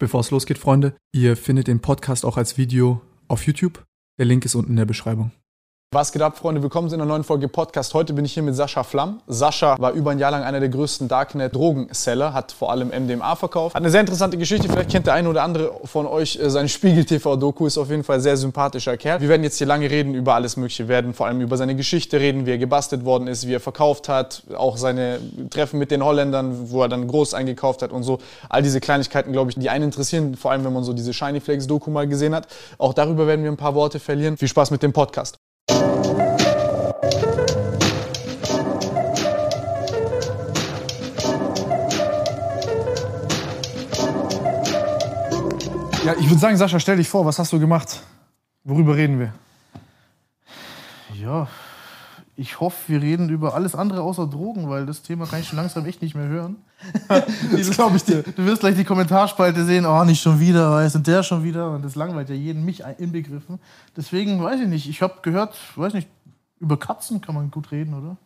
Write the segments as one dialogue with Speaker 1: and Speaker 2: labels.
Speaker 1: Bevor es losgeht, Freunde, ihr findet den Podcast auch als Video auf YouTube. Der Link ist unten in der Beschreibung.
Speaker 2: Was geht ab, Freunde? Willkommen zu einer neuen Folge Podcast. Heute bin ich hier mit Sascha Flamm. Sascha war über ein Jahr lang einer der größten Darknet-Drogenseller, hat vor allem MDMA verkauft. Hat eine sehr interessante Geschichte. Vielleicht kennt der eine oder andere von euch äh, seinen Spiegel-TV-Doku. Ist auf jeden Fall ein sehr sympathischer Kerl. Wir werden jetzt hier lange reden über alles Mögliche. Wir werden vor allem über seine Geschichte reden, wie er gebastelt worden ist, wie er verkauft hat. Auch seine Treffen mit den Holländern, wo er dann groß eingekauft hat und so. All diese Kleinigkeiten, glaube ich, die einen interessieren. Vor allem, wenn man so diese Shiny Flakes-Doku mal gesehen hat. Auch darüber werden wir ein paar Worte verlieren. Viel Spaß mit dem Podcast.
Speaker 3: Ja, ich würde sagen, Sascha, stell dich vor, was hast du gemacht? Worüber reden wir?
Speaker 4: Ja, ich hoffe, wir reden über alles andere außer Drogen, weil das Thema kann ich schon langsam echt nicht mehr hören.
Speaker 3: das glaube ich dir.
Speaker 4: Du wirst gleich die Kommentarspalte sehen, oh, nicht schon wieder, weiß und der schon wieder. Und das langweilt ja jeden, mich inbegriffen. Deswegen weiß ich nicht. Ich habe gehört, weiß nicht, über Katzen kann man gut reden, oder?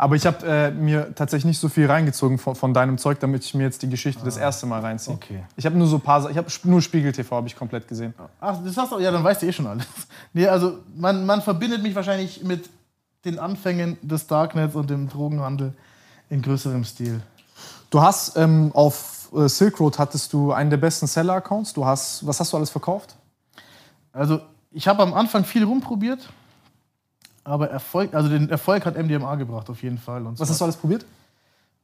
Speaker 3: Aber ich habe äh, mir tatsächlich nicht so viel reingezogen von, von, deinem Zeug, damit ich mir jetzt die Geschichte ah. das erste Mal reinziehe.
Speaker 4: Okay.
Speaker 3: Ich habe nur so ein paar, ich habe nur Spiegel TV habe ich komplett gesehen.
Speaker 4: Ach, das hast du, ja, dann weißt du eh schon alles. Nee, also man, man verbindet mich wahrscheinlich mit den Anfängen des Darknets und dem Drogenhandel in größerem Stil.
Speaker 3: Du hast ähm, auf äh, Silk Road hattest du einen der besten Seller-Accounts. Du hast, was hast du alles verkauft?
Speaker 4: Also ich habe am Anfang viel rumprobiert aber Erfolg, also den Erfolg hat MDMA gebracht, auf jeden Fall.
Speaker 3: Und Was hast du alles probiert?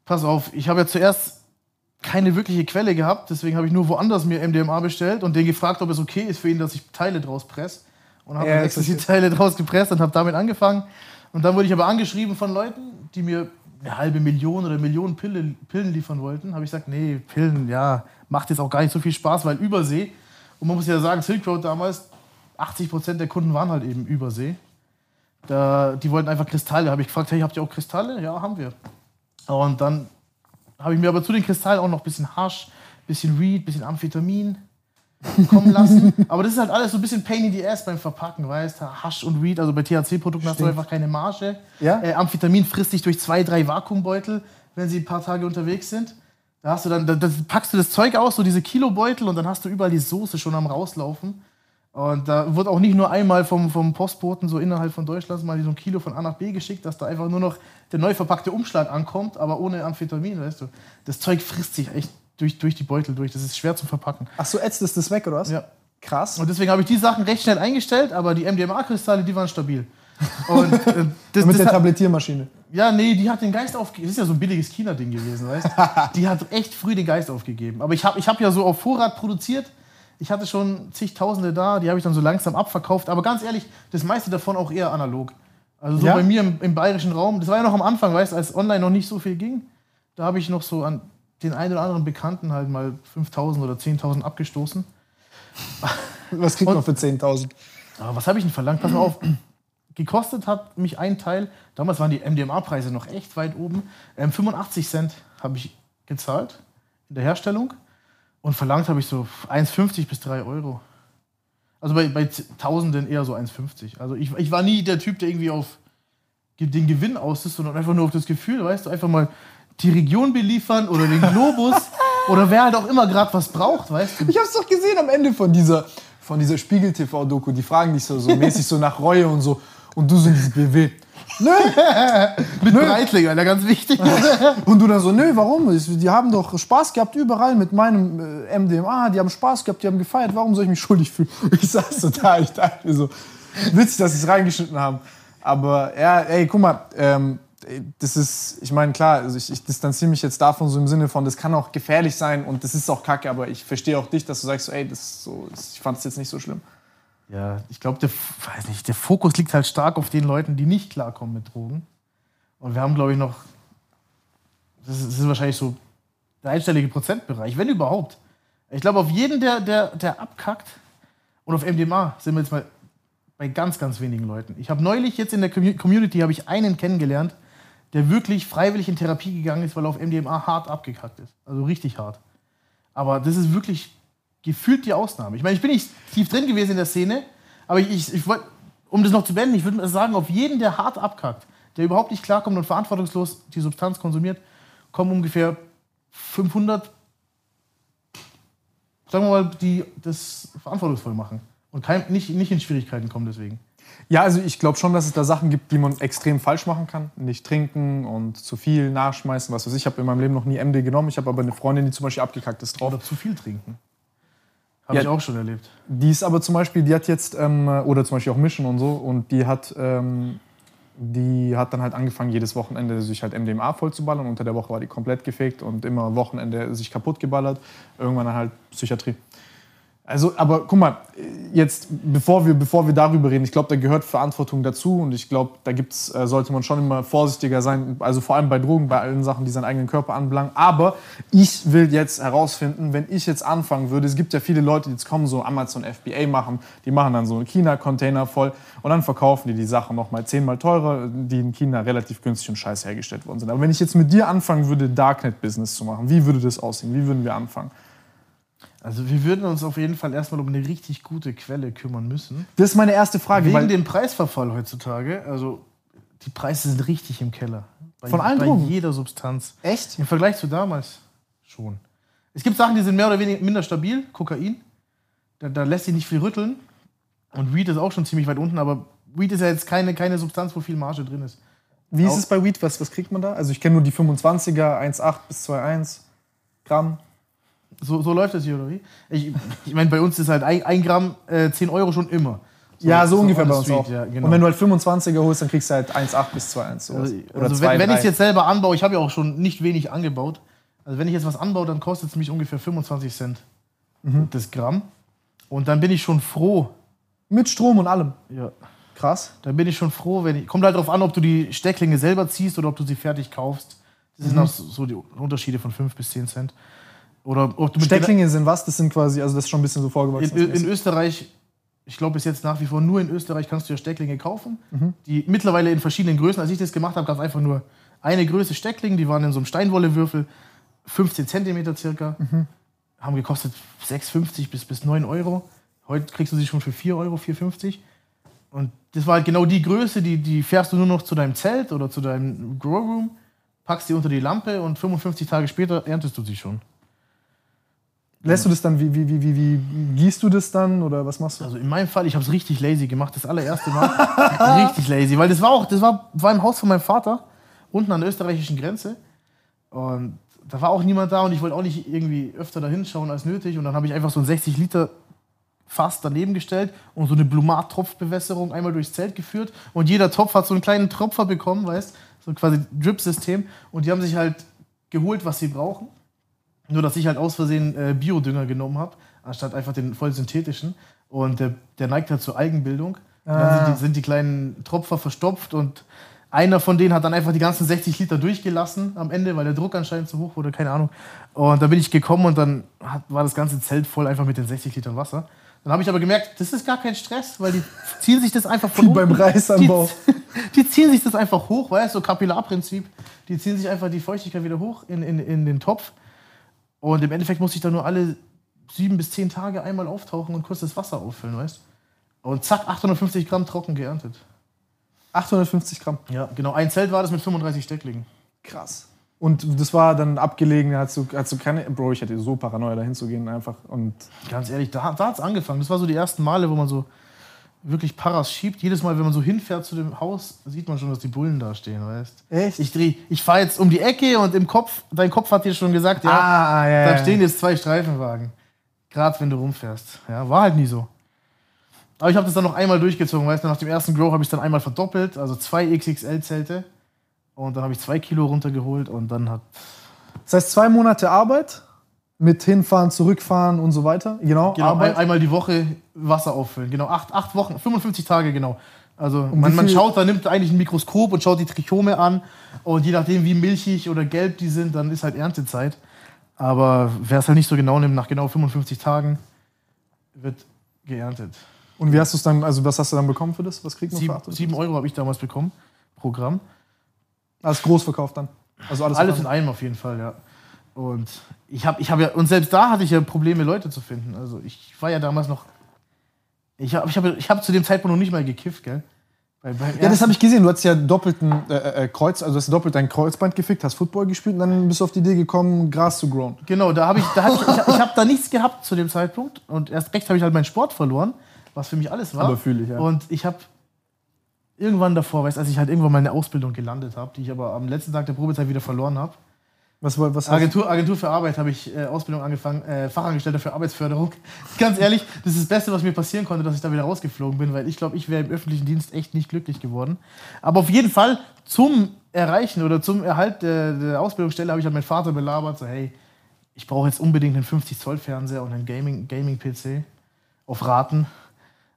Speaker 4: Pass auf, ich habe ja zuerst keine wirkliche Quelle gehabt, deswegen habe ich nur woanders mir MDMA bestellt und den gefragt, ob es okay ist für ihn, dass ich Teile draus presse. Und habe ja, extra Teile draus gepresst und habe damit angefangen. Und dann wurde ich aber angeschrieben von Leuten, die mir eine halbe Million oder Millionen Pille, Pillen liefern wollten. Habe ich gesagt, nee, Pillen, ja, macht jetzt auch gar nicht so viel Spaß, weil Übersee. Und man muss ja sagen, Silk Road damals, 80 Prozent der Kunden waren halt eben Übersee. Da, die wollten einfach Kristalle. Habe ich gefragt, hey, habt ihr auch Kristalle? Ja, haben wir. Und dann habe ich mir aber zu den Kristallen auch noch ein bisschen Hasch, ein bisschen Weed, ein bisschen Amphetamin kommen lassen. aber das ist halt alles so ein bisschen Pain in the Ass beim Verpacken, weißt du? Hasch und Weed, also bei THC-Produkten hast du einfach keine Marge.
Speaker 3: Ja?
Speaker 4: Äh, Amphetamin frisst dich durch zwei, drei Vakuumbeutel, wenn sie ein paar Tage unterwegs sind. Da hast du dann, da, da packst du das Zeug aus, so diese Kilobeutel, und dann hast du überall die Soße schon am rauslaufen. Und da wird auch nicht nur einmal vom, vom Postboten so innerhalb von Deutschlands mal so ein Kilo von A nach B geschickt, dass da einfach nur noch der neu verpackte Umschlag ankommt, aber ohne Amphetamin, weißt du. Das Zeug frisst sich echt durch, durch die Beutel durch. Das ist schwer zu verpacken.
Speaker 3: Ach so, ätzt es das weg, oder was?
Speaker 4: Ja.
Speaker 3: Krass.
Speaker 4: Und deswegen habe ich die Sachen recht schnell eingestellt, aber die MDMA-Kristalle, die waren stabil. Und, äh,
Speaker 3: das, mit der Tablettiermaschine.
Speaker 4: Ja, nee, die hat den Geist aufgegeben. Das ist ja so ein billiges China-Ding gewesen, weißt du? die hat echt früh den Geist aufgegeben. Aber ich habe ich hab ja so auf Vorrat produziert ich hatte schon zigtausende da, die habe ich dann so langsam abverkauft. Aber ganz ehrlich, das meiste davon auch eher analog. Also so ja? bei mir im, im, bayerischen Raum. Das war ja noch am Anfang, weißt du, als online noch nicht so viel ging. Da habe ich noch so an den einen oder anderen Bekannten halt mal 5000 oder 10.000 abgestoßen.
Speaker 3: Was kriegt man für 10.000?
Speaker 4: Was habe ich denn verlangt? Pass mal auf. Gekostet hat mich ein Teil, damals waren die MDMA-Preise noch echt weit oben, ähm, 85 Cent habe ich gezahlt in der Herstellung. Und verlangt habe ich so 1,50 bis 3 Euro. Also bei, bei Tausenden eher so 1,50. Also ich, ich war nie der Typ, der irgendwie auf den Gewinn aus ist, sondern einfach nur auf das Gefühl, weißt du, einfach mal die Region beliefern oder den Globus oder wer halt auch immer gerade was braucht, weißt du.
Speaker 3: Ich hab's doch gesehen am Ende von dieser, von dieser Spiegel-TV-Doku. Die fragen dich so, so mäßig so nach Reue und so. Und du so dieses BW.
Speaker 4: Nö. mit nö. Breitling, Alter, ganz wichtig.
Speaker 3: Und du dann so, nö, warum? Die haben doch Spaß gehabt überall mit meinem äh, MDMA. Die haben Spaß gehabt, die haben gefeiert. Warum soll ich mich schuldig fühlen? Ich saß so da, ich dachte mir so, witzig, dass sie es reingeschnitten haben. Aber ja, ey, guck mal, ähm, das ist, ich meine, klar, also ich, ich distanziere mich jetzt davon so im Sinne von, das kann auch gefährlich sein und das ist auch kacke, aber ich verstehe auch dich, dass du sagst, so, ey, das so, ich fand es jetzt nicht so schlimm.
Speaker 4: Ja, ich glaube, der, der Fokus liegt halt stark auf den Leuten, die nicht klarkommen mit Drogen. Und wir haben, glaube ich, noch, das ist, das ist wahrscheinlich so der einstellige Prozentbereich, wenn überhaupt. Ich glaube, auf jeden, der, der, der abkackt, und auf MDMA sind wir jetzt mal bei ganz, ganz wenigen Leuten. Ich habe neulich jetzt in der Community habe ich einen kennengelernt, der wirklich freiwillig in Therapie gegangen ist, weil er auf MDMA hart abgekackt ist. Also richtig hart. Aber das ist wirklich gefühlt die Ausnahme. Ich meine, ich bin nicht tief drin gewesen in der Szene, aber ich, ich, ich wollte, um das noch zu beenden, ich würde sagen, auf jeden, der hart abkackt, der überhaupt nicht klarkommt und verantwortungslos die Substanz konsumiert, kommen ungefähr 500 sagen wir mal, die das verantwortungsvoll machen. Und kein, nicht, nicht in Schwierigkeiten kommen deswegen.
Speaker 3: Ja, also ich glaube schon, dass es da Sachen gibt, die man extrem falsch machen kann. Nicht trinken und zu viel nachschmeißen, was weiß ich. Ich habe in meinem Leben noch nie MD genommen. Ich habe aber eine Freundin, die zum Beispiel abgekackt ist drauf.
Speaker 4: Oder zu viel trinken. Habe
Speaker 3: Ja.
Speaker 4: ich auch schon erlebt.
Speaker 3: Die ist aber zum Beispiel, die hat jetzt, ähm, oder zum Beispiel auch Mischen und so, und die hat, ähm, die hat dann halt angefangen, jedes Wochenende sich halt MDMA vollzuballern. Unter der Woche war die komplett gefegt und immer Wochenende sich kaputt geballert. Irgendwann dann halt Psychiatrie. Also, aber guck mal, jetzt, bevor wir, bevor wir darüber reden, ich glaube, da gehört Verantwortung dazu und ich glaube, da gibt's, äh, sollte man schon immer vorsichtiger sein, also vor allem bei Drogen, bei allen Sachen, die seinen eigenen Körper anbelangen. Aber ich will jetzt herausfinden, wenn ich jetzt anfangen würde, es gibt ja viele Leute, die jetzt kommen, so Amazon FBA machen, die machen dann so einen China-Container voll und dann verkaufen die die Sachen nochmal zehnmal teurer, die in China relativ günstig und scheiße hergestellt worden sind. Aber wenn ich jetzt mit dir anfangen würde, Darknet-Business zu machen, wie würde das aussehen? Wie würden wir anfangen?
Speaker 4: Also wir würden uns auf jeden Fall erstmal um eine richtig gute Quelle kümmern müssen.
Speaker 3: Das ist meine erste Frage.
Speaker 4: Wegen dem Preisverfall heutzutage, also die Preise sind richtig im Keller. Bei,
Speaker 3: Von allen
Speaker 4: bei
Speaker 3: Drogen?
Speaker 4: jeder Substanz.
Speaker 3: Echt?
Speaker 4: Im Vergleich zu damals schon. Es gibt Sachen, die sind mehr oder weniger minder stabil. Kokain, da, da lässt sich nicht viel rütteln. Und Weed ist auch schon ziemlich weit unten, aber Weed ist ja jetzt keine, keine Substanz, wo viel Marge drin ist.
Speaker 3: Wie ist
Speaker 4: Auch-
Speaker 3: es bei Weed? Was, was kriegt man da? Also ich kenne nur die 25er, 1,8 bis 2,1 Gramm.
Speaker 4: So, so läuft das hier, oder wie? Ich, ich meine, bei uns ist halt ein, ein Gramm äh, 10 Euro schon immer.
Speaker 3: ja, so, ungefähr
Speaker 4: on
Speaker 3: bei uns
Speaker 4: street,
Speaker 3: auch.
Speaker 4: Ja, genau.
Speaker 3: Und wenn du halt 25er holst, dann kriegst du halt 1,8 bis 2,1. sowas.
Speaker 4: Also,
Speaker 3: Oder
Speaker 4: also
Speaker 3: 2,
Speaker 4: wenn, wenn ich
Speaker 3: 3.
Speaker 4: es jetzt selber anbaue, ich habe ja auch schon nicht wenig angebaut. Also wenn ich jetzt was anbaue, dann kostet es mich ungefähr 25 Cent
Speaker 3: Mhm.
Speaker 4: das Gramm. Und dann bin ich schon froh.
Speaker 3: Mit Strom und allem.
Speaker 4: Ja.
Speaker 3: Krass.
Speaker 4: Dann bin ich schon froh, wenn ich. Kommt halt darauf an, ob du die Stecklinge selber ziehst oder ob du sie fertig kaufst. Das
Speaker 3: Mhm.
Speaker 4: sind auch so so die Unterschiede von 5 bis 10 Cent. Oder mit
Speaker 3: Stecklinge sind was? Das sind quasi, also das ist schon ein bisschen so vorgewachsen.
Speaker 4: in, in Österreich, ich glaube bis jetzt nach wie vor nur in Österreich kannst du ja Stecklinge kaufen.
Speaker 3: Mhm.
Speaker 4: Die mittlerweile in verschiedenen Größen. Als ich das gemacht habe, gab es einfach nur eine Größe Stecklinge, die waren in so einem Steinwollewürfel, 15 Zentimeter circa.
Speaker 3: Mhm.
Speaker 4: Haben gekostet 6,50 bis, bis 9 Euro. Heute kriegst du sie schon für 4 Euro, 4,50. Und das war halt genau die Größe, die, die fährst du nur noch zu deinem Zelt oder zu deinem Growroom, packst sie unter die Lampe und 55 Tage später erntest du sie schon.
Speaker 3: Lässt du das dann, wie, wie, wie, wie, wie gießt du das dann oder was machst du?
Speaker 4: Also in meinem Fall, ich habe es richtig lazy gemacht, das allererste Mal. richtig lazy, weil das war auch, das war, war im Haus von meinem Vater, unten an der österreichischen Grenze. Und da war auch niemand da und ich wollte auch nicht irgendwie öfter da hinschauen als nötig. Und dann habe ich einfach so ein 60 Liter Fass daneben gestellt und so eine Blumat-Tropfbewässerung einmal durchs Zelt geführt. Und jeder Topf hat so einen kleinen Tropfer bekommen, weißt so quasi Drip-System. Und die haben sich halt geholt, was sie brauchen. Nur, dass ich halt aus Versehen äh, Biodünger genommen habe, anstatt einfach den voll synthetischen. Und der, der neigt halt zur Algenbildung. Dann sind die, sind die kleinen Tropfer verstopft und einer von denen hat dann einfach die ganzen 60 Liter durchgelassen am Ende, weil der Druck anscheinend zu hoch wurde, keine Ahnung. Und da bin ich gekommen und dann hat, war das ganze Zelt voll einfach mit den 60 Litern Wasser. Dann habe ich aber gemerkt, das ist gar kein Stress, weil die ziehen sich das einfach von
Speaker 3: Wie beim Reisanbau.
Speaker 4: Die, die ziehen sich das einfach hoch, weißt du, so Kapillarprinzip. Die ziehen sich einfach die Feuchtigkeit wieder hoch in, in, in den Topf. Und im Endeffekt muss ich da nur alle sieben bis zehn Tage einmal auftauchen und kurz das Wasser auffüllen, weißt Und zack, 850 Gramm trocken geerntet.
Speaker 3: 850 Gramm.
Speaker 4: Ja, genau. Ein Zelt war das mit 35 Stecklingen.
Speaker 3: Krass. Und das war dann abgelegen, da hast du, hast du keine. Bro, ich hätte so Paranoia dahin zu gehen einfach. Und
Speaker 4: Ganz ehrlich, da, da hat es angefangen. Das war so die ersten Male, wo man so wirklich Paras schiebt. Jedes Mal, wenn man so hinfährt zu dem Haus, sieht man schon, dass die Bullen da stehen, weißt
Speaker 3: Echt?
Speaker 4: Ich dreh, ich fahre jetzt um die Ecke und im Kopf, dein Kopf hat dir schon gesagt, ja,
Speaker 3: Ah, ja,
Speaker 4: da stehen jetzt zwei Streifenwagen. Gerade wenn du rumfährst. Ja, war halt nie so. Aber ich habe das dann noch einmal durchgezogen, weißt du, nach dem ersten Grow habe ich dann einmal verdoppelt, also zwei XXL-Zelte. Und dann habe ich zwei Kilo runtergeholt und dann hat
Speaker 3: Das heißt, zwei Monate Arbeit mit hinfahren, zurückfahren und so weiter. Genau,
Speaker 4: Genau,
Speaker 3: Arbeit.
Speaker 4: ein, einmal die Woche Wasser auffüllen. Genau, acht, acht Wochen, 55 Tage genau. Also man, man schaut, da nimmt eigentlich ein Mikroskop und schaut die Trichome an. Und je nachdem, wie milchig oder gelb die sind, dann ist halt Erntezeit. Aber wer es halt nicht so genau nimmt, nach genau 55 Tagen wird geerntet.
Speaker 3: Und wie hast du es dann, also was hast du dann bekommen für das? Was kriegt man
Speaker 4: Sieben,
Speaker 3: für 8?
Speaker 4: sieben Euro habe ich damals bekommen pro Gramm.
Speaker 3: Alles groß verkauft dann. Also alles,
Speaker 4: Alles in
Speaker 3: in
Speaker 4: einem auf jeden Fall, ja. Und ich habe ich hab ja, und selbst da hatte ich ja Probleme, Leute zu finden. Also ich war ja damals noch. Ich habe ich hab, ich hab zu dem Zeitpunkt noch nicht mal gekifft, gell?
Speaker 3: Ja, das habe ich gesehen. Du hast ja doppelten äh, äh, Kreuz, also hast doppelt dein Kreuzband gefickt, hast Football gespielt und dann bist du auf die Idee gekommen, Gras zu growen.
Speaker 4: Genau, da habe ich, da hab ich, ich, ich habe da nichts gehabt zu dem Zeitpunkt und erst recht habe ich halt meinen Sport verloren, was für mich alles war.
Speaker 3: Aber fühl ich, ja.
Speaker 4: Und ich habe irgendwann davor, weißt, als ich halt irgendwann meine Ausbildung gelandet habe, die ich aber am letzten Tag der Probezeit wieder verloren habe.
Speaker 3: Was, was
Speaker 4: Agentur, Agentur für Arbeit habe ich äh, Ausbildung angefangen, äh, Fachangestellter für Arbeitsförderung. Ganz ehrlich, das ist das Beste, was mir passieren konnte, dass ich da wieder rausgeflogen bin, weil ich glaube, ich wäre im öffentlichen Dienst echt nicht glücklich geworden. Aber auf jeden Fall zum Erreichen oder zum Erhalt der, der Ausbildungsstelle habe ich halt meinen Vater belabert, so hey, ich brauche jetzt unbedingt einen 50 Zoll Fernseher und einen Gaming Gaming auf Raten.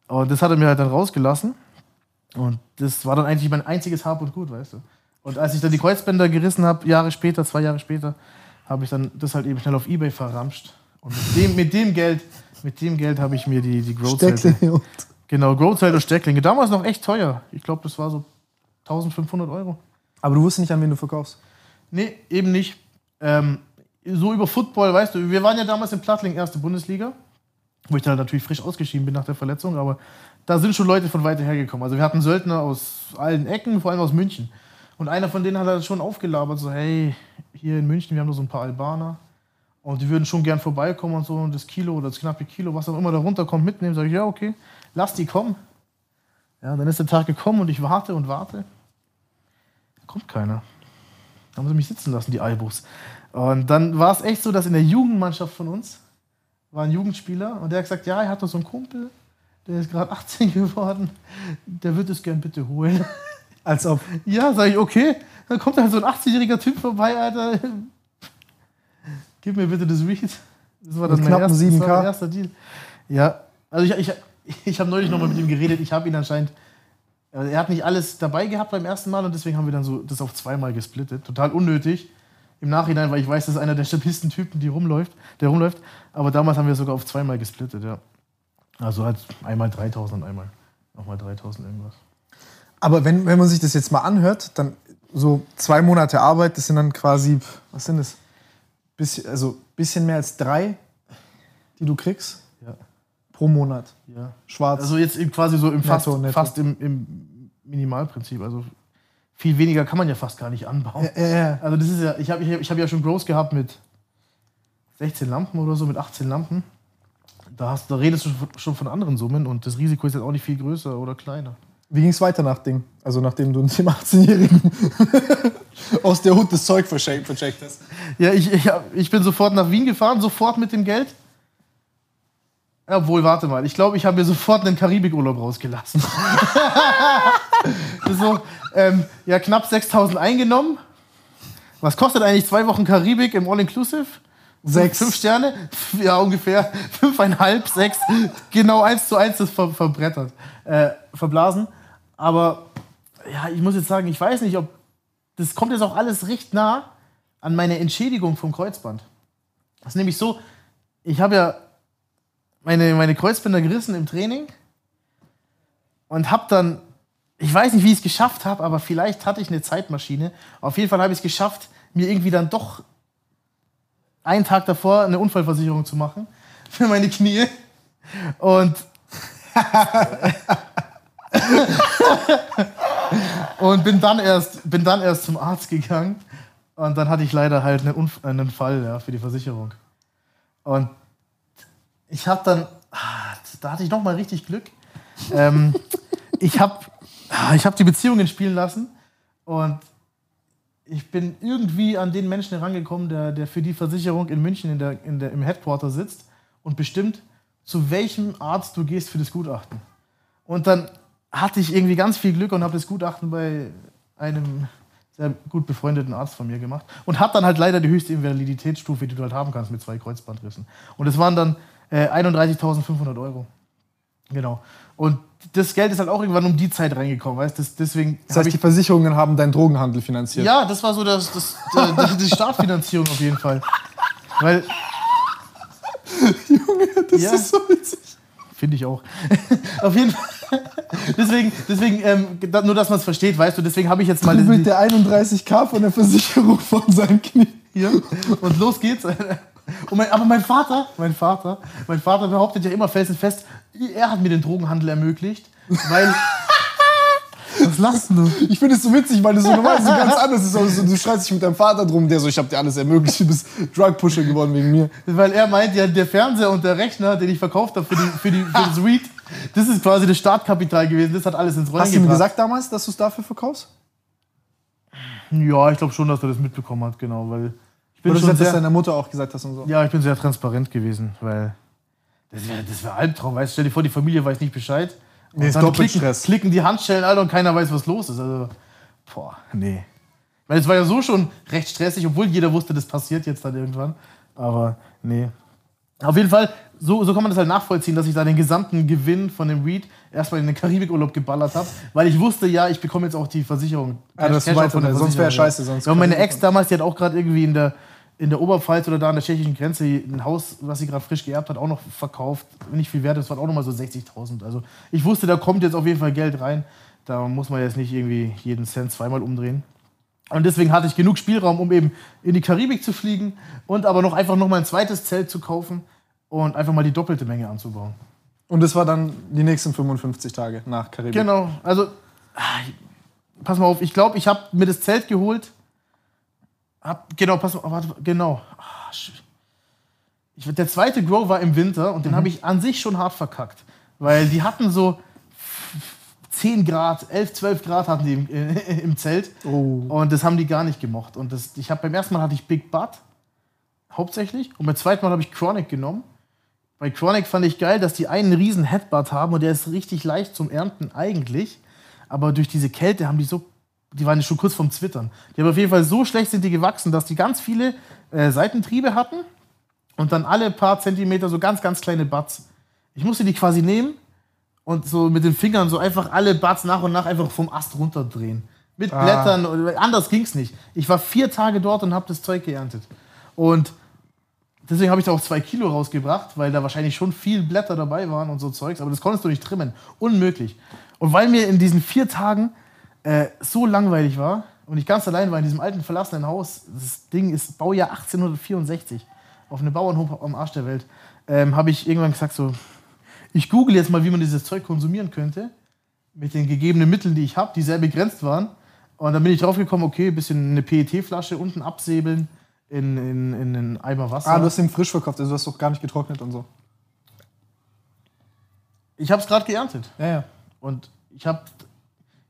Speaker 4: Und das hat er mir halt dann rausgelassen. Und das war dann eigentlich mein einziges Hab und Gut, weißt du. Und als ich dann die Kreuzbänder gerissen habe, Jahre später, zwei Jahre später, habe ich dann das halt eben schnell auf Ebay verramscht. Und mit dem, mit dem Geld, mit dem Geld habe ich mir die, die Growth
Speaker 3: Stecklinge und
Speaker 4: Genau, Growth und Stecklinge. Damals noch echt teuer. Ich glaube, das war so 1500 Euro.
Speaker 3: Aber du wusstest nicht, an wen du verkaufst.
Speaker 4: Nee, eben nicht. Ähm, so über Football, weißt du, wir waren ja damals in Plattling, erste Bundesliga, wo ich dann natürlich frisch ausgeschieden bin nach der Verletzung, aber da sind schon Leute von weiter hergekommen. Also wir hatten Söldner aus allen Ecken, vor allem aus München. Und einer von denen hat halt schon aufgelabert, so hey, hier in München, wir haben nur so ein paar Albaner und die würden schon gern vorbeikommen und so und das Kilo oder das knappe Kilo, was auch immer da runterkommt, mitnehmen. Sag ich, ja, okay, lass die kommen. Ja, dann ist der Tag gekommen und ich warte und warte. Kommt keiner. Da haben sie mich sitzen lassen, die Albus. Und dann war es echt so, dass in der Jugendmannschaft von uns war ein Jugendspieler und der hat gesagt, ja, er hat doch so einen Kumpel, der ist gerade 18 geworden, der wird es gern bitte holen.
Speaker 3: Als ob.
Speaker 4: Ja, sag ich, okay. Dann kommt halt so ein 18-jähriger Typ vorbei, Alter. Gib mir bitte das Weed. Das war dann mein, erster, das
Speaker 3: 7K.
Speaker 4: war mein erster Deal. Ja, also ich, ich, ich habe neulich nochmal mit ihm geredet. Ich habe ihn anscheinend. also Er hat nicht alles dabei gehabt beim ersten Mal und deswegen haben wir dann so das auf zweimal gesplittet. Total unnötig. Im Nachhinein, weil ich weiß, das ist einer der stabilsten Typen, die rumläuft, der rumläuft. Aber damals haben wir sogar auf zweimal gesplittet, ja. Also halt einmal 3000 und einmal nochmal 3000 irgendwas.
Speaker 3: Aber wenn, wenn man sich das jetzt mal anhört, dann so zwei Monate Arbeit, das sind dann quasi, was sind das? Bisschen, also bisschen mehr als drei, die du kriegst
Speaker 4: Ja.
Speaker 3: pro Monat.
Speaker 4: ja.
Speaker 3: Schwarz.
Speaker 4: Also jetzt quasi so im fast,
Speaker 3: Netto, netto.
Speaker 4: fast im, im Minimalprinzip. Also viel weniger kann man ja fast gar nicht anbauen.
Speaker 3: ja, ja.
Speaker 4: Also das ist ja, ich habe ich hab, ich hab ja schon Grows gehabt mit 16 Lampen oder so, mit 18 Lampen. Da, hast, da redest du schon von anderen Summen und das Risiko ist jetzt auch nicht viel größer oder kleiner.
Speaker 3: Wie ging es weiter nach Ding? Also nachdem du dem 18-Jährigen aus der Hut das Zeug vercheckt, vercheckt hast.
Speaker 4: Ja, ich, ich, ich bin sofort nach Wien gefahren, sofort mit dem Geld. Obwohl, warte mal, ich glaube, ich habe mir sofort einen Karibikurlaub rausgelassen. Ist so, ähm, ja, knapp 6000 eingenommen. Was kostet eigentlich zwei Wochen Karibik im All-Inclusive?
Speaker 3: Sechs.
Speaker 4: Fünf Sterne? Ja, ungefähr. Fünfeinhalb, sechs. Genau eins zu eins das ver verbrettert. Äh, verblasen. Aber ja, ich muss jetzt sagen, ich weiß nicht, ob. Das kommt jetzt auch alles recht nah an meine Entschädigung vom Kreuzband. Das ist nämlich so, ich habe ja meine, meine Kreuzbänder gerissen im Training und habe dann, ich weiß nicht, wie ich es geschafft habe, aber vielleicht hatte ich eine Zeitmaschine. Auf jeden Fall habe ich es geschafft, mir irgendwie dann doch einen Tag davor eine Unfallversicherung zu machen für meine Knie. Und und bin dann erst bin dann erst zum Arzt gegangen und dann hatte ich leider halt einen, Unf einen Fall ja, für die Versicherung. Und ich habe dann ah, da hatte ich noch mal richtig Glück. Ähm, ich habe ich habe die Beziehungen spielen lassen und ich bin irgendwie an den Menschen herangekommen, der, der für die Versicherung in München in der, in der, im Headquarter sitzt und bestimmt, zu welchem Arzt du gehst für das Gutachten. Und dann hatte ich irgendwie ganz viel Glück und habe das Gutachten bei einem sehr gut befreundeten Arzt von mir gemacht und habe dann halt leider die höchste Invaliditätsstufe, die du halt haben kannst mit zwei Kreuzbandrissen. Und es waren dann äh, 31.500 Euro. Genau. Und das Geld ist halt auch irgendwann um die Zeit reingekommen, weißt du? Deswegen
Speaker 3: Das heißt, die Versicherungen haben deinen Drogenhandel finanziert.
Speaker 4: ja, das war so das, das, das, die Startfinanzierung auf jeden Fall. Weil,
Speaker 3: das
Speaker 4: Ja.
Speaker 3: ist so witzig.
Speaker 4: Finde ich auch. auf jeden Fall. Deswegen, deswegen ähm, nur, dass man es versteht, weißt du, deswegen habe ich jetzt mal
Speaker 3: Mit
Speaker 4: die,
Speaker 3: der 31k von der Versicherung von seinem Knie.
Speaker 4: hier und los geht's. Mein, aber mein Vater, mein Vater, mein Vater behauptet ja immer felsenfest, er hat mir den Drogenhandel ermöglicht, weil, Was lachst du?
Speaker 3: Ich finde es so witzig, weil du so normal so ganz anders ist. Also, du schreist dich mit deinem Vater drum, der so, ich habe dir alles ermöglicht, du bist Drug-Pusher geworden wegen mir.
Speaker 4: Weil er meint, ja, der Fernseher und der Rechner, den ich verkauft habe für, die, für, die, für das Read, das ist quasi das Startkapital gewesen. Das hat alles ins Rollen
Speaker 3: Hast du ihm
Speaker 4: gebracht.
Speaker 3: gesagt damals, dass du es dafür verkaufst?
Speaker 4: Ja, ich glaube schon, dass er das mitbekommen hat, genau. Weil ich bin
Speaker 3: Oder
Speaker 4: schon
Speaker 3: das
Speaker 4: sehr,
Speaker 3: deiner Mutter auch gesagt hast und so?
Speaker 4: Ja, ich bin sehr transparent gewesen, weil das wäre das wär Albtraum. Weißt, du, stell dir vor, die Familie weiß nicht Bescheid. Und
Speaker 3: Nee,
Speaker 4: dann klicken,
Speaker 3: Stress.
Speaker 4: klicken die Handschellen, Alter, und keiner weiß, was los ist. Also, boah, nee. Weil es war ja so schon recht stressig, obwohl jeder wusste, das passiert jetzt dann irgendwann. Aber nee. Auf jeden Fall, so, so kann man das halt nachvollziehen, dass ich da den gesamten Gewinn von dem Weed erstmal in den Karibikurlaub geballert habe, weil ich wusste, ja, ich bekomme jetzt auch die Versicherung.
Speaker 3: Ja, das
Speaker 4: Cash out von der
Speaker 3: weiter, sonst wäre
Speaker 4: Versicherung.
Speaker 3: scheiße, sonst
Speaker 4: ja, und meine Ex damals, die hat auch gerade irgendwie in der, in der Oberpfalz oder da an der tschechischen Grenze ein Haus, was sie gerade frisch geerbt hat, auch noch verkauft. Nicht viel wert, das waren auch nochmal so 60.000. Also ich wusste, da kommt jetzt auf jeden Fall Geld rein. Da muss man jetzt nicht irgendwie jeden Cent zweimal umdrehen. Und deswegen hatte ich genug Spielraum, um eben in die Karibik zu fliegen und aber noch einfach noch mal ein zweites Zelt zu kaufen und einfach mal die doppelte Menge anzubauen.
Speaker 3: Und das war dann die nächsten 55 Tage nach Karibik.
Speaker 4: Genau, also ah, pass mal auf, ich glaube, ich habe mir das Zelt geholt. Hab, genau, pass mal, warte, genau. Ah, ich, der zweite Grow war im Winter und den habe ich an sich schon hart verkackt, weil die hatten so 10 Grad, 11, 12 Grad hatten die im, äh, im Zelt
Speaker 3: Oh.
Speaker 4: und das haben die gar nicht gemocht. Und das, ich habe beim ersten Mal hatte ich Big Butt hauptsächlich und beim zweiten Mal habe ich Chronic genommen. Bei Chronic fand ich geil, dass die einen riesen Headbutt haben und der ist richtig leicht zum Ernten eigentlich. Aber durch diese Kälte haben die so, die waren schon kurz vorm Zwittern. Die haben auf jeden Fall so schlecht sind die gewachsen, dass die ganz viele äh, Seitentriebe hatten und dann alle paar Zentimeter so ganz, ganz kleine Butts. Ich musste die quasi nehmen und so mit den Fingern so einfach alle Butts nach und nach einfach vom Ast runterdrehen. Mit
Speaker 3: Ah.
Speaker 4: Blättern, anders ging's nicht. Ich war vier Tage dort und habe das Zeug geerntet. Und deswegen habe ich da auch zwei Kilo rausgebracht, weil da wahrscheinlich schon viel Blätter dabei waren und so Zeugs, aber das konntest du nicht trimmen. Unmöglich. Und weil mir in diesen vier Tagen äh, so langweilig war und ich ganz allein war in diesem alten verlassenen Haus, das Ding ist Baujahr 1864, auf einem Bauernhof am Arsch der Welt, ähm, habe ich irgendwann gesagt so, ich google jetzt mal, wie man dieses Zeug konsumieren könnte, mit den gegebenen Mitteln, die ich habe, die sehr begrenzt waren. Und dann bin ich drauf gekommen, okay, ein bisschen eine PET-Flasche unten absäbeln in, in, in einen Eimer Wasser.
Speaker 3: Ah, du hast ihn frisch verkauft, also du hast doch gar nicht getrocknet und so.
Speaker 4: ich habe es gerade geerntet.
Speaker 3: Ja, ja.
Speaker 4: Und ich habe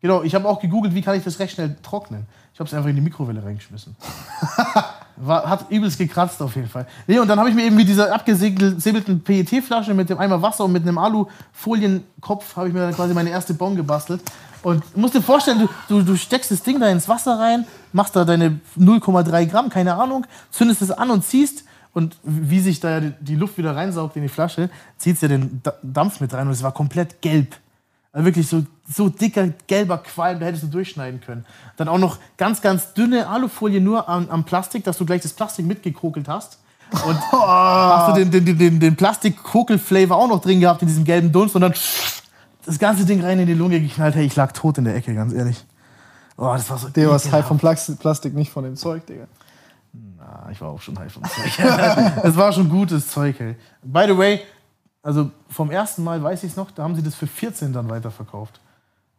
Speaker 4: genau, ich habe auch gegoogelt, wie kann ich das recht schnell trocknen. Ich habe es einfach in die Mikrowelle reingeschmissen. War, hat übelst gekratzt auf jeden Fall. Nee, und dann habe ich mir eben mit dieser abgesäbelten PET-Flasche mit dem Eimer Wasser und mit einem Alufolienkopf habe ich mir dann quasi meine erste Bon gebastelt. Und musst dir vorstellen, du, du, du steckst das Ding da ins Wasser rein, machst da deine 0,3 Gramm, keine Ahnung, zündest es an und ziehst. Und wie sich da die- Luft wieder reinsaugt in die Flasche, zieht ja den Da- Dampf mit rein und es war komplett gelb. Also wirklich so, so dicker, gelber Qualm, da hättest du durchschneiden können. Dann auch noch ganz, ganz dünne Alufolie nur am, am Plastik, dass du gleich das Plastik mitgekokelt hast. Und hast du den, den, den, den, Plastik-Kokel-Flavor auch noch drin gehabt in diesem gelben Dunst und dann das ganze Ding rein in die Lunge geknallt. Hey, ich lag tot in der Ecke, ganz ehrlich. Oh, das war so
Speaker 3: Der
Speaker 4: ekelhaft.
Speaker 3: high vom Plas- Plastik, nicht von dem Zeug, Digga.
Speaker 4: Ah, ich war auch schon high vom Zeug. Es war schon gutes Zeug, ey. By the way, also vom ersten Mal weiß ich es noch, da haben sie das für 14 dann weiterverkauft.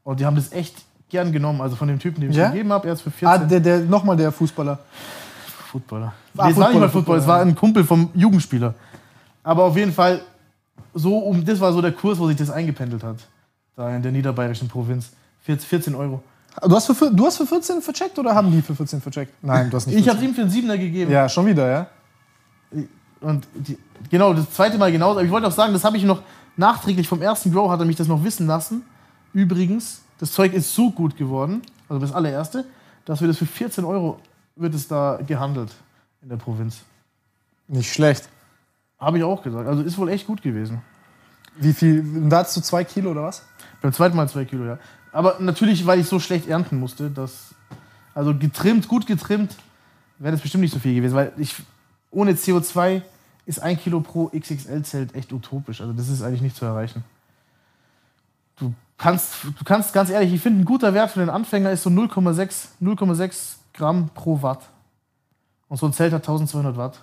Speaker 4: Und die haben das echt gern genommen. Also von dem Typen, dem ich
Speaker 3: Ja?
Speaker 4: gegeben habe, er ist für
Speaker 3: Ah,
Speaker 4: 14
Speaker 3: der, der, nochmal der Fußballer.
Speaker 4: Footballer.
Speaker 3: Ah,
Speaker 4: Nee, es war nicht mal Football, es war ein Kumpel vom Jugendspieler. Aber auf jeden Fall, so um, das war so der Kurs, wo sich das eingependelt hat. Da in der niederbayerischen Provinz. 14 14 Euro.
Speaker 3: Du hast, für, du hast für 14 vercheckt oder haben die für 14 vercheckt? Nein, du hast nicht.
Speaker 4: Ich
Speaker 3: 14.
Speaker 4: habe ihm für einen Siebener gegeben.
Speaker 3: Ja, schon wieder, ja?
Speaker 4: Und die, genau, das zweite Mal genauso. Aber ich wollte auch sagen, das habe ich noch nachträglich vom ersten Grow, hat er mich das noch wissen lassen. Übrigens, das Zeug ist so gut geworden, also das allererste, dass wir das für 14 Euro wird es da gehandelt in der Provinz.
Speaker 3: Nicht schlecht.
Speaker 4: Habe ich auch gesagt. Also ist wohl echt gut gewesen.
Speaker 3: Wie viel? Da hattest du zwei Kilo oder was?
Speaker 4: Beim zweiten Mal zwei Kilo, ja. Aber natürlich, weil ich so schlecht ernten musste, dass. Also getrimmt, gut getrimmt, wäre das bestimmt nicht so viel gewesen. Weil ich ohne CO2 ist ein Kilo pro XXL-Zelt echt utopisch. Also das ist eigentlich nicht zu erreichen. Du kannst, du kannst ganz ehrlich, ich finde, ein guter Wert für den Anfänger ist so 0,6 0,6 Gramm pro Watt. Und so ein Zelt hat 1200 Watt.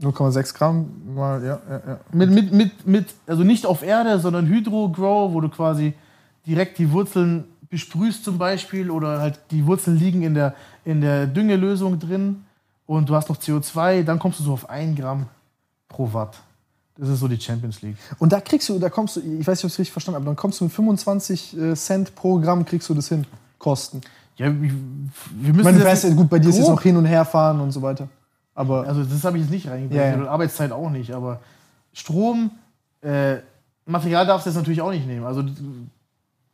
Speaker 3: 0,6 Gramm mal, ja, ja, ja.
Speaker 4: Mit, mit, mit, mit, also nicht auf Erde, sondern Hydro-Grow, wo du quasi direkt die Wurzeln besprühst zum Beispiel oder halt die Wurzeln liegen in der, in der Düngelösung drin und du hast noch CO2, dann kommst du so auf 1 Gramm pro Watt. Das ist so die Champions League.
Speaker 3: Und da kriegst du, da kommst du, ich weiß nicht, ob ich es richtig verstanden habe, dann kommst du mit 25 äh, Cent pro Gramm, kriegst du das hin. Kosten.
Speaker 4: Ja, wir wir
Speaker 3: Ich
Speaker 4: müssen
Speaker 3: meine, gut, bei dir ist jetzt
Speaker 4: grob-
Speaker 3: noch hin und her fahren und so weiter. Aber
Speaker 4: Also das habe ich jetzt nicht reingebracht.
Speaker 3: Ja, ja.
Speaker 4: Und Arbeitszeit auch nicht. Aber Strom, äh, Material darfst du jetzt natürlich auch nicht nehmen. Also du,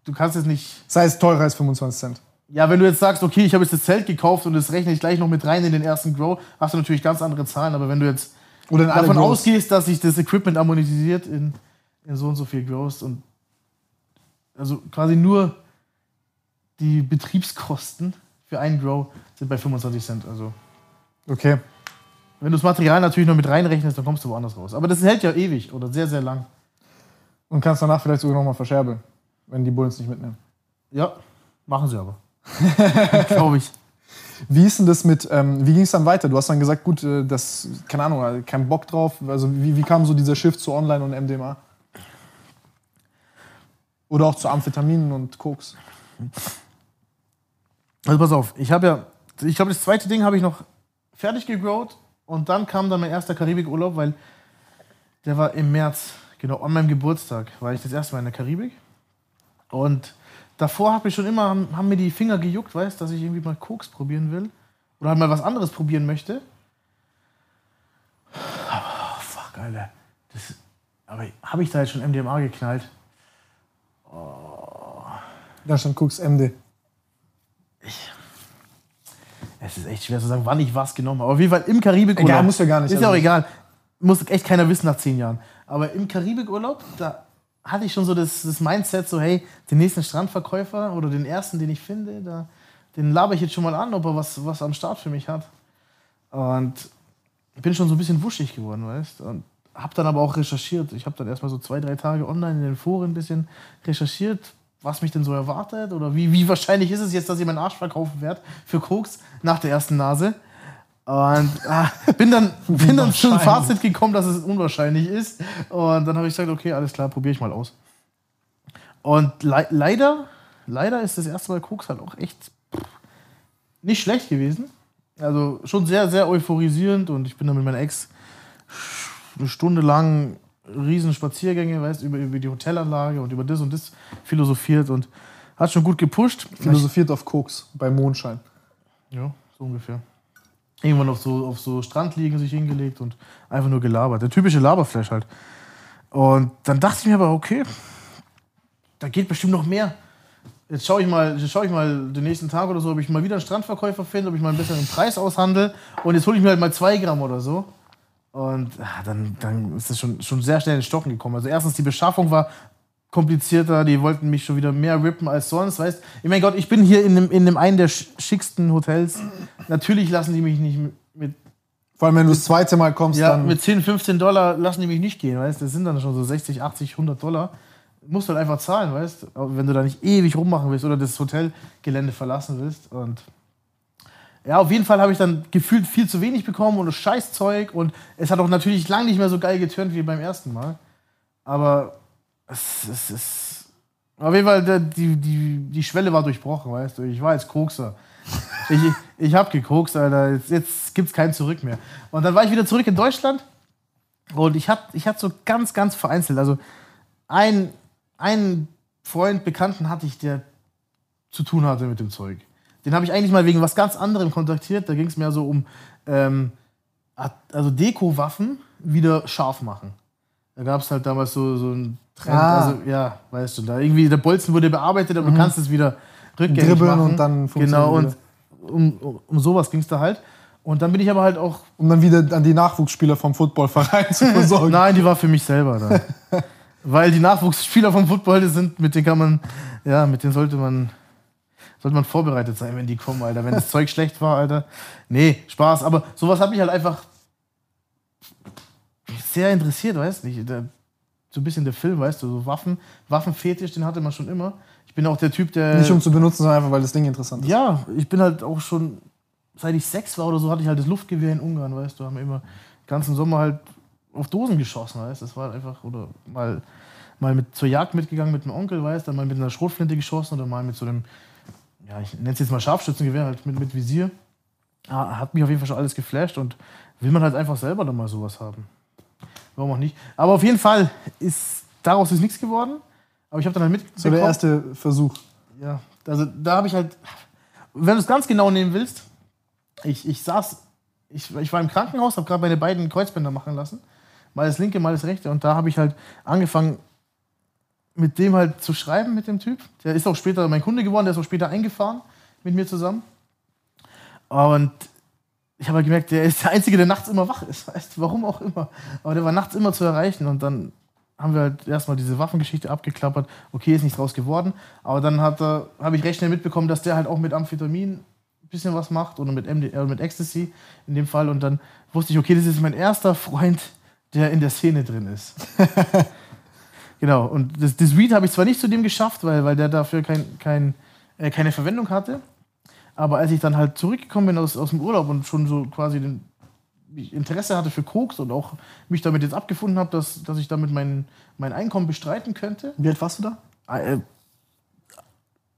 Speaker 4: du kannst jetzt nicht.
Speaker 3: sei es teurer als 25 Cent.
Speaker 4: Ja, wenn du jetzt sagst, okay, ich habe jetzt das Zelt gekauft und das rechne ich gleich noch mit rein in den ersten Grow, hast du natürlich ganz andere Zahlen. Aber wenn du jetzt davon
Speaker 3: Grows.
Speaker 4: ausgehst, dass sich das Equipment amortisiert in, in so und so viel Grows und also quasi nur die Betriebskosten für einen Grow sind bei 25 Cent. Also
Speaker 3: Okay.
Speaker 4: wenn du das Material natürlich noch mit reinrechnest, dann kommst du woanders raus. Aber das hält ja ewig oder sehr, sehr lang.
Speaker 3: Und kannst danach vielleicht sogar nochmal verscherbeln, wenn die Bullen es nicht mitnehmen.
Speaker 4: Ja, machen sie aber. Glaube ich.
Speaker 3: Wie ist denn das mit, ähm, wie ging es dann weiter? Du hast dann gesagt, gut, äh, das, keine Ahnung, äh, kein Bock drauf. Also wie, wie kam so dieser Shift zu Online und MDMA? Oder auch zu Amphetaminen und Koks?
Speaker 4: Also pass auf, ich habe ja, ich glaube, das zweite Ding habe ich noch fertig gegrowt und dann kam dann mein erster Karibikurlaub, weil der war im März, genau, an meinem Geburtstag, war ich das erste Mal in der Karibik. Und davor habe ich schon immer, haben, mir die Finger gejuckt, weißt dass ich irgendwie mal Koks probieren will. Oder halt mal was anderes probieren möchte. Oh, fuck, Alter. Das, aber habe ich da jetzt schon MDMA geknallt?
Speaker 3: Da stand Koks MD.
Speaker 4: Es ist echt schwer zu sagen, wann ich was genommen habe. Auf jeden Fall im Karibikurlaub.
Speaker 3: Egal, muss ja gar nicht,
Speaker 4: Ist ja auch egal. Muss echt keiner wissen nach zehn Jahren. Aber im Karibikurlaub, da hatte ich schon so das, das Mindset, so hey, den nächsten Strandverkäufer oder den ersten, den ich finde, da, den laber ich jetzt schon mal an, ob er was, was am Start für mich hat. Und ich bin schon so ein bisschen wuschig geworden, weißt Und habe dann aber auch recherchiert. Ich habe dann erstmal so zwei, drei Tage online in den Foren ein bisschen recherchiert, was mich denn so erwartet oder wie, wie wahrscheinlich ist es jetzt, dass ich meinen Arsch verkaufen werde für Koks nach der ersten Nase. Und ah, bin dann, bin dann zum. Fazit gekommen, dass es unwahrscheinlich ist. Und dann habe ich gesagt, okay, alles klar, probiere ich mal aus. Und le leider, leider ist das erste Mal Koks halt auch echt nicht schlecht gewesen. Also schon sehr, sehr euphorisierend und ich bin dann mit meiner Ex eine Stunde lang riesen Spaziergänge, weißt, über, über die Hotelanlage und über das und das philosophiert und hat schon gut gepusht.
Speaker 3: Philosophiert auf Koks bei Mondschein.
Speaker 4: Ja, so ungefähr. Irgendwann auf so, auf so Strandliegen sich hingelegt und einfach nur gelabert. Der typische Laberflash halt. Und dann dachte ich mir aber, okay, da geht bestimmt noch mehr. Jetzt schaue ich, mal, jetzt ich mal den nächsten Tag oder so, ob ich mal wieder einen Strandverkäufer finde, ob ich mal einen besseren Preis aushandle. Und jetzt hole ich mir halt mal zwei Gramm oder so. Und ah, dann, dann ist das schon, schon sehr schnell in Stocken gekommen. Also erstens, die Beschaffung war komplizierter, die wollten mich schon wieder mehr rippen als sonst, weißt Ich mein Gott, ich bin hier in dem, in dem einen der sch- schicksten Hotels. Natürlich lassen die mich nicht mit,
Speaker 3: Vor allem, wenn du das zweite Mal kommst,
Speaker 4: ja,
Speaker 3: dann.
Speaker 4: mit 10, 15 Dollar lassen die mich nicht gehen, weißt Das sind dann schon so 60, 80, 100 Dollar. Musst du halt einfach zahlen, weißt Wenn du da nicht ewig rummachen willst oder das Hotelgelände verlassen willst. Und ja, auf jeden Fall habe ich dann gefühlt viel zu wenig bekommen und das Scheißzeug. Und es hat auch natürlich lang nicht mehr so geil geturnt wie beim ersten Mal. Aber es, es ist. Auf jeden Fall, die, die, die Schwelle war durchbrochen, weißt du. Ich war jetzt Kokser. Ich, ich hab gekokst, Alter. Jetzt, jetzt gibt's kein Zurück mehr. Und dann war ich wieder zurück in Deutschland. Und ich hatte ich so ganz, ganz vereinzelt. Also ein, einen Freund, Bekannten hatte ich, der zu tun hatte mit dem Zeug. Den habe ich eigentlich mal wegen was ganz anderem kontaktiert. Da ging es mehr so um ähm, also Deko-Waffen wieder scharf machen. Da gab es halt damals so, so einen Trend.
Speaker 3: Ah.
Speaker 4: Also, ja, weißt du, da irgendwie der Bolzen wurde bearbeitet, aber du kannst es wieder rückgängig
Speaker 3: Dribbeln
Speaker 4: machen.
Speaker 3: und dann funktioniert
Speaker 4: Genau, und
Speaker 3: wieder.
Speaker 4: um, um, um sowas ging es da halt. Und dann bin ich aber halt auch
Speaker 3: um dann wieder an die Nachwuchsspieler vom Footballverein zu versorgen.
Speaker 4: Nein, die war für mich selber da. Weil die Nachwuchsspieler vom Football, sind, mit denen kann man, ja, mit denen sollte man, sollte man vorbereitet sein, wenn die kommen, Alter. Wenn das Zeug schlecht war, Alter. Nee, Spaß. Aber sowas hat mich halt einfach sehr interessiert, weißt du? So ein bisschen der Film, weißt du, so Waffen, Waffenfetisch, den hatte man schon immer. Ich bin auch der Typ, der.
Speaker 3: Nicht um zu benutzen, sondern einfach, weil das Ding interessant ist.
Speaker 4: Ja, ich bin halt auch schon, seit ich sechs war oder so, hatte ich halt das Luftgewehr in Ungarn, weißt du, haben wir immer den ganzen Sommer halt auf Dosen geschossen, weißt du, das war halt einfach, oder mal mal mit zur Jagd mitgegangen mit dem Onkel, weißt dann mal mit einer Schrotflinte geschossen oder mal mit so einem, ja, ich nenne es jetzt mal Scharfschützengewehr, halt mit, mit Visier. Ah, hat mich auf jeden Fall schon alles geflasht und will man halt einfach selber dann mal sowas haben. Warum auch nicht? Aber auf jeden Fall ist daraus ist nichts geworden. Aber ich habe dann halt mitbekommen.
Speaker 3: So der erste Versuch.
Speaker 4: Ja, also da habe ich halt, wenn du es ganz genau nehmen willst, ich, ich saß, ich, ich war im Krankenhaus, habe gerade meine beiden Kreuzbänder machen lassen. Mal das linke, mal das rechte. Und da habe ich halt angefangen, mit dem halt zu schreiben, mit dem Typ. Der ist auch später mein Kunde geworden, der ist auch später eingefahren mit mir zusammen. Und ich habe halt gemerkt, der ist der Einzige, der nachts immer wach ist. Weißt, warum auch immer. Aber der war nachts immer zu erreichen. Und dann haben wir halt erstmal diese Waffengeschichte abgeklappert. Okay, ist nichts draus geworden. Aber dann habe ich recht schnell mitbekommen, dass der halt auch mit Amphetamin ein bisschen was macht oder mit, MD, äh, mit Ecstasy in dem Fall. Und dann wusste ich, okay, das ist mein erster Freund, der in der Szene drin ist. genau. Und das, das Weed habe ich zwar nicht zu dem geschafft, weil, weil der dafür kein, kein, äh, keine Verwendung hatte. Aber als ich dann halt zurückgekommen bin aus, aus dem Urlaub und schon so quasi den Interesse hatte für Koks und auch mich damit jetzt abgefunden habe, dass, dass ich damit mein, mein Einkommen bestreiten könnte.
Speaker 3: Wie alt warst du da?
Speaker 4: Äh,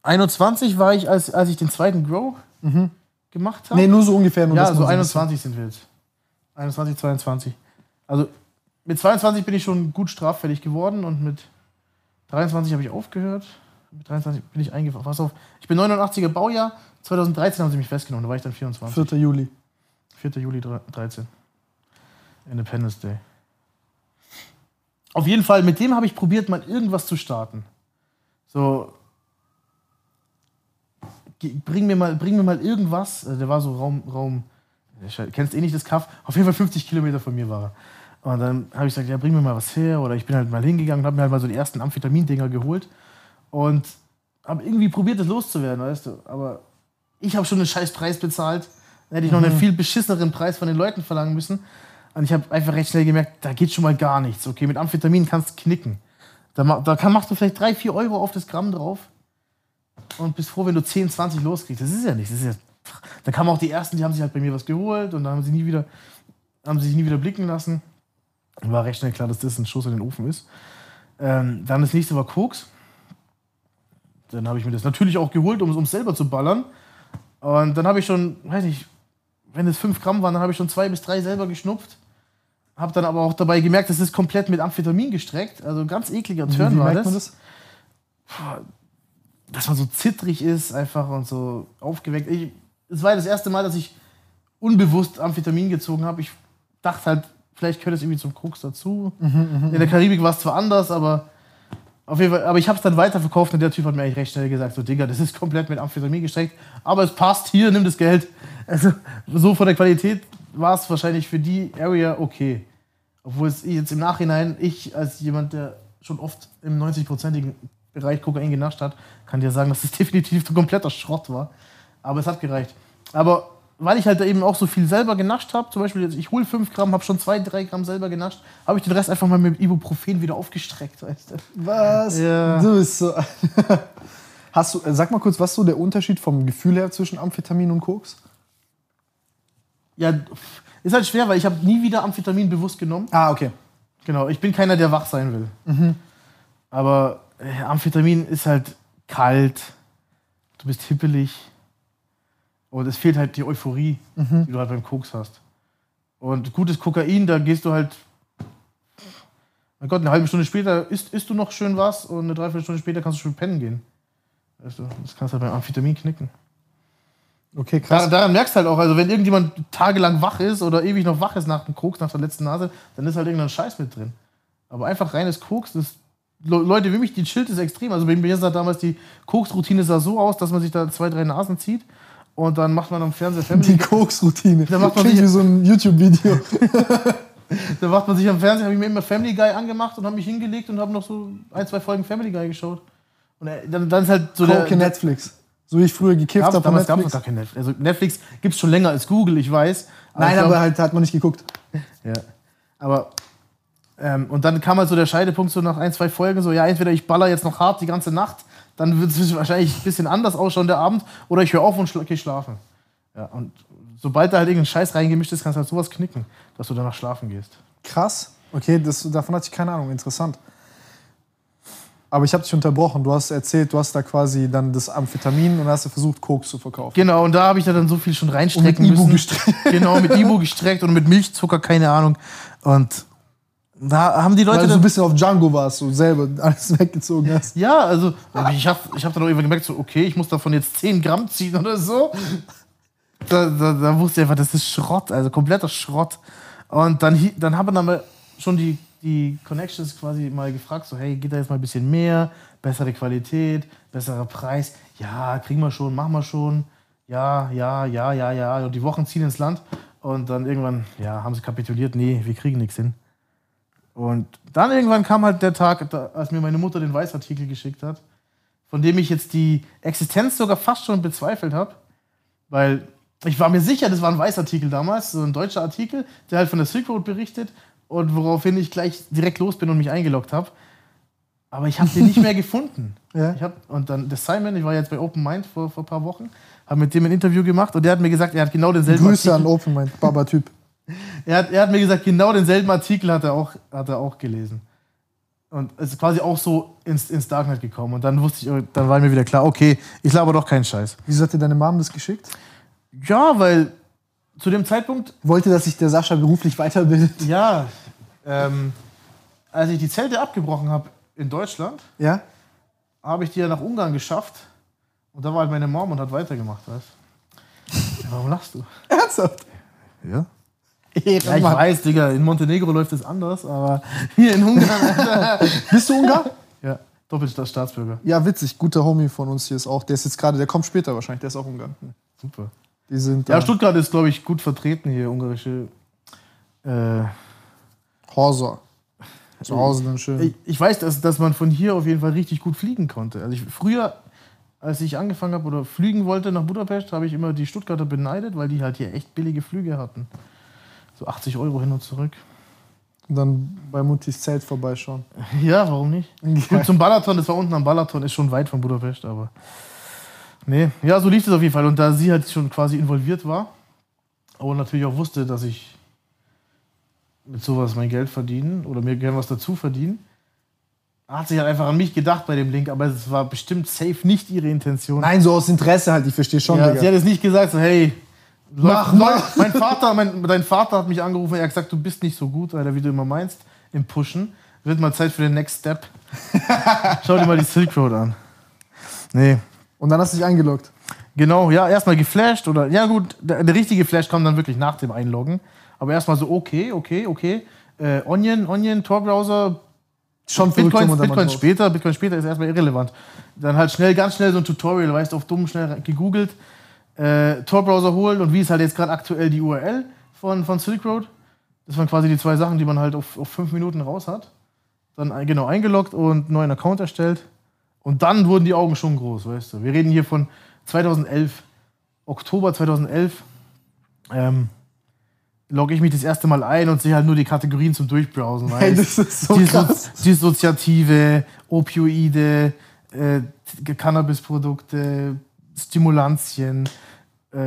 Speaker 4: 21 war ich, als, als ich den zweiten Grow mhm. gemacht habe.
Speaker 3: Nee, nur so ungefähr. Nur
Speaker 4: ja, so 21 sind wir jetzt. 21, 22. Also mit 22 bin ich schon gut straffällig geworden und mit 23 habe ich aufgehört. Mit 23 bin ich eingefahren. Pass auf, ich bin 89er Baujahr. 2013 haben sie mich festgenommen, da war ich dann 24.
Speaker 3: 4. Juli.
Speaker 4: 4. Juli 13. Independence Day. Auf jeden Fall, mit dem habe ich probiert, mal irgendwas zu starten. So, bring mir mal, bring mir mal irgendwas. Also der war so Raum, Raum, kennst eh nicht das Kaff. Auf jeden Fall 50 Kilometer von mir war er. Und dann habe ich gesagt, ja, bring mir mal was her. Oder ich bin halt mal hingegangen und habe mir halt mal so die ersten Amphetamin-Dinger geholt. Und habe irgendwie probiert, das loszuwerden, weißt du. Aber ich habe schon einen scheiß Preis bezahlt. Dann hätte ich noch einen mhm. viel beschisseneren Preis von den Leuten verlangen müssen. Und ich habe einfach recht schnell gemerkt, da geht schon mal gar nichts. Okay, mit Amphetamin kannst du knicken. Da, da kann, machst du vielleicht 3, 4 Euro auf das Gramm drauf und bist froh, wenn du 10, 20 loskriegst. Das ist ja nichts. Ja, da kamen auch die Ersten, die haben sich halt bei mir was geholt und dann haben sie nie wieder, haben sie sich nie wieder blicken lassen. War recht schnell klar, dass das ein Schuss in den Ofen ist. Ähm, dann das nächste war Koks. Dann habe ich mir das natürlich auch geholt, um es selber zu ballern. Und dann habe ich schon, weiß nicht, wenn es 5 Gramm waren, dann habe ich schon zwei bis drei selber geschnupft. Habe dann aber auch dabei gemerkt, das ist komplett mit Amphetamin gestreckt. Also ganz ekliger Turn wie, war das. das? Dass man so zittrig ist einfach und so aufgeweckt. es war das erste Mal, dass ich unbewusst Amphetamin gezogen habe. Ich dachte halt, vielleicht gehört es irgendwie zum Koks dazu. Mhm, mhm In der Karibik war es zwar anders, aber auf jeden Fall, aber ich habe es dann weiterverkauft und der Typ hat mir eigentlich recht schnell gesagt, so Digga, das ist komplett mit Amphetamin gestreckt, aber es passt, hier, nimm das Geld. Also so von der Qualität war es wahrscheinlich für die Area okay. Obwohl es jetzt im Nachhinein, ich als jemand, der schon oft im 90-prozentigen Bereich Kokain genascht hat, kann dir sagen, dass es definitiv kompletter Schrott war. Aber es hat gereicht. Aber weil ich halt eben auch so viel selber genascht habe, zum Beispiel, ich hole 5 Gramm, habe schon 2, 3 Gramm selber genascht, habe ich den Rest einfach mal mit Ibuprofen wieder aufgestreckt, weißt du.
Speaker 3: Was? Ja. Du bist so. Hast du, äh, sag mal kurz, was ist so der Unterschied vom Gefühl her zwischen Amphetamin und Koks?
Speaker 4: Ja, ist halt schwer, weil ich habe nie wieder Amphetamin bewusst genommen.
Speaker 3: Ah, okay.
Speaker 4: Genau, ich bin keiner, der wach sein will. Mhm. Aber äh, Amphetamin ist halt kalt, du bist hippelig und es fehlt halt die Euphorie, mhm. die du halt beim Koks hast. Und gutes Kokain, da gehst du halt. Mein Gott, eine halbe Stunde später isst, isst du noch schön was und eine Dreiviertelstunde später kannst du schon pennen gehen. Weißt du, das kannst du halt beim Amphetamin knicken.
Speaker 3: Okay, krass.
Speaker 4: Daran, daran merkst du halt auch, also wenn irgendjemand tagelang wach ist oder ewig noch wach ist nach dem Koks, nach der letzten Nase, dann ist halt irgendein Scheiß mit drin. Aber einfach reines Koks, das Leute wie mich, die chillt ist extrem. Also bei mir sah damals die Koks-Routine sah so aus, dass man sich da zwei, drei Nasen zieht und dann macht man am Fernseher
Speaker 3: Family. Die Koks-Routine. Da macht man sich wie so ein YouTube-Video.
Speaker 4: da macht man sich am Fernseher, habe ich mir immer Family Guy angemacht und habe mich hingelegt und habe noch so ein, zwei Folgen Family Guy geschaut. Und äh, dann, dann ist halt so
Speaker 3: Coke der, Netflix. So wie ich früher gekifft habe.
Speaker 4: Damals gab es gar kein Netflix. Also Netflix gibt es schon länger als Google, ich weiß.
Speaker 3: Aber Nein, ich glaub, aber halt hat man nicht geguckt.
Speaker 4: ja. Aber ähm, und dann kam halt so der Scheidepunkt so nach ein, zwei Folgen so, ja, entweder ich baller jetzt noch hart die ganze Nacht dann wird es wahrscheinlich ein bisschen anders ausschauen der Abend oder ich höre auf und schla gehe schlafen. Ja, und sobald da halt irgendein Scheiß reingemischt ist, kannst du halt sowas knicken, dass du danach schlafen gehst.
Speaker 3: Krass. Okay, das, davon hatte ich keine Ahnung. Interessant. Aber ich habe dich unterbrochen. Du hast erzählt, du hast da quasi dann das Amphetamin und hast versucht, Koks zu verkaufen.
Speaker 4: Genau, und da habe ich da dann so viel schon reinstrecken
Speaker 3: Und mit Ibu
Speaker 4: müssen.
Speaker 3: gestreckt.
Speaker 4: Genau, mit Ibu gestreckt und mit Milchzucker, keine Ahnung. Und da haben die Leute
Speaker 3: Weil du so
Speaker 4: dann
Speaker 3: ein bisschen auf Django warst, so selber alles weggezogen hast.
Speaker 4: Ja, also ich habe ich hab dann auch irgendwann gemerkt, so, okay, ich muss davon jetzt 10 Gramm ziehen oder so. Da, da, da wusste ich einfach, das ist Schrott, also kompletter Schrott. Und dann, dann haben dann mal schon die, die Connections quasi mal gefragt, so, hey, geht da jetzt mal ein bisschen mehr, bessere Qualität, besserer Preis. Ja, kriegen wir schon, machen wir schon. Ja, ja, ja, ja, ja. Und die Wochen ziehen ins Land. Und dann irgendwann, ja, haben sie kapituliert, nee, wir kriegen nichts hin. Und dann irgendwann kam halt der Tag, als mir meine Mutter den Weißartikel geschickt hat, von dem ich jetzt die Existenz sogar fast schon bezweifelt habe. Weil ich war mir sicher, das war ein Weißartikel damals, so ein deutscher Artikel, der halt von der Silk Road berichtet und woraufhin ich gleich direkt los bin und mich eingeloggt habe. Aber ich habe den nicht mehr gefunden.
Speaker 3: Ja.
Speaker 4: Ich hab, und dann der Simon, ich war jetzt bei Open Mind vor, vor ein paar Wochen, habe mit dem ein Interview gemacht und der hat mir gesagt, er hat genau denselben
Speaker 3: Grüße an
Speaker 4: Artikel.
Speaker 3: Open Mind, Baba-Typ.
Speaker 4: Er hat, er hat mir gesagt, genau denselben Artikel hat er auch, hat er auch gelesen. Und es ist quasi auch so ins, ins Darknet gekommen. Und dann wusste ich, dann war mir wieder klar, okay, ich laber doch keinen Scheiß.
Speaker 3: Wieso hat dir deine Mom das geschickt?
Speaker 4: Ja, weil zu dem Zeitpunkt,
Speaker 3: Wollte, dass sich der Sascha beruflich weiterbildet?
Speaker 4: ja, ähm, als ich die Zelte abgebrochen habe in Deutschland,
Speaker 3: Ja?
Speaker 4: habe ich die ja nach Ungarn geschafft. Und da war halt meine Mom und hat weitergemacht, weißt du? Warum lachst du?
Speaker 3: Ernsthaft?
Speaker 4: Ja. Ja, ich weiß, Digga, in Montenegro läuft es anders, aber hier in Ungarn, Alter.
Speaker 3: Bist du Ungar?
Speaker 4: ja, doppelter Staatsbürger.
Speaker 3: Ja, witzig. Guter Homie von uns hier ist auch. Der ist jetzt gerade, der kommt später wahrscheinlich. Der ist auch Ungarn.
Speaker 4: Super.
Speaker 3: Die sind
Speaker 4: Ja. Stuttgart ist, glaube ich, gut vertreten hier, ungarische. Äh,
Speaker 3: Horsa. Zu Hause dann schön.
Speaker 4: ich, ich weiß, dass, dass man von hier auf jeden Fall richtig gut fliegen konnte. Also ich, früher, als ich angefangen habe oder fliegen wollte nach Budapest, habe ich immer die Stuttgarter beneidet, weil die halt hier echt billige Flüge hatten. So 80 Euro hin und zurück.
Speaker 3: Und dann bei Mutis Zelt vorbeischauen.
Speaker 4: Ja, warum nicht? Gut, zum Balaton, das war unten am Balaton, ist schon weit von Budapest, aber. Nee, ja, so lief es auf jeden Fall. Und da sie halt schon quasi involviert war und natürlich auch wusste, dass ich mit sowas mein Geld verdienen oder mir gerne was dazu verdienen, hat sich halt einfach an mich gedacht bei dem Link, aber es war bestimmt safe nicht ihre Intention.
Speaker 3: Nein, so aus Interesse halt. Ich verstehe schon,
Speaker 4: ja, sie hat jetzt nicht gesagt, so, hey,
Speaker 3: Mach, mach.
Speaker 4: mein Vater, mein, dein Vater hat mich angerufen, er hat gesagt, du bist nicht so gut, Alter, wie du immer meinst, im Pushen. Wird mal Zeit für den Next Step. Schau dir mal die Silk Road an. Nee.
Speaker 3: Und dann hast du dich eingeloggt.
Speaker 4: Genau, ja, erstmal geflasht oder, ja gut, der, der richtige Flash kam dann wirklich nach dem Einloggen. Aber erstmal so, okay, okay, okay. Äh, Onion, Onion, Tor-Browser,
Speaker 3: Schon
Speaker 4: Bitcoin, Bitcoin später, Bitcoin später ist erstmal irrelevant. Dann halt schnell, ganz schnell so ein Tutorial, weißt du, auf dumm schnell gegoogelt, äh, Tor-Browser holen und wie ist halt jetzt gerade aktuell die URL von, von Silk Road. Das waren quasi die zwei Sachen, die man halt auf, auf fünf Minuten raus hat. Dann genau eingeloggt und einen neuen Account erstellt. Und dann wurden die Augen schon groß, weißt du. Wir reden hier von 2011, Oktober 2011. Ähm, logge ich mich das erste Mal ein und sehe halt nur die Kategorien zum Durchbrowsen.
Speaker 3: Hey,
Speaker 4: weißt
Speaker 3: das ist so
Speaker 4: Disso
Speaker 3: krass.
Speaker 4: Dissoziative, Opioide, äh, Cannabisprodukte, Stimulantien, äh,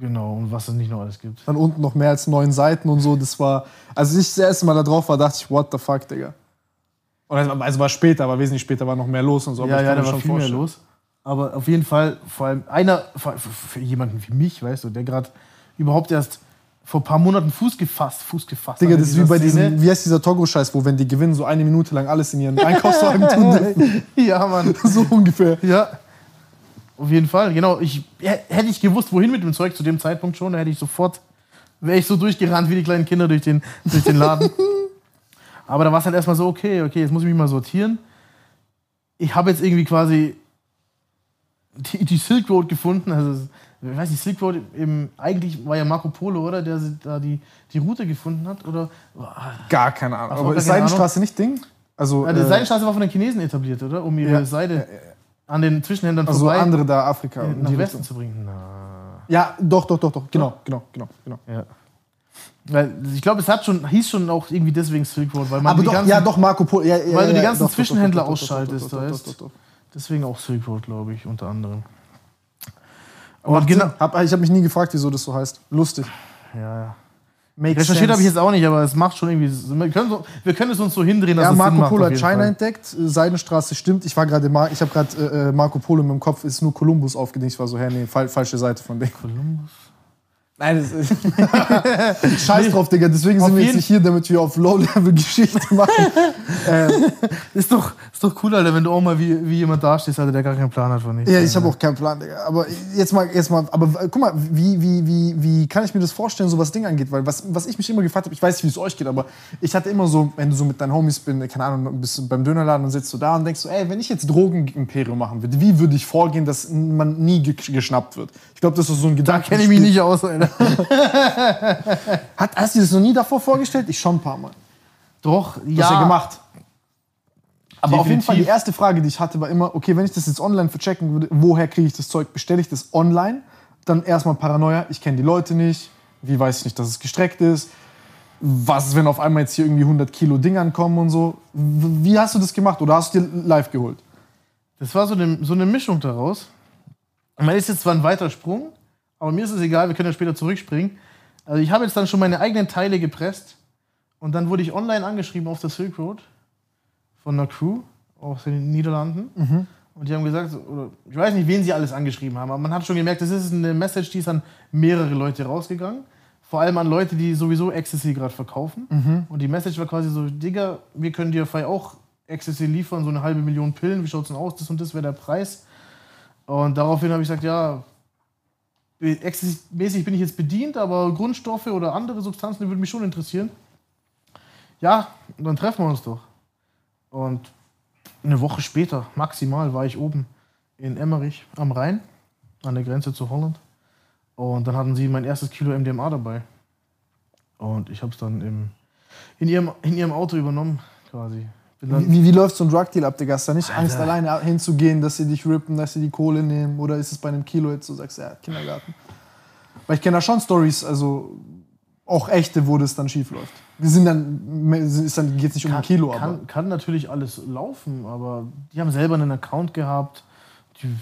Speaker 4: genau, und was es nicht noch alles gibt.
Speaker 3: Dann unten noch mehr als neun Seiten und so. Das war, als ich das erste Mal da drauf war, dachte ich, what the fuck, Digga. Und also, also war später, aber wesentlich später war noch mehr los und so. aber
Speaker 4: ja, ja, da war viel mehr los. Aber auf jeden Fall, vor allem einer, für, für- jemanden wie mich, weißt du, der gerade überhaupt erst vor ein paar Monaten Fuß gefasst, Fuß gefasst
Speaker 3: Digga, das ist wie bei diesem, wie heißt dieser Togo-Scheiß, wo wenn die gewinnen, so eine Minute lang alles in ihren Einkaufswagen tun dürfen.
Speaker 4: Ja, Mann.
Speaker 3: so ungefähr.
Speaker 4: Ja. Auf jeden Fall, genau. Ich, hätte ich gewusst, wohin mit dem Zeug zu dem Zeitpunkt schon, hätte ich sofort, wäre ich so durchgerannt wie die kleinen Kinder durch den, durch den Laden. Aber da war es halt erstmal so, okay, okay, jetzt muss ich mich mal sortieren. Ich habe jetzt irgendwie quasi die, die Silk Road gefunden. Also, ich weiß nicht, Silk Road, eben, eigentlich war ja Marco Polo, oder? Der da die, die Route gefunden hat. Oder?
Speaker 3: Gar keine Ahnung.
Speaker 4: Ach
Speaker 3: aber ist Seidenstraße nicht Ding? Also,
Speaker 4: Ja, die
Speaker 3: äh,
Speaker 4: Seidenstraße war von den Chinesen etabliert, oder? Um ihre
Speaker 3: Ja.
Speaker 4: Seide an den Zwischenhändlern
Speaker 3: also
Speaker 4: vorbei
Speaker 3: andere da, Afrika. in
Speaker 4: nach
Speaker 3: die
Speaker 4: Westen
Speaker 3: Richtung.
Speaker 4: zu bringen. Na.
Speaker 3: Ja, doch, doch, doch, doch. Genau, genau, genau, genau.
Speaker 4: Ja. Weil ich glaube, es hat schon, hieß schon auch irgendwie deswegen Silk Road, weil man
Speaker 3: Aber
Speaker 4: die
Speaker 3: doch,
Speaker 4: ganzen,
Speaker 3: ja, doch, Marco Polo. Ja, ja,
Speaker 4: Weil du die ganzen
Speaker 3: doch,
Speaker 4: Zwischenhändler
Speaker 3: doch,
Speaker 4: ausschaltest,
Speaker 3: doch,
Speaker 4: weißt? deswegen auch Silk Road, glaube ich, unter anderem.
Speaker 3: Aber genau.
Speaker 4: genau,
Speaker 3: Hab, ich habe mich nie gefragt, wieso das so heißt. Lustig.
Speaker 4: ja, ja.
Speaker 3: Makes
Speaker 4: Recherchiert habe ich jetzt auch nicht, aber es macht schon irgendwie. Wir können, so, wir können es uns so hindrehen, dass
Speaker 3: Ja,
Speaker 4: es Sinn
Speaker 3: Marco
Speaker 4: macht.
Speaker 3: Polo hat China
Speaker 4: Fall.
Speaker 3: entdeckt, äh, Seidenstraße stimmt. Ich war gerade, ich habe gerade äh, äh, Marco Polo im Kopf, ist nur Kolumbus aufgedeckt. Ich war so, hä, nee, fal falsche Seite von dem.
Speaker 4: Kolumbus?
Speaker 3: Nein, das ist. Scheiß drauf, Digga. Deswegen sind
Speaker 4: Auf
Speaker 3: wir jetzt nicht hier, damit wir auf Low-Level-Geschichte machen.
Speaker 4: Ist doch, ist doch cool, Alter, wenn du auch mal wie, wie jemand dastehst, Alter, der gar keinen Plan hat von nichts.
Speaker 3: Ja, ich habe auch keinen Plan, Digga. Aber jetzt mal, jetzt mal, aber äh, guck mal, wie, wie, wie, wie kann ich mir das vorstellen, so was Ding angeht? Weil was, was ich mich immer gefragt habe, ich weiß nicht, wie es euch geht, aber ich hatte immer so, wenn du so mit deinen Homies bin, keine Ahnung, bist beim Dönerladen und sitzt du da und denkst so, ey, wenn ich jetzt Drogenimperium machen würde, wie würde ich vorgehen, dass man nie ge geschnappt wird? Ich glaube, das ist so ein
Speaker 4: Da
Speaker 3: Gedanke.
Speaker 4: kenne ich mich nicht aus, Alter.
Speaker 3: Hat, hast du dir das noch nie davor vorgestellt? Ich schon ein paar Mal.
Speaker 4: Doch,
Speaker 3: Das ja.
Speaker 4: ja.
Speaker 3: gemacht. Aber auf jeden
Speaker 4: Definitiv.
Speaker 3: Fall die erste Frage, die ich hatte, war immer, okay, wenn ich das jetzt online verchecken würde, woher kriege ich das Zeug? Bestelle ich das online? Dann erstmal Paranoia, ich kenne die Leute nicht, wie weiß ich nicht, dass es gestreckt ist? Was ist, wenn auf einmal jetzt hier irgendwie 100 Kilo Ding ankommen und so? Wie hast du das gemacht oder hast du dir live geholt?
Speaker 4: Das war so eine, so eine Mischung daraus. Man ist jetzt zwar ein weiter Sprung, aber mir ist es egal, wir können ja später zurückspringen. Also ich habe jetzt dann schon meine eigenen Teile gepresst und dann wurde ich online angeschrieben auf der Silk Road von einer Crew aus den Niederlanden. Und die haben gesagt, oder ich weiß nicht, wen sie alles angeschrieben haben, aber man hat schon gemerkt, das ist eine Message, die ist an mehrere Leute rausgegangen. Vor allem an Leute, die sowieso Ecstasy gerade verkaufen. Und die Message war quasi so, Digga, wir können dir frei auch Ecstasy liefern, so eine halbe Million Pillen, wie schaut's denn aus? Das und das wäre der Preis. Und daraufhin habe ich gesagt, ja, Ecstasy-mäßig bin ich jetzt bedient, aber Grundstoffe oder andere Substanzen, die würden mich schon interessieren. Ja, dann treffen wir uns doch. Und eine Woche später, maximal, war ich oben in Emmerich am Rhein, an der Grenze zu Holland. Und dann hatten sie mein erstes Kilo MDMA dabei. Und ich habe es dann im, in, ihrem, in ihrem Auto übernommen, quasi.
Speaker 3: Wie, wie läuft so ein Drug-Deal ab, Digga? Hast du da nicht Angst, alleine hinzugehen, dass sie dich rippen, dass sie die Kohle nehmen? Oder ist es bei einem Kilo jetzt so, sagst du, ja, Kindergarten? Weil ich kenne da schon Stories, also auch echte, wo das dann schief läuft. Die sind dann, ist dann geht es nicht um ein Kilo, aber.
Speaker 4: kann, kann natürlich alles laufen, aber die haben selber einen Account gehabt, die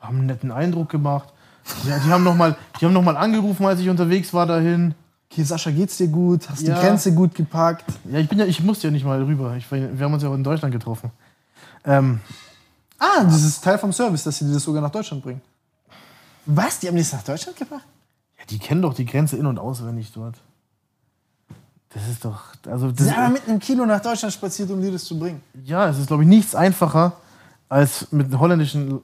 Speaker 4: haben einen netten Eindruck gemacht. Ja, die haben nochmal noch mal angerufen, als ich unterwegs war dahin.
Speaker 3: Okay, Sascha, geht's dir gut? Hast
Speaker 4: Ja.
Speaker 3: die Grenze gut gepackt?
Speaker 4: Ja, ich, bin ja, ich musste ja nicht mal rüber. Ich, wir haben uns ja auch in Deutschland getroffen. Ähm,
Speaker 3: Ah, das ist Teil vom Service, dass sie dir das sogar nach Deutschland bringen. Was? Die haben das nach Deutschland gebracht?
Speaker 4: ja, die kennen doch die Grenze in- und auswendig dort. Das ist doch. Also das,
Speaker 3: sind aber mit einem Kilo nach Deutschland spaziert, um dir das zu bringen.
Speaker 4: ja, es ist, glaube ich, nichts einfacher, als mit holländischen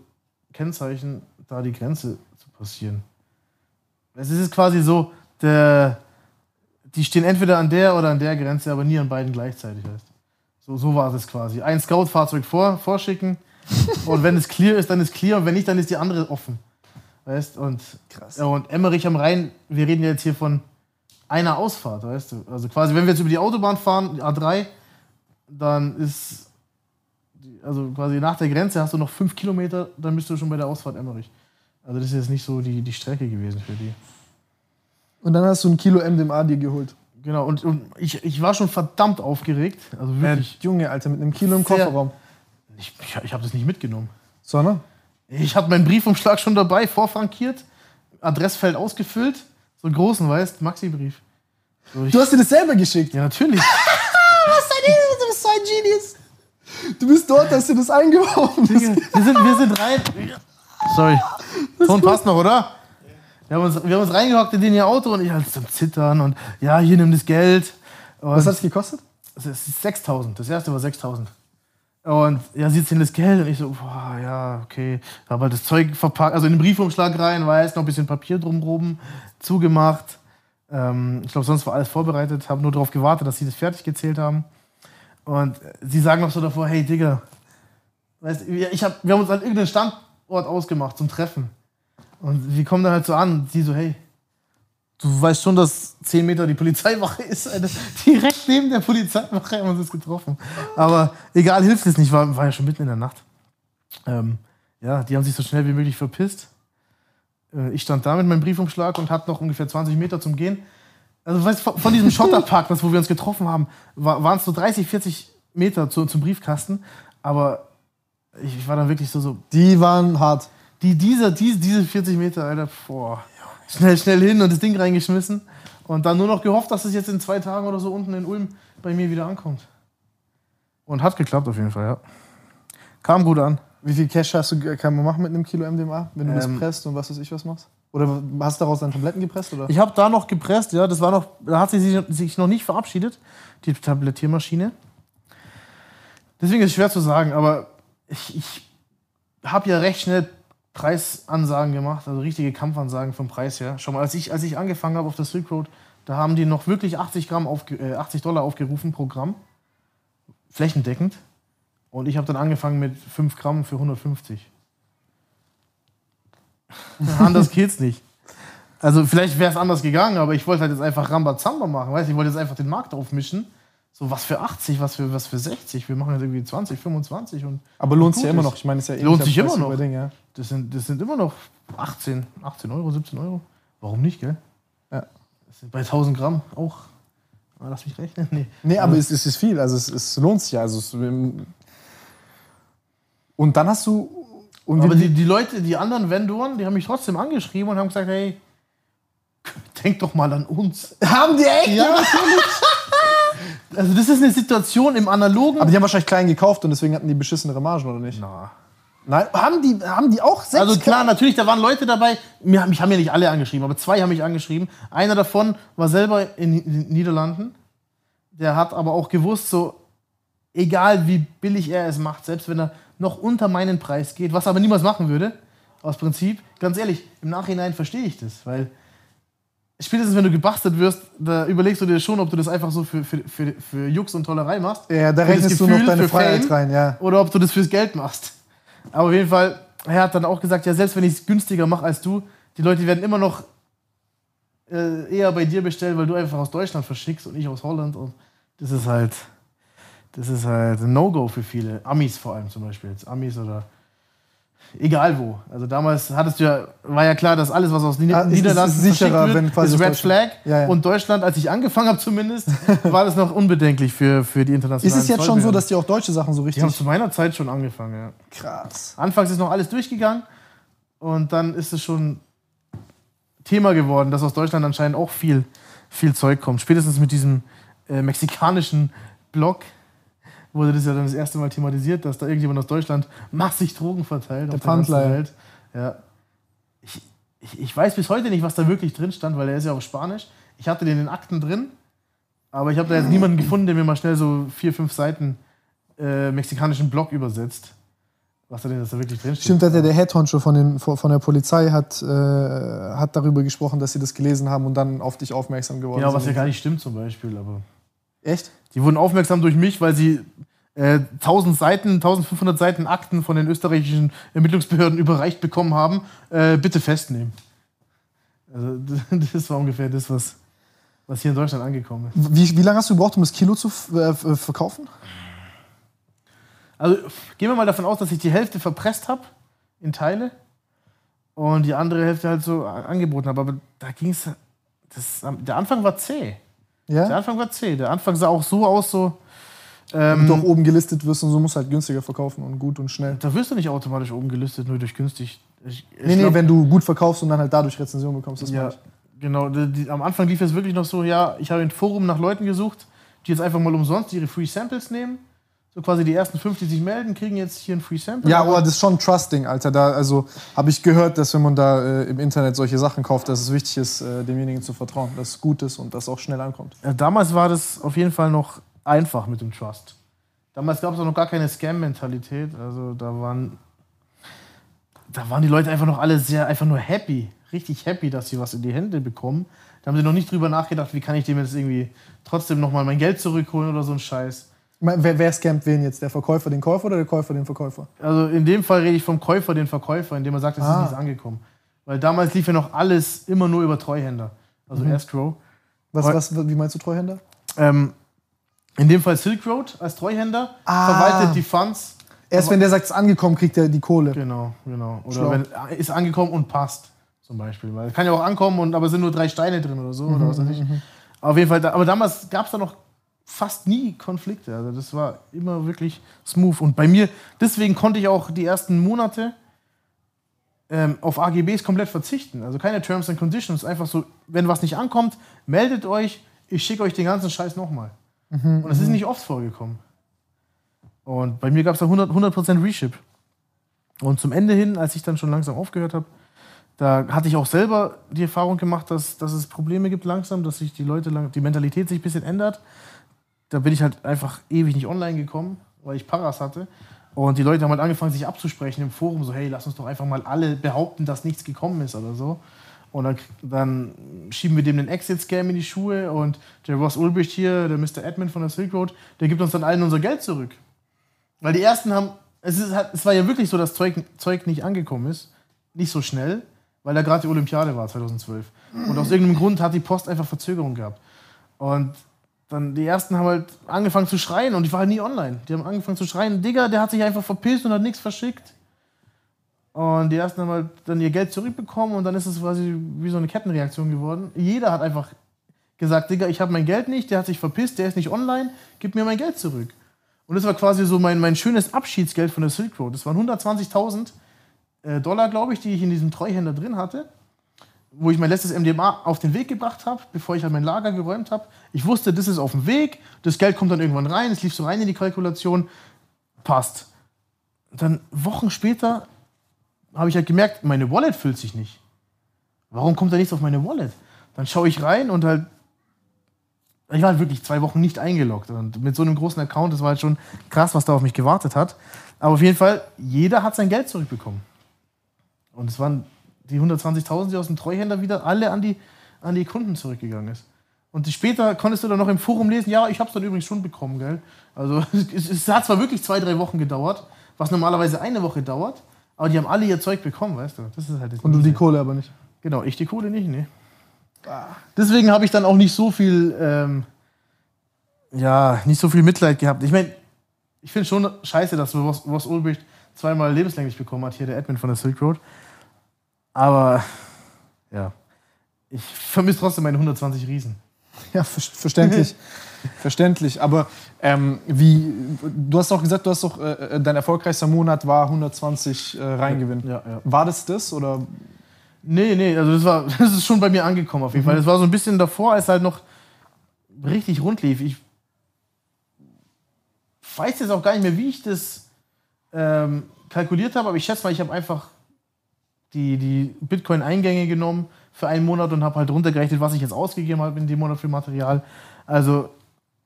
Speaker 4: Kennzeichen da die Grenze zu passieren. Es ist quasi so, der, die stehen entweder an der oder an der Grenze, aber nie an beiden gleichzeitig. Heißt. So, so war es quasi. Ein Scout-Fahrzeug vor, vorschicken und wenn es clear ist, dann ist clear und wenn nicht, dann ist die andere offen. Weißt und,
Speaker 3: Krass.
Speaker 4: ja, und Emmerich am Rhein, wir reden ja jetzt hier von einer Ausfahrt, weißt du? Also quasi, wenn wir jetzt über die Autobahn fahren, die A3, dann ist, also quasi nach der Grenze hast du noch fünf Kilometer, dann bist du schon bei der Ausfahrt Emmerich. Also das ist jetzt nicht so die, die Strecke gewesen für die.
Speaker 3: Und dann hast du ein Kilo MDMA dir geholt.
Speaker 4: Genau, und, und ich, ich war schon verdammt aufgeregt. Also
Speaker 3: Ja,
Speaker 4: wirklich.
Speaker 3: Junge, Alter, mit einem Kilo im Kofferraum.
Speaker 4: Ich, ich, ich habe das nicht mitgenommen.
Speaker 3: Sondern?
Speaker 4: Ich habe meinen Briefumschlag schon dabei, vorfrankiert, Adressfeld ausgefüllt, so einen großen, weißt, Maxi-Brief. So,
Speaker 3: Du hast dir das selber geschickt.
Speaker 4: ja, natürlich.
Speaker 3: Du bist so ein Genius. Du bist dort, hast dir das eingeworfen.
Speaker 4: wir, sind, wir sind rein. Sorry. Ton passt noch, oder? Wir haben, uns, wir haben uns reingehockt in ihr Auto und ich halt am Zittern und ja, hier nimm das Geld. Und
Speaker 3: Was hat es gekostet?
Speaker 4: Das ist 6000. Das erste war 6000. Und ja, sie in das Geld und ich so, boah, ja, okay. Habe halt das Zeug verpackt, also in den Briefumschlag rein, jetzt noch ein bisschen Papier drumrum zugemacht. Ähm, ich glaube, sonst war alles vorbereitet, habe nur darauf gewartet, dass sie das fertig gezählt haben. Und sie sagen noch so davor, hey Digga, weißt, ich hab, wir haben uns an irgendeinen Standort ausgemacht zum Treffen. Und wir kommen dann halt so an sie so, hey, du weißt schon, dass 10 Meter die Polizeiwache ist. Alter. Direkt neben der Polizeiwache haben wir uns getroffen. Aber egal, hilft es nicht, war, war ja schon mitten in der Nacht. Ähm, ja, die haben sich so schnell wie möglich verpisst. Äh, ich stand da mit meinem Briefumschlag und hatte noch ungefähr 20 Meter zum Gehen. Also weißt, von, von diesem Schotterparkplatz, wo wir uns getroffen haben, war, waren es so 30, 40 Meter zu, zum Briefkasten. Aber ich, ich war dann wirklich so, so
Speaker 3: Die waren hart.
Speaker 4: Die, diese, diese, diese 40 Meter, Alter, boah. Schnell, schnell hin und das Ding reingeschmissen. Und dann nur noch gehofft, dass es jetzt in zwei Tagen oder so unten in Ulm bei mir wieder ankommt. Und hat geklappt auf jeden Fall, ja. Kam gut an.
Speaker 3: Wie viel Cash hast du, kann man machen mit einem Kilo MDMA, wenn du das
Speaker 4: Ähm.
Speaker 3: presst und was weiß ich was machst? Oder hast du daraus dann Tabletten gepresst? Oder?
Speaker 4: Ich habe da noch gepresst, ja, das war noch, da hat sie sich, sich noch nicht verabschiedet, die Tablettiermaschine. Deswegen ist es schwer zu sagen, aber ich, ich habe ja recht schnell Preisansagen gemacht, also richtige Kampfansagen vom Preis her. Schon mal, als ich, als ich angefangen habe auf der Silk Road, da haben die noch wirklich 80, Gramm aufge, äh, 80 Dollar aufgerufen pro Gramm, flächendeckend. Und ich habe dann angefangen mit 5 Gramm für 150. Anders geht's nicht. Also vielleicht wäre es anders gegangen, aber ich wollte halt jetzt einfach Rambazamba machen. Weißt? du, Ich wollte jetzt einfach den Markt aufmischen. So was für 80, was für, was für 60. Wir machen jetzt irgendwie 20, 25 und
Speaker 3: Aber lohnt sich ja immer noch. Ich meine, es ist ja
Speaker 4: Lohnt
Speaker 3: ähnlicher
Speaker 4: sich immer noch.
Speaker 3: Ding, ja.
Speaker 4: Das sind, das sind immer noch 18, 18 Euro, 17 Euro. Warum nicht, gell?
Speaker 3: Ja.
Speaker 4: Das sind bei 1000 Gramm auch. Ah, Lass mich rechnen. Nee.
Speaker 3: Nee, aber es, es ist viel. Also es, es lohnt sich ja. Also es, und dann hast du. Und
Speaker 4: Aber die, die Leute, die anderen Vendoren, die haben mich trotzdem angeschrieben und haben gesagt, hey, denk doch mal an uns.
Speaker 3: haben die echt?
Speaker 4: Ja, natürlich. Also das ist eine Situation im analogen.
Speaker 3: Aber die haben wahrscheinlich klein gekauft und deswegen hatten die beschissenere Margen, oder nicht?
Speaker 4: Na.
Speaker 3: Nein, haben die, haben die auch sechs?
Speaker 4: Also klar, natürlich, da waren Leute dabei, mir, mich haben ja nicht alle angeschrieben, aber zwei haben mich angeschrieben. Einer davon war selber in den Niederlanden. Der hat aber auch gewusst, so, egal wie billig er es macht, selbst wenn er noch unter meinen Preis geht, was er aber niemals machen würde, aus Prinzip, ganz ehrlich, im Nachhinein verstehe ich das, weil spätestens wenn du gebastelt wirst, da überlegst du dir schon, ob du das einfach so für, für, für, für Jux und Tollerei machst.
Speaker 3: Ja, da rechnest du noch deine Freiheit
Speaker 4: Fame.
Speaker 3: rein, ja.
Speaker 4: oder ob du das fürs Geld machst. Aber auf jeden Fall, er hat dann auch gesagt, ja, selbst wenn ich es günstiger mache als du, die Leute werden immer noch äh, eher bei dir bestellen, weil du einfach aus Deutschland verschickst und ich aus Holland. Und das ist halt, das ist halt ein No-Go für viele. Amis vor allem zum Beispiel. Jetzt Amis oder egal wo. Also damals hattest du ja, war ja klar, dass alles, was aus Nieder
Speaker 3: Ah, es ist
Speaker 4: Niederlanden
Speaker 3: sicherer,
Speaker 4: verschickt
Speaker 3: wenn
Speaker 4: wird,
Speaker 3: quasi
Speaker 4: ist Red Flag.
Speaker 3: Ja, ja.
Speaker 4: Und Deutschland, als ich angefangen habe zumindest, war das noch unbedenklich für, für die
Speaker 3: Ist
Speaker 4: internationalen
Speaker 3: es jetzt schon so, dass die auch deutsche Sachen so
Speaker 4: Die
Speaker 3: richtig.
Speaker 4: haben zu meiner Zeit schon angefangen, ja.
Speaker 3: krass.
Speaker 4: Anfangs ist noch alles durchgegangen und dann ist es schon Thema geworden, dass aus Deutschland anscheinend auch viel, viel Zeug kommt. Spätestens mit diesem äh, mexikanischen Blog wurde das ja dann das erste Mal thematisiert, dass da irgendjemand aus Deutschland massig Drogen verteilt.
Speaker 3: Der.
Speaker 4: Welt. Ja. Ich, ich, ich weiß bis heute nicht, was da wirklich drin stand, weil er ist ja auf Spanisch. Ich hatte den in den Akten drin, aber ich habe da jetzt niemanden gefunden, der mir mal schnell so vier, fünf Seiten äh, mexikanischen Blog übersetzt. Was da denn das da wirklich drin steht.
Speaker 3: Stimmt, hat ja der Headhoncho von, den, von der Polizei hat, äh, hat darüber gesprochen, dass sie das gelesen haben und dann auf dich aufmerksam geworden
Speaker 4: Ja, was ja
Speaker 3: sind.
Speaker 4: gar nicht stimmt zum Beispiel, aber
Speaker 3: Echt?
Speaker 4: die wurden aufmerksam durch mich, weil sie äh, 1000 Seiten, 1500 Seiten Akten von den österreichischen Ermittlungsbehörden überreicht bekommen haben. Äh, bitte festnehmen. Also das war ungefähr das, was, was hier in Deutschland angekommen ist.
Speaker 3: Wie, wie lange hast du gebraucht, um das Kilo zu äh, f- verkaufen?
Speaker 4: Also gehen wir mal davon aus, dass ich die Hälfte verpresst habe in Teile und die andere Hälfte halt so angeboten habe. Aber da ging es. Der Anfang war zäh. Der
Speaker 3: Ja?
Speaker 4: Anfang war zäh. Der Anfang sah auch so aus, so. Ähm,
Speaker 3: du auch oben gelistet wirst und so musst du halt günstiger verkaufen und gut und schnell.
Speaker 4: Da wirst du nicht automatisch oben gelistet, nur durch günstig. Ich, ich
Speaker 3: Nee, nee,
Speaker 4: glaub-
Speaker 3: wenn du gut verkaufst und dann halt dadurch Rezension bekommst, das
Speaker 4: ja,
Speaker 3: ich.
Speaker 4: genau. Die, die, am Anfang lief es wirklich noch so, ja, ich habe im Forum nach Leuten gesucht, die jetzt einfach mal umsonst ihre Free Samples nehmen. So quasi die ersten fünf, die sich melden, kriegen jetzt hier ein Free Sample.
Speaker 3: Ja, aber das ist schon Trusting, Alter. Da, also habe ich gehört, dass wenn man da äh, im Internet solche Sachen kauft, dass es wichtig ist, äh, demjenigen zu vertrauen, dass es gut ist und dass es auch schnell ankommt.
Speaker 4: Äh, Damals war das auf jeden Fall noch einfach mit dem Trust. Damals gab es auch noch gar keine Scam-Mentalität. Also da waren, da waren die Leute einfach noch alle sehr, einfach nur happy. Richtig happy, dass sie was in die Hände bekommen. Da haben sie noch nicht drüber nachgedacht, wie kann ich dem jetzt irgendwie trotzdem nochmal mein Geld zurückholen oder so ein Scheiß.
Speaker 3: Wer, wer scammt wen jetzt? Der Verkäufer den Käufer oder der Käufer den Verkäufer?
Speaker 4: Also in dem Fall rede ich vom Käufer den Verkäufer, indem er sagt, es
Speaker 3: Ah.
Speaker 4: ist nichts angekommen. Weil damals lief ja noch alles immer nur über Treuhänder. Also Escrow.
Speaker 3: Was, was, wie meinst du Treuhänder?
Speaker 4: Ähm, in dem Fall Silk Road als Treuhänder
Speaker 3: Ah.
Speaker 4: verwaltet die Funds.
Speaker 3: Erst wenn der sagt, es ist angekommen, kriegt er die Kohle.
Speaker 4: Genau, genau. Oder
Speaker 3: Schlau.
Speaker 4: wenn ist angekommen und passt, zum Beispiel. Weil kann ja auch ankommen, und, aber sind nur drei Steine drin oder so. oder was weiß ich. Auf jeden Fall, aber damals gab es da noch fast nie Konflikte. Also das war immer wirklich smooth. Und bei mir, deswegen konnte ich auch die ersten Monate ähm, auf AGBs komplett verzichten. Also keine Terms and Conditions. Einfach so, wenn was nicht ankommt, meldet euch, ich schicke euch den ganzen Scheiß nochmal. Und das ist nicht oft vorgekommen. Und bei mir gab es da 100%, 100 Reship. Und zum Ende hin, als ich dann schon langsam aufgehört habe, da hatte ich auch selber die Erfahrung gemacht, dass, dass es Probleme gibt langsam, dass sich die Leute, lang, die Mentalität sich ein bisschen ändert. Da bin ich halt einfach ewig nicht online gekommen, weil ich Paras hatte. Und die Leute haben halt angefangen, sich abzusprechen im Forum, so, hey, lass uns doch einfach mal alle behaupten, dass nichts gekommen ist oder so. Und dann, dann schieben wir dem den Exit-Scam in die Schuhe und der Ross Ulbricht hier, der Mr. Admin von der Silk Road, der gibt uns dann allen unser Geld zurück. Weil die ersten haben, es, ist, halt- es war ja wirklich so, dass Zeug, Zeug nicht angekommen ist, nicht so schnell, weil da gerade die Olympiade war 2012. Und aus irgendeinem Grund hat die Post einfach Verzögerung gehabt. Und dann die ersten haben halt angefangen zu schreien und ich war halt nie online. Die haben angefangen zu schreien, Digga, der hat sich einfach verpisst und hat nichts verschickt. Und die ersten haben halt dann ihr Geld zurückbekommen und dann ist es quasi wie so eine Kettenreaktion geworden. Jeder hat einfach gesagt, Digga, ich habe mein Geld nicht, der hat sich verpisst, der ist nicht online, gib mir mein Geld zurück. Und das war quasi so mein, mein schönes Abschiedsgeld von der Silk Road. Das waren 120.000 äh, Dollar, glaube ich, die ich in diesem Treuhänder drin hatte, wo ich mein letztes MDMA auf den Weg gebracht habe, bevor ich halt mein Lager geräumt habe. Ich wusste, das ist auf dem Weg, das Geld kommt dann irgendwann rein, es lief so rein in die Kalkulation, passt. Dann Wochen später habe ich halt gemerkt, meine Wallet füllt sich nicht. Warum kommt da nichts auf meine Wallet? Dann schaue ich rein und halt. Ich war halt wirklich zwei Wochen nicht eingeloggt. Und mit so einem großen Account, das war halt schon krass, was da auf mich gewartet hat. Aber auf jeden Fall, jeder hat sein Geld zurückbekommen. Und es waren die 120.000, die aus dem Treuhänder wieder alle an die, an die Kunden zurückgegangen ist. Und später konntest du dann noch im Forum lesen, ja, ich habe es dann übrigens schon bekommen, gell? Also es, es hat zwar wirklich zwei, drei Wochen gedauert, was normalerweise eine Woche dauert, aber die haben alle ihr Zeug bekommen, weißt du? Das ist halt das
Speaker 3: Und du die. Kohle aber nicht.
Speaker 4: Genau, ich die Kohle nicht, ne. Deswegen habe ich dann auch nicht so viel, ähm, ja, nicht so viel Mitleid gehabt. Ich meine, ich finde schon scheiße, dass Ross, Ross Ulbricht zweimal lebenslänglich bekommen hat, hier der Admin von der Silk Road. Aber, ja, ich vermisse trotzdem meine 120 Riesen.
Speaker 3: Ja, ver verständlich. verständlich. Aber ähm, wie, du hast auch gesagt, du hast doch, äh, dein erfolgreichster Monat war 120 äh, Reingewinn.
Speaker 4: Ja, ja.
Speaker 3: War das das oder?
Speaker 4: Nee, nee, also das, war, das ist schon bei mir angekommen auf jeden Fall. Das war so ein bisschen davor, als halt noch richtig rund lief. Ich weiß jetzt auch gar nicht mehr, wie ich das ähm, kalkuliert habe, aber ich schätze mal, ich habe einfach die, die Bitcoin-Eingänge genommen für einen Monat und habe halt runtergerechnet, was ich jetzt ausgegeben habe in dem Monat für Material. Also,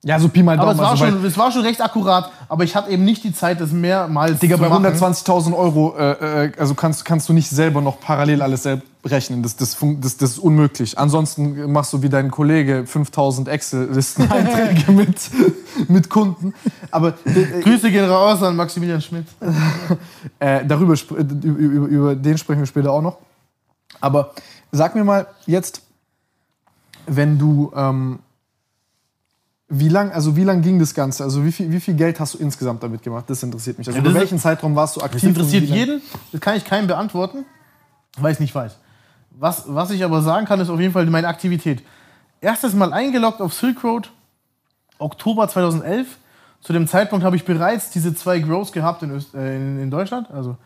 Speaker 3: Ja, so Pi mal
Speaker 4: aber
Speaker 3: Daumen.
Speaker 4: es war,
Speaker 3: also,
Speaker 4: schon, es war schon recht akkurat, aber ich hatte eben nicht die Zeit, das mehrmals
Speaker 3: Digga,
Speaker 4: zu
Speaker 3: bei
Speaker 4: machen.
Speaker 3: 120.000 Euro, äh, äh, also kannst, kannst du nicht selber noch parallel alles selbst rechnen. Das, das, das, das ist unmöglich. Ansonsten machst du wie dein Kollege 5000 Excel-Listen-Einträge mit, mit Kunden. Aber äh,
Speaker 4: Grüße gehen raus an Maximilian Schmidt.
Speaker 3: äh, darüber äh, über, über, über den sprechen wir später auch noch. Aber sag mir mal jetzt, wenn du ähm, wie lang, also wie lang ging das Ganze? Also wie viel, wie viel Geld hast du insgesamt damit gemacht? Das interessiert mich. Also
Speaker 4: Ja,
Speaker 3: über welchen Zeitraum warst du aktiv?
Speaker 4: Das interessiert jeden. Das kann ich keinem beantworten, weil ich nicht weiß. Was, was ich aber sagen kann, ist auf jeden Fall meine Aktivität. Erstes Mal eingeloggt auf Silk Road, Oktober 2011. Zu dem Zeitpunkt habe ich bereits diese zwei Grows gehabt in, Öst, äh, in, in Deutschland. Also,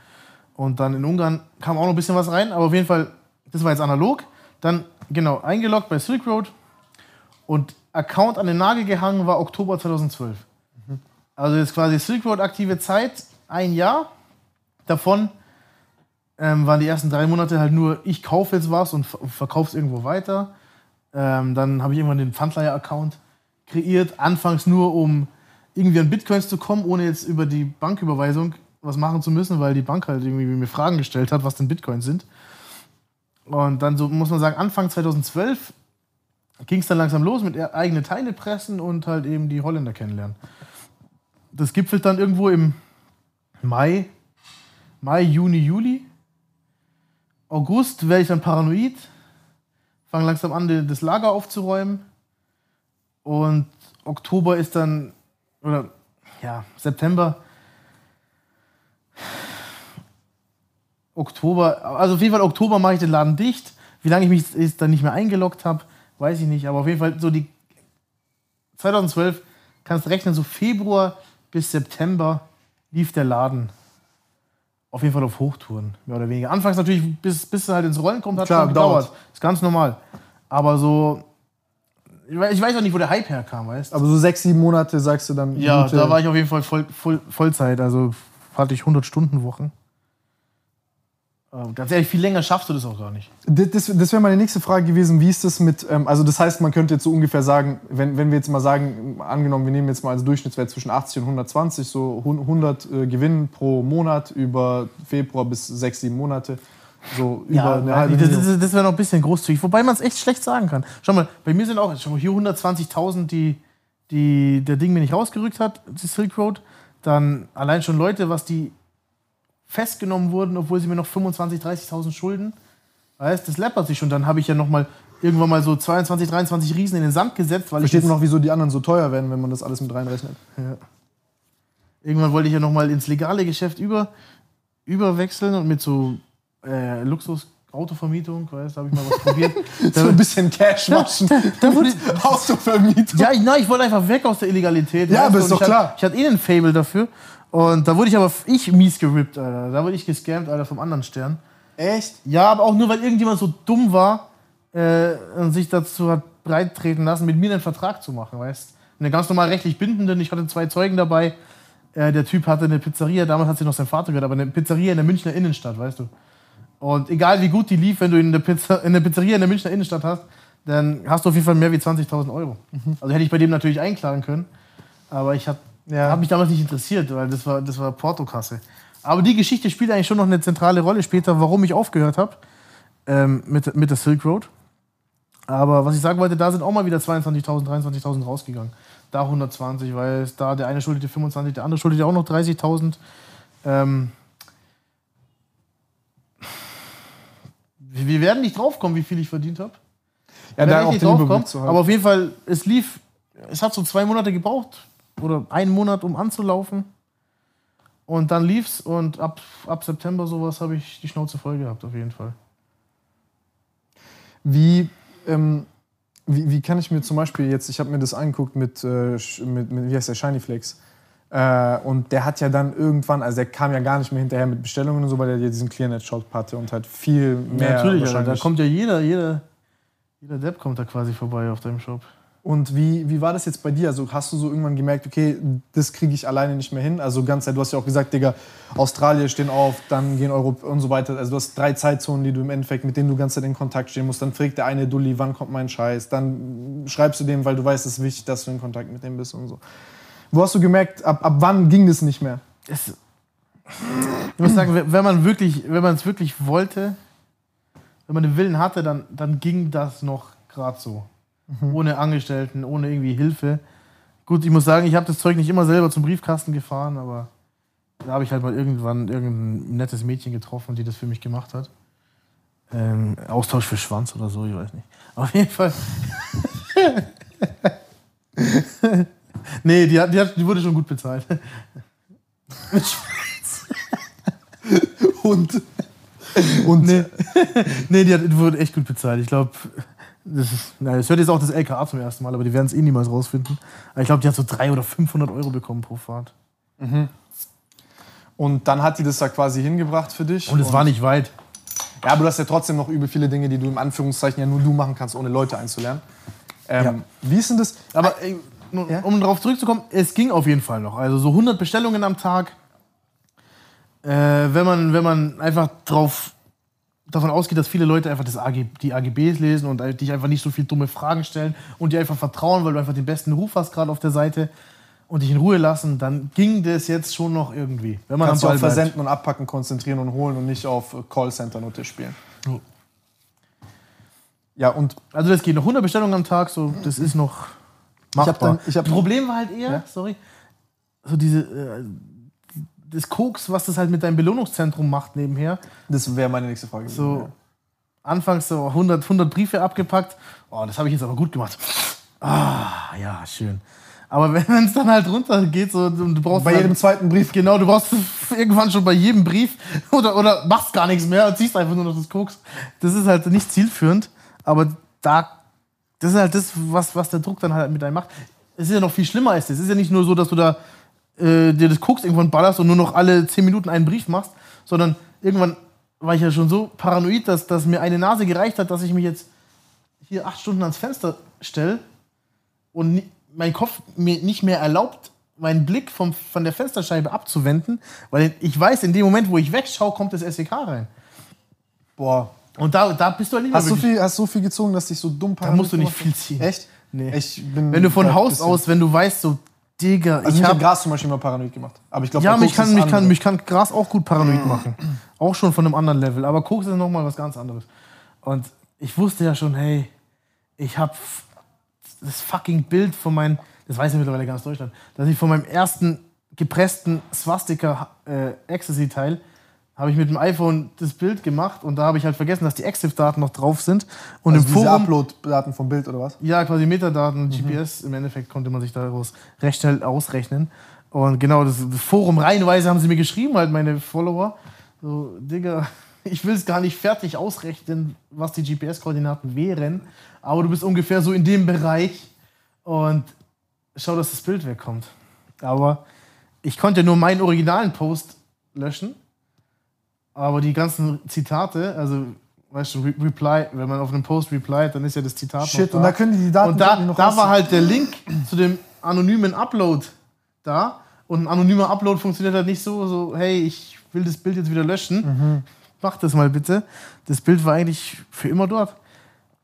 Speaker 4: und dann in Ungarn kam auch noch ein bisschen was rein. Aber auf jeden Fall, das war jetzt analog. Dann, genau, eingeloggt bei Silk Road. Und Account an den Nagel gehangen war Oktober 2012. Also jetzt quasi Silk Road aktive Zeit, ein Jahr. Davon ähm, waren die ersten drei Monate halt nur, ich kaufe jetzt was und verkaufe es irgendwo weiter. Ähm, dann habe ich irgendwann den Pfandleiher-Account kreiert, anfangs nur, um irgendwie an Bitcoins zu kommen, ohne jetzt über die Banküberweisung was machen zu müssen, weil die Bank halt irgendwie mir Fragen gestellt hat, was denn Bitcoins sind. Und dann so muss man sagen, Anfang 2012 ging es dann langsam los mit e- eigene Teile pressen und halt eben die Holländer kennenlernen. Das gipfelt dann irgendwo im Mai, Mai, Juni, Juli. August werde ich dann paranoid, fange langsam an, das Lager aufzuräumen. Und Oktober ist dann, oder ja, September. Oktober, also auf jeden Fall Oktober mache ich den Laden dicht. Wie lange ich mich dann nicht mehr eingeloggt habe, weiß ich nicht. Aber auf jeden Fall so die 2012 kannst du rechnen, so Februar bis September lief der Laden. auf jeden Fall auf Hochtouren, mehr oder weniger. Anfangs natürlich, bis, bis es halt ins Rollen kommt, hat
Speaker 3: Klar,
Speaker 4: schon gedauert.
Speaker 3: dauert.
Speaker 4: Ist ganz normal. Aber so, ich weiß, auch nicht, wo der Hype herkam, weißt
Speaker 3: Aber so sechs, sieben Monate sagst du dann.
Speaker 4: Ja, da war ich auf jeden Fall voll, voll, Vollzeit, also hatte ich 100 Stunden Wochen. Ähm, Ganz ehrlich, viel länger schaffst du das auch gar nicht.
Speaker 3: Das, das, das wäre meine nächste Frage gewesen. Wie ist das mit, ähm, also das heißt, man könnte jetzt so ungefähr sagen, wenn, wenn wir jetzt mal sagen, angenommen, wir nehmen jetzt mal als Durchschnittswert zwischen 80 und 120, so 100 äh, Gewinn pro Monat über Februar bis sechs, sieben Monate, so über eine halbe
Speaker 4: das, das, das wäre noch ein bisschen großzügig, wobei man es echt schlecht sagen kann. Schau mal, bei mir sind auch schau mal, hier 120.000, die, die der Ding mir nicht rausgerückt hat, die Silk Road. Dann allein schon Leute, was die festgenommen wurden, obwohl sie mir noch 25.000, 30.000 schulden. Weißt, das läppert sich schon. Dann habe ich ja noch mal irgendwann mal so 22, 23 Riesen in den Sand gesetzt, weil
Speaker 3: Versteht man noch, wieso die anderen so teuer werden, wenn man das alles mit reinrechnet?
Speaker 4: Irgendwann wollte ich ja noch mal ins legale Geschäft über, überwechseln und mit so äh, Luxus-Autovermietung, weißt, da habe ich mal was probiert.
Speaker 3: So ein bisschen Cash waschen.
Speaker 4: da wurde,
Speaker 3: Autovermietung.
Speaker 4: ja, ich, na, ich wollte einfach weg aus der Illegalität.
Speaker 3: Ja,
Speaker 4: weißt
Speaker 3: aber ist
Speaker 4: und
Speaker 3: doch
Speaker 4: ich
Speaker 3: klar.
Speaker 4: Hatte, ich hatte eh einen Fable dafür. Und da wurde ich aber ich mies gerippt, Alter. Da wurde ich gescammt, Alter, vom anderen Stern.
Speaker 3: Echt?
Speaker 4: Ja, aber auch nur, weil irgendjemand so dumm war äh, und sich dazu hat breit treten lassen, mit mir einen Vertrag zu machen, weißt Einen ganz normal rechtlich bindenden. Ich hatte zwei Zeugen dabei. Äh, der Typ hatte eine Pizzeria, damals hat sie noch sein Vater gehört, aber eine Pizzeria in der Münchner Innenstadt, weißt du. Und egal wie gut die lief, wenn du in der, Pizza, in der Pizzeria in der Münchner Innenstadt hast, dann hast du auf jeden Fall mehr wie 20.000 Euro. Also hätte ich bei dem natürlich einklagen können. Aber ich habe
Speaker 3: Ja.
Speaker 4: hab mich damals nicht interessiert, weil das war, das war Portokasse. Aber die Geschichte spielt eigentlich schon noch eine zentrale Rolle später, warum ich aufgehört habe ähm, mit, mit der Silk Road. Aber was ich sagen wollte, da sind auch mal wieder 22.000, 23.000 rausgegangen. Da 120, weil es da der eine schuldete 25, der andere schuldete auch noch 30.000. Ähm, wir werden nicht draufkommen, wie viel ich verdient habe.
Speaker 3: Ja, da auch
Speaker 4: nicht draufkommen. Aber auf jeden Fall, es lief, es hat so zwei Monate gebraucht oder einen Monat, um anzulaufen. Und dann lief's und ab, ab September sowas habe ich die Schnauze voll gehabt, auf jeden Fall.
Speaker 3: Wie, ähm, wie, wie kann ich mir zum Beispiel jetzt, ich habe mir das angeguckt mit, äh, mit, mit, wie heißt der, Shiny Flex. Äh, und der hat ja dann irgendwann, also der kam ja gar nicht mehr hinterher mit Bestellungen und so, weil er ja diesen Clearnet-Shop hatte und halt viel mehr
Speaker 4: ja, natürlich, da kommt ja jeder, jeder, jeder Depp kommt da quasi vorbei auf deinem Shop.
Speaker 3: Und wie, wie war das jetzt bei dir? Also hast du so irgendwann gemerkt, okay, das kriege ich alleine nicht mehr hin? Also ganz du hast ja auch gesagt, Digga, Australier stehen auf, dann gehen Europa und so weiter. Also du hast drei Zeitzonen, die du im Endeffekt, mit denen du ganz Zeit in Kontakt stehen musst. Dann fragt der eine Dulli, wann kommt mein Scheiß? Dann schreibst du dem, weil du weißt, es ist wichtig, dass du in Kontakt mit dem bist und so. Wo hast du gemerkt, ab, ab wann ging das nicht mehr?
Speaker 4: Es, ich muss sagen, wenn wenn man wirklich, wenn man es wirklich wollte, wenn man den Willen hatte, dann, dann ging das noch gerade so. Ohne Angestellten, ohne irgendwie Hilfe. Gut, ich muss sagen, ich habe das Zeug nicht immer selber zum Briefkasten gefahren, aber da habe ich halt mal irgendwann irgendein nettes Mädchen getroffen, die das für mich gemacht hat. Ähm, Austausch für Schwanz oder so, ich weiß nicht. Auf jeden Fall. nee, die, hat, die, hat, die wurde schon gut bezahlt.
Speaker 3: Und, und
Speaker 4: Nee, nee die, hat, die wurde echt gut bezahlt. Ich glaube, das, ist- na, das hört jetzt auch das LKA zum ersten Mal, aber die werden es eh niemals rausfinden. Aber ich glaube, die hat so 300 oder 500 Euro bekommen pro Fahrt.
Speaker 3: und dann hat die das da quasi hingebracht für dich.
Speaker 4: Und es war nicht weit.
Speaker 3: Ja, aber du hast ja trotzdem noch übel viele Dinge, die du im Anführungszeichen ja nur du machen kannst, ohne Leute einzulernen. Ähm,
Speaker 4: Ja.
Speaker 3: Wie ist denn das?
Speaker 4: Aber nur,
Speaker 3: Ja?
Speaker 4: um darauf zurückzukommen, es ging auf jeden Fall noch. Also so 100 Bestellungen am Tag. Äh, wenn, man, wenn man einfach drauf, davon ausgeht, dass viele Leute einfach das AG, die AGBs lesen und dich einfach nicht so viel dumme Fragen stellen und dir einfach vertrauen, weil du einfach den besten Ruf hast gerade auf der Seite und dich in Ruhe lassen, dann ging das jetzt schon noch irgendwie. Wenn man
Speaker 3: kannst
Speaker 4: am
Speaker 3: auf
Speaker 4: Ball bleibt.
Speaker 3: Versenden und Abpacken konzentrieren und holen und nicht auf äh, Callcenter-Note spielen.
Speaker 4: Ja.
Speaker 3: Ja, und
Speaker 4: Also das geht noch 100 Bestellungen am Tag, so das ist noch machbar.
Speaker 3: hab dann- ich hab-
Speaker 4: Problem war halt eher,
Speaker 3: Ja?
Speaker 4: sorry, so diese äh, das Koks, was das halt mit deinem Belohnungszentrum macht nebenher.
Speaker 3: das wäre meine nächste Frage.
Speaker 4: So anfangs so 100, 100 Briefe abgepackt. Oh, das habe ich jetzt aber gut gemacht. Ah, ja, schön. Aber wenn es dann halt runtergeht, so und du brauchst
Speaker 3: Bei
Speaker 4: halt,
Speaker 3: jedem zweiten Brief.
Speaker 4: Genau, du brauchst irgendwann schon bei jedem Brief oder, oder machst gar nichts mehr und ziehst einfach nur noch das Koks. Das ist halt nicht zielführend, aber da, das ist halt das, was, was der Druck dann halt mit einem macht. Es ist ja noch viel schlimmer als das. Es ist ja nicht nur so, dass du da äh, dir das Koks irgendwann ballerst und nur noch alle 10 Minuten einen Brief machst, sondern irgendwann war ich ja schon so paranoid, dass, dass mir eine Nase gereicht hat, dass ich mich jetzt hier acht Stunden ans Fenster stelle und mein Kopf mir nicht mehr erlaubt, meinen Blick vom, von der Fensterscheibe abzuwenden, weil ich weiß, in dem Moment, wo ich wegschaue, kommt das SEK rein.
Speaker 3: Boah.
Speaker 4: Und da, da bist du halt nicht mehr
Speaker 3: Hast du
Speaker 4: wirklich-
Speaker 3: viel, hast so viel gezogen, dass dich so dumm
Speaker 4: Da musst du nicht viel ziehen.
Speaker 3: Echt?
Speaker 4: Nee. Wenn du von Haus aus, wenn du weißt, so, Digga,
Speaker 3: Also
Speaker 4: ich
Speaker 3: mich hat
Speaker 4: hab,
Speaker 3: Gras zum Beispiel immer paranoid gemacht. Aber ich glaube,
Speaker 4: ja, mich kann, mich, kann, mich kann Gras auch gut paranoid machen. Auch schon von einem anderen Level. Aber Koks ist nochmal was ganz anderes. Und ich wusste ja schon, hey, ich habe das fucking Bild von meinem, das weiß ja mittlerweile ganz Deutschland, dass ich von meinem ersten gepressten Swastika äh, Ecstasy-Teil habe ich mit dem iPhone das Bild gemacht und da habe ich halt vergessen, dass die Exif-Daten noch drauf sind. Und
Speaker 3: also
Speaker 4: im
Speaker 3: diese
Speaker 4: Forum,
Speaker 3: Upload-Daten vom Bild oder was?
Speaker 4: ja, quasi Metadaten, GPS, im Endeffekt konnte man sich daraus recht schnell ausrechnen. Und genau, das, das Forum reihenweise haben sie mir geschrieben, halt meine Follower. So, Digga, ich will es gar nicht fertig ausrechnen, was die GPS-Koordinaten wären, aber du bist ungefähr so in dem Bereich und schau, dass das Bild wegkommt. Aber ich konnte nur meinen originalen Post löschen, aber die ganzen Zitate, also, weißt du, Re Reply, wenn man auf einen Post replied, dann ist ja das Zitat
Speaker 3: Shit,
Speaker 4: noch
Speaker 3: und da können die die Daten
Speaker 4: und da,
Speaker 3: noch
Speaker 4: da war halt der Link zu dem anonymen Upload da. Und ein anonymer Upload funktioniert halt nicht so, so, hey, ich will das Bild jetzt wieder löschen.
Speaker 3: Mhm.
Speaker 4: Mach das mal bitte. Das Bild war eigentlich für immer dort.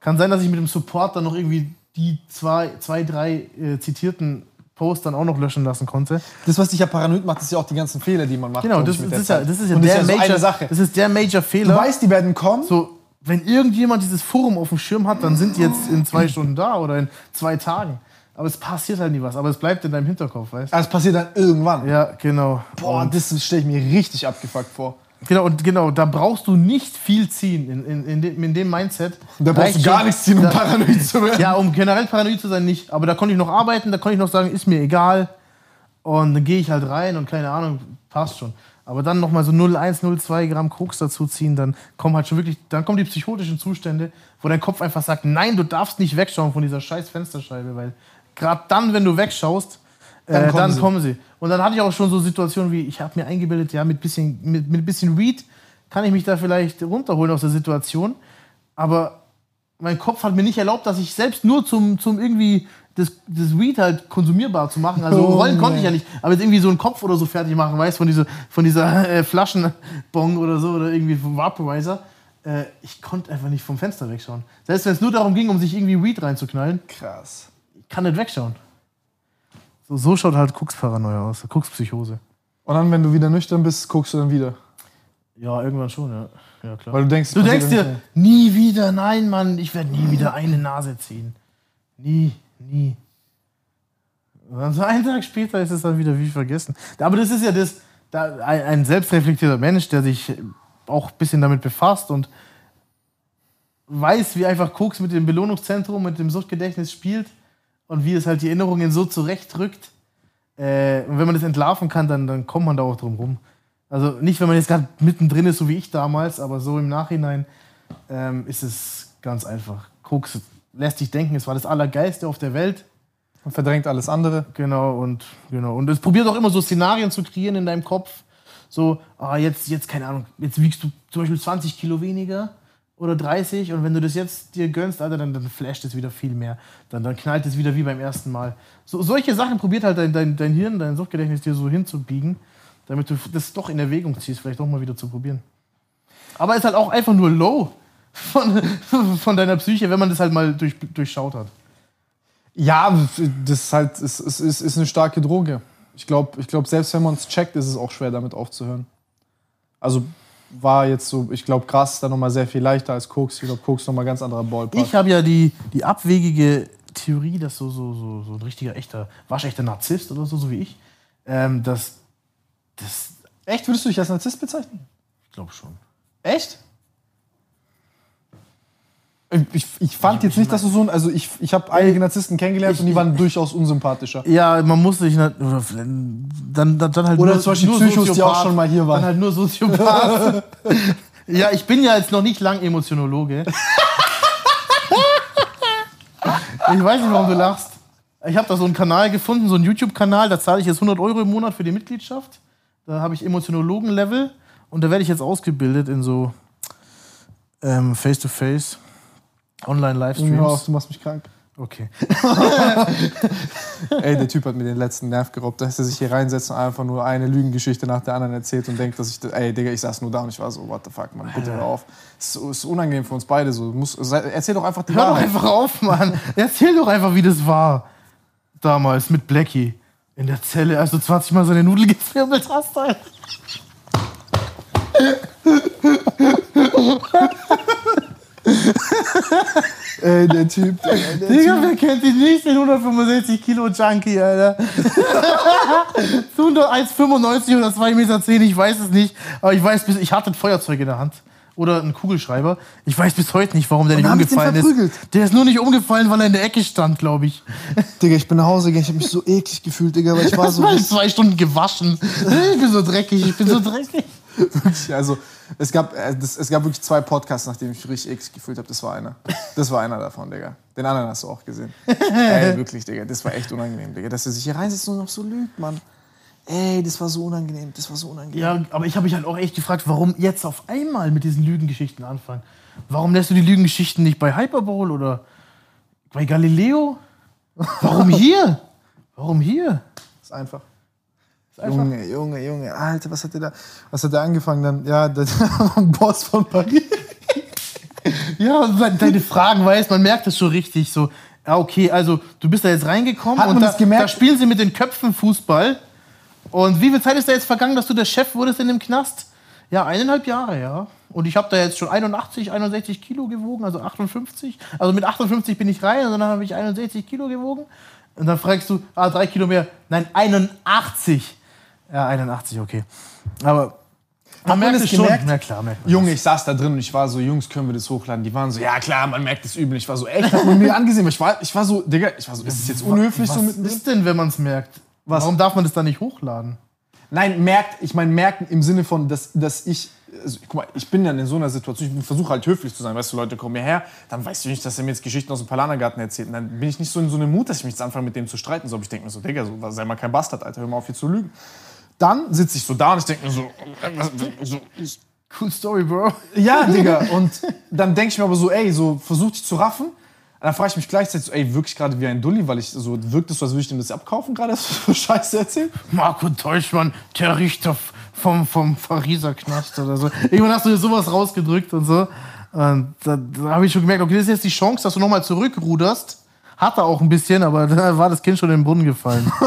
Speaker 4: Kann sein, dass ich mit dem Support dann noch irgendwie die zwei, zwei drei äh, zitierten Posts dann auch noch löschen lassen konnte.
Speaker 3: Das, was dich ja paranoid macht, ist ja auch die ganzen Fehler, die man macht.
Speaker 4: Genau,
Speaker 3: glaub
Speaker 4: das,
Speaker 3: ich, mit
Speaker 4: das, ist, ja, das ist ja der
Speaker 3: so
Speaker 4: Major,
Speaker 3: eine Sache.
Speaker 4: das ist der Major
Speaker 3: Du
Speaker 4: Fehler.
Speaker 3: weißt, die werden kommen.
Speaker 4: So, wenn irgendjemand dieses Forum auf dem Schirm hat, dann sind die jetzt in zwei Stunden da oder in zwei Tagen. Aber es passiert halt nie was. Aber es bleibt in deinem Hinterkopf, weißt du?
Speaker 3: Also, es passiert dann irgendwann.
Speaker 4: Ja, genau.
Speaker 3: Boah,
Speaker 4: und,
Speaker 3: das stelle ich mir richtig abgefuckt vor.
Speaker 4: Genau, und genau, da brauchst du nicht viel ziehen in, in, in, dem, in dem Mindset.
Speaker 3: Da brauchst du gar nichts ziehen, um
Speaker 4: da-
Speaker 3: paranoid zu werden.
Speaker 4: Ja, um generell paranoid zu sein, nicht. Aber da konnte ich noch arbeiten, da konnte ich noch sagen, ist mir egal. Und dann gehe ich halt rein und keine Ahnung, passt schon. Aber dann nochmal so 0,1, 0,2 Gramm Koks dazu ziehen, dann kommen halt schon wirklich, dann kommen die psychotischen Zustände, wo dein Kopf einfach sagt, nein, du darfst nicht wegschauen von dieser scheiß Fensterscheibe, weil gerade dann, wenn du wegschaust,
Speaker 3: Dann
Speaker 4: äh,
Speaker 3: kommen
Speaker 4: dann
Speaker 3: sie.
Speaker 4: kommen sie. Und dann hatte ich auch schon so Situationen wie, ich habe mir eingebildet, ja, mit bisschen, mit, mit bisschen Weed kann ich mich da vielleicht runterholen aus der Situation. Aber mein Kopf hat mir nicht erlaubt, dass ich selbst nur zum, zum irgendwie das, das Weed halt konsumierbar zu machen. Also
Speaker 3: Oh,
Speaker 4: rollen konnte ich ja nicht. Aber jetzt irgendwie so einen Kopf oder so fertig machen, weißt von dieser, von dieser äh, Flaschenbong oder so oder irgendwie vom Vaporizer. Äh, ich konnte einfach nicht vom Fenster wegschauen. Selbst wenn es nur darum ging, um sich irgendwie Weed reinzuknallen,
Speaker 3: Krass.
Speaker 4: ich kann nicht wegschauen. So, so schaut halt Koks-Paranoia aus, Koks-Psychose.
Speaker 3: Und dann, wenn du wieder nüchtern bist, guckst du dann wieder.
Speaker 4: Ja, irgendwann schon, ja. Ja, klar.
Speaker 3: Weil du denkst,
Speaker 4: Du denkst dir,
Speaker 3: nicht
Speaker 4: nie wieder, nein, Mann, ich werde nie wieder eine Nase ziehen. Nie, nie. Und dann so einen Tag später ist es dann wieder wie vergessen. Aber das ist ja das, da, ein, ein selbstreflektierter Mensch, der sich auch ein bisschen damit befasst und weiß, wie einfach Koks mit dem Belohnungszentrum, mit dem Suchtgedächtnis spielt und wie es halt die Erinnerungen so zurechtrückt. Äh, und wenn man das entlarven kann, dann, dann kommt man da auch drum rum. Also nicht, wenn man jetzt gerade mittendrin ist, so wie ich damals, aber so im Nachhinein ähm, ist es ganz einfach. Koks lässt dich denken, es war das Allergeilste auf der Welt.
Speaker 3: Und verdrängt alles andere.
Speaker 4: Genau, und genau. Und es probiert auch immer so Szenarien zu kreieren in deinem Kopf. So, ah, jetzt, jetzt, keine Ahnung, jetzt wiegst du zum Beispiel 20 Kilo weniger oder 30 und wenn du das jetzt dir gönnst, Alter, dann, dann flasht es wieder viel mehr. Dann, dann knallt es wieder wie beim ersten Mal. So, solche Sachen probiert halt dein, dein, dein Hirn, dein Suchtgedächtnis dir so hinzubiegen, damit du das doch in Erwägung ziehst, vielleicht doch mal wieder zu probieren. Aber ist halt auch einfach nur low von, von deiner Psyche, wenn man das halt mal durch, durchschaut hat.
Speaker 3: Ja, das ist halt, es ist, ist, ist eine starke Droge. Ich glaube, ich glaub, selbst wenn man es checkt, ist es auch schwer, damit aufzuhören. Also war jetzt so, ich glaube, Gras ist da nochmal sehr viel leichter als Koks. Ich glaube, Koks ist nochmal ganz anderer Ballpark.
Speaker 4: Ich habe ja die, die abwegige Theorie, dass so, so, so, so ein richtiger, echter, waschechter Narzisst oder so, so wie ich, ähm, dass das,
Speaker 3: Echt? Würdest du dich als Narzisst bezeichnen?
Speaker 4: ich glaube schon.
Speaker 3: Echt? Ich, ich fand jetzt nicht, dass du so ein. Also, ich, ich habe einige Narzissten kennengelernt
Speaker 4: Ich-
Speaker 3: und die waren durchaus unsympathischer.
Speaker 4: Ja, man muss sich oder dann, dann, dann halt
Speaker 3: Oder
Speaker 4: nur,
Speaker 3: zum Beispiel
Speaker 4: nur
Speaker 3: Psychos, die auch schon mal hier waren.
Speaker 4: Dann halt nur Soziopath. ja, ich bin ja jetzt noch nicht lang Emotionologe. ich weiß nicht, warum du lachst. Ich habe da so einen Kanal gefunden, so einen YouTube-Kanal, da zahle ich jetzt 100 Euro im Monat für die Mitgliedschaft. Da habe ich Emotionologen-Level Und da werde ich jetzt ausgebildet in so ähm, Face-to-Face,
Speaker 3: Hör auf,
Speaker 4: Online-Livestreams.
Speaker 3: du machst mich krank.
Speaker 4: Okay.
Speaker 3: Ey, der Typ hat mir den letzten Nerv geraubt, dass er sich hier reinsetzt und einfach nur eine Lügengeschichte nach der anderen erzählt und denkt, dass ich, ey, Digga, ich saß nur da und ich war so, what the fuck, Mann, bitte hör auf. Es ist, unangenehm für uns beide so. Erzähl doch einfach die
Speaker 4: Hör doch
Speaker 3: Wahrheit.
Speaker 4: einfach auf, Mann. Erzähl doch einfach, wie das war. Damals mit Blackie. In der Zelle, als du 20 Mal seine Nudel gezwirbelt hast, Alter.
Speaker 3: Ey, der Typ, der,
Speaker 4: Digga, wer kennt ihn nicht? Den 165 Kilo Junkie, Alter. du nur 1,95 oder 2,10 Meter, ich weiß es nicht. Aber ich weiß, bis- ich hatte ein Feuerzeug in der Hand. Oder einen Kugelschreiber. Ich weiß bis heute nicht, warum der nicht
Speaker 3: ich
Speaker 4: umgefallen ist. Der ist nur nicht umgefallen, weil er in der Ecke stand, glaube ich.
Speaker 3: Digga, ich bin nach Hause gegangen, ich habe mich so eklig gefühlt, Digga, weil ich war so
Speaker 4: in zwei Stunden gewaschen. Ich bin so dreckig, ich bin so dreckig.
Speaker 3: also es gab, äh, das, es gab wirklich zwei Podcasts, nachdem ich richtig eklig gefühlt habe. Das war einer. Das war einer davon, Digga. Den anderen hast du auch gesehen. Ey, wirklich, Digga, das war echt unangenehm, Digga. Dass er sich hier reinsetzt und noch so lügt, Mann. Ey, das war so unangenehm, das war so unangenehm.
Speaker 4: Ja, aber ich habe mich halt auch echt gefragt, warum jetzt auf einmal mit diesen Lügengeschichten anfangen? Warum lässt du die Lügengeschichten nicht bei Hyperbowl oder bei Galileo? Warum hier? Warum hier?
Speaker 3: ist einfach. Junge, Junge, Junge, Alter, was hat der da, was hat der angefangen dann? Ja, der, der Boss von Paris.
Speaker 4: Ja, deine Fragen, weißt man merkt es schon richtig so. Ja, okay, also du bist da jetzt reingekommen
Speaker 3: Hat
Speaker 4: und da,
Speaker 3: das
Speaker 4: da spielen sie mit den Köpfen Fußball. Und wie viel Zeit ist da jetzt vergangen, dass du der Chef wurdest in dem Knast? Ja, eineinhalb Jahre, ja. Und ich habe da jetzt schon 81, 61 Kilo gewogen, also 58. Also mit 58 bin ich rein und dann habe ich 61 Kilo gewogen. Und dann fragst du, ah, drei Kilo mehr. Nein, 81. Ja, 81, okay. Aber man
Speaker 3: man
Speaker 4: merkt
Speaker 3: das
Speaker 4: es schon.
Speaker 3: gemerkt?
Speaker 4: Na klar, merkt man.
Speaker 3: Junge, ich saß da drin und ich war so, Jungs, können wir das hochladen? Die waren so, ja klar, man merkt es übel. Ich war so, echt, hat man mir angesehen. Ich war, ich war so, Digga, ich war so, ist es jetzt unhöflich
Speaker 4: Was
Speaker 3: so mit
Speaker 4: ist denn, wenn man es merkt?
Speaker 3: Was?
Speaker 4: Warum darf man das dann nicht hochladen?
Speaker 3: Nein, merkt, ich meine, merken im Sinne von, dass, dass ich, also, guck mal, ich bin dann in so einer Situation, ich versuche halt höflich zu sein, weißt du, Leute kommen hierher, dann weißt du nicht, dass er mir jetzt Geschichten aus dem Palanergarten erzählt. Und dann bin ich nicht so in so einem Mut, dass ich mich jetzt anfange, mit dem zu streiten. So, aber ich denke mir so, Digga, so, sei mal kein Bastard, Alter, hör mal auf, hier zu lügen. Dann sitze ich so da und ich denke mir so, so,
Speaker 4: Cool Story, Bro.
Speaker 3: ja, Digga. Und dann denke ich mir aber so, ey, so versuch dich zu raffen. Und dann frage ich mich gleichzeitig so, ey, wirklich gerade wie ein Dulli, weil ich so, wirkt es so, als würde ich dem das abkaufen gerade, dass du so Scheiße erzählt?
Speaker 4: Marco Deutschmann, der Richter vom, vom Pariser Knast oder so. Irgendwann hast du dir sowas rausgedrückt und so. Und da, da habe ich schon gemerkt, okay, das ist jetzt die Chance, dass du nochmal zurückruderst. Hat er auch ein bisschen, aber da war das Kind schon in den Brunnen gefallen.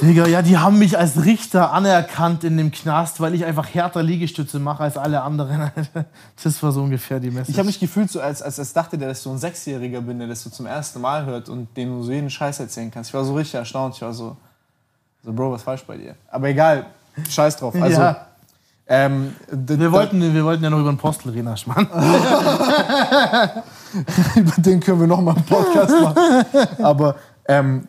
Speaker 4: Digga, ja, die haben mich als Richter anerkannt in dem Knast, weil ich einfach härter Liegestütze mache als alle anderen. Das war so ungefähr die Message.
Speaker 3: Ich habe mich gefühlt so, als, als, als dachte der, dass so ein Sechsjähriger bin, der das so zum ersten Mal hört und dem du so jeden Scheiß erzählen kannst. Ich war so richtig erstaunt. Ich war so, so Bro, was ist falsch bei dir? Aber egal, scheiß drauf. Also,
Speaker 4: ja,
Speaker 3: ähm,
Speaker 4: wir wollten, wir wollten ja noch über den Postel reden, Aschmann.
Speaker 3: über den können wir noch mal einen Podcast machen. Aber ähm,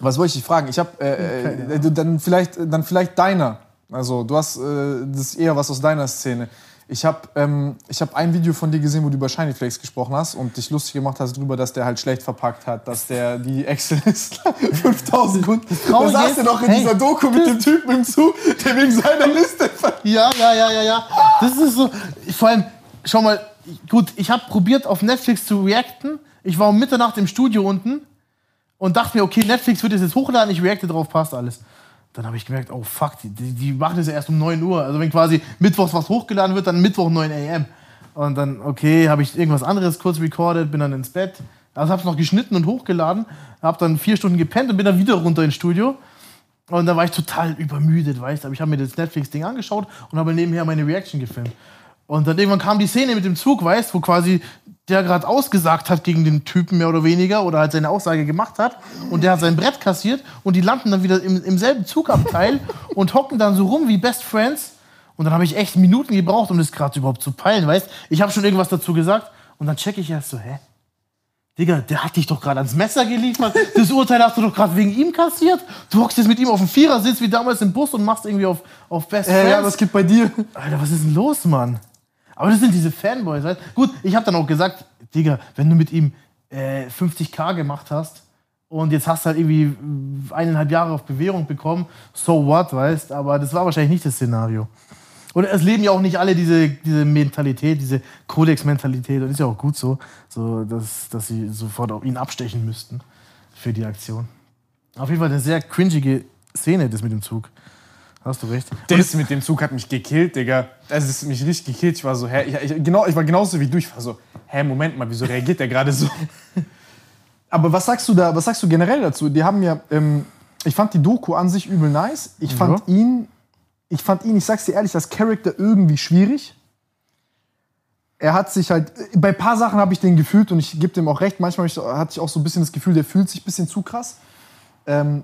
Speaker 3: was wollte ich dich fragen? Ich habe äh, äh, dann vielleicht dann vielleicht deiner. Also du hast äh, das ist eher was aus deiner Szene. Ich habe ähm, ich habe ein Video von dir gesehen, wo du über Shiny Flakes gesprochen hast und dich lustig gemacht hast darüber, dass der halt schlecht verpackt hat, dass der die Excel ist 5000 Kunden. Da saß der noch in
Speaker 4: hey.
Speaker 3: dieser Doku mit dem Typen im Zug, der wegen seiner Liste
Speaker 4: Ja, ja, ja, ja, ja. Das ist so. Vor allem, schau mal, gut, ich habe probiert auf Netflix zu reacten. Ich war um Mitternacht im Studio unten und dachte mir, okay, Netflix wird das jetzt hochladen, ich reacte drauf, passt alles. Dann habe ich gemerkt, oh fuck, die, die, machen das ja erst um 9 Uhr. Also wenn quasi mittwochs was hochgeladen wird, dann Mittwoch 9 am. Und dann, okay, habe ich irgendwas anderes kurz recorded, bin dann ins Bett. Also habe es noch geschnitten und hochgeladen, habe dann vier Stunden gepennt und bin dann wieder runter ins Studio. Und da war ich total übermüdet, weißt du. Aber ich habe mir das Netflix-Ding angeschaut und habe nebenher meine Reaction gefilmt. Und dann irgendwann kam die Szene mit dem Zug, weißt wo quasi der gerade ausgesagt hat gegen den Typen mehr oder weniger oder halt seine Aussage gemacht hat und der hat sein Brett kassiert und die landen dann wieder im, im selben Zugabteil und hocken dann so rum wie Best Friends. Und dann habe ich echt Minuten gebraucht, um das gerade überhaupt zu peilen, weißt Ich habe schon irgendwas dazu gesagt und dann checke ich erst so, hä? Digga, der hat dich doch gerade ans Messer geliefert. Das Urteil hast du doch gerade wegen ihm kassiert. Du hockst jetzt mit ihm auf dem Vierersitz wie damals im Bus und machst irgendwie auf, auf Best
Speaker 3: Äh,
Speaker 4: Friends.
Speaker 3: ja, was geht bei dir?
Speaker 4: Alter, was ist denn los, Mann? Aber das sind diese Fanboys, weißt Gut, ich habe dann auch gesagt, Digga, wenn du mit ihm äh, 50k gemacht hast, Und jetzt hast du halt irgendwie eineinhalb Jahre auf Bewährung bekommen. So what, weißt Aber das war wahrscheinlich nicht das Szenario. Und es leben ja auch nicht alle diese, diese Mentalität, diese Kodex-Mentalität. Und ist ja auch gut so, so dass, dass sie sofort auf ihn abstechen müssten für die Aktion. Auf jeden Fall eine sehr cringige Szene, das mit dem Zug. Hast du recht.
Speaker 2: Das mit dem Zug hat mich gekillt, Digga. Das ist mich richtig gekillt. Ich war so, hä, ich, ich, genau, ich war genauso wie du. Ich war so, hä, Moment mal, wieso reagiert der gerade so?
Speaker 3: Aber was sagst du da, was sagst du generell dazu? Die haben ja, ähm, ich fand die Doku an sich übel nice. Ich fand
Speaker 4: Ja.
Speaker 3: ihn, ich fand ihn, ich sag's dir ehrlich, als Charakter irgendwie schwierig. Er hat sich halt, bei ein paar Sachen habe ich den gefühlt und ich gebe dem auch recht. Manchmal hatte ich auch so ein bisschen das Gefühl, der fühlt sich ein bisschen zu krass. Ähm,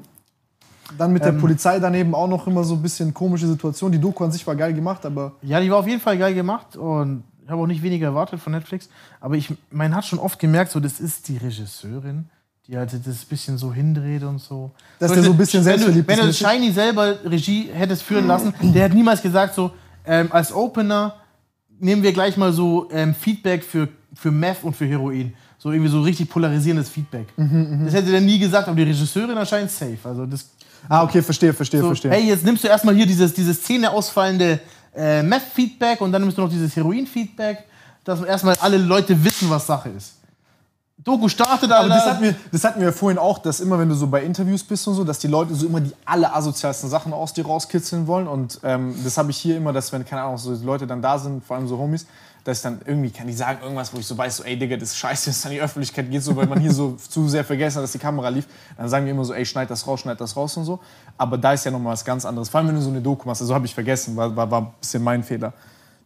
Speaker 3: dann mit der
Speaker 4: Ähm.
Speaker 3: Polizei daneben auch noch immer so ein bisschen komische Situation. Die Doku an sich war geil gemacht, aber
Speaker 4: Ja, die war auf jeden Fall geil gemacht und ich habe auch nicht weniger erwartet von Netflix. Aber ich, man hat schon oft gemerkt, so, das ist die Regisseurin, die halt das bisschen so hindreht und so.
Speaker 3: Dass der so ein bisschen selbstverliebt
Speaker 4: wenn du
Speaker 3: ist.
Speaker 4: Shiny selber Regie hättest führen lassen, der hat niemals gesagt, so, ähm, als Opener nehmen wir gleich mal so ähm, Feedback für, für Meth und für Heroin. So irgendwie so richtig polarisierendes Feedback.
Speaker 3: Mhm,
Speaker 4: das hätte der nie gesagt, aber die Regisseurin erscheint safe. Also das
Speaker 3: Ah, okay, verstehe, verstehe,
Speaker 4: so,
Speaker 3: verstehe.
Speaker 4: hey, jetzt nimmst du erstmal hier dieses, dieses Szene ausfallende äh, Meth-Feedback und dann nimmst du noch dieses Heroin-Feedback, dass erstmal alle Leute wissen, was Sache ist. Doku startet,
Speaker 3: Aber das hatten, wir, das hatten wir ja vorhin auch, dass immer, wenn du so bei Interviews bist und so, dass die Leute so immer die allerasozialsten Sachen aus dir rauskitzeln wollen. Und ähm, das habe ich hier immer, dass wenn, keine Ahnung, so Leute dann da sind, vor allem so Homies, dass ich dann irgendwie, kann die sagen irgendwas, wo ich so weiß, so, ey Digga, das ist scheiße, dass es an die Öffentlichkeit geht, so, weil man hier so zu sehr vergessen hat, dass die Kamera lief. Dann sagen wir immer so, ey, schneid das raus, schneid das raus und so. Aber da ist ja nochmal was ganz anderes. Vor allem, wenn du so eine Doku machst, also habe ich vergessen, war, war, war ein bisschen mein Fehler.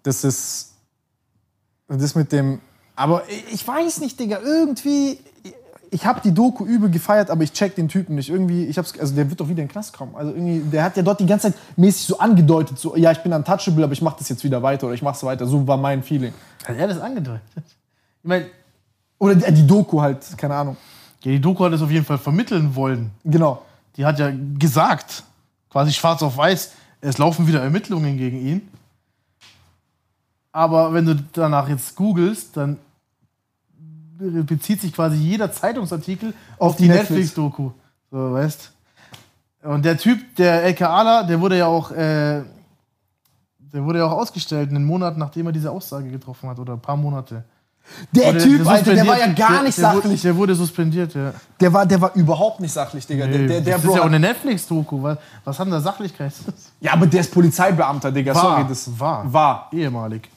Speaker 3: Das ist, das mit dem. Aber ich- ich weiß nicht, Digga, irgendwie. Ich habe die Doku übel gefeiert, aber ich check den Typen nicht. Irgendwie, ich hab's, also der wird doch wieder in den Knast kommen. Also irgendwie, der hat ja dort die ganze Zeit mäßig so angedeutet, so, ja, ich bin untouchable, aber ich mach das jetzt wieder weiter oder ich mach's weiter. So war mein Feeling.
Speaker 4: Hat er das angedeutet? Ich meine,
Speaker 3: Oder die, die Doku halt, keine Ahnung.
Speaker 4: ja, die Doku hat es auf jeden Fall vermitteln wollen.
Speaker 3: Genau.
Speaker 4: Die hat ja gesagt, quasi schwarz auf weiß, es laufen wieder Ermittlungen gegen ihn. Aber wenn du danach jetzt googelst, dann bezieht sich quasi jeder Zeitungsartikel auf,
Speaker 3: Auf
Speaker 4: die,
Speaker 3: die Netflix.
Speaker 4: Netflix-Doku. So, weißt Und der Typ, der LKAler, der wurde ja auch, äh, der wurde ja auch ausgestellt, einen Monat nachdem er diese Aussage getroffen hat, oder ein paar Monate.
Speaker 3: Der
Speaker 4: Wurde-
Speaker 3: Typ, Alter, der war ja gar
Speaker 4: Der-
Speaker 3: nicht
Speaker 4: der wurde-
Speaker 3: sachlich.
Speaker 4: Der wurde suspendiert, ja.
Speaker 3: Der war, der war überhaupt nicht sachlich, Digga. Der, der, der
Speaker 4: das
Speaker 3: Bro
Speaker 4: ist ja auch eine Netflix-Doku. Was, was hat denn da Sachlichkeit?
Speaker 3: ja, aber der ist Polizeibeamter, Digga. Sorry, das
Speaker 4: war.
Speaker 3: war.
Speaker 4: Ehemalig.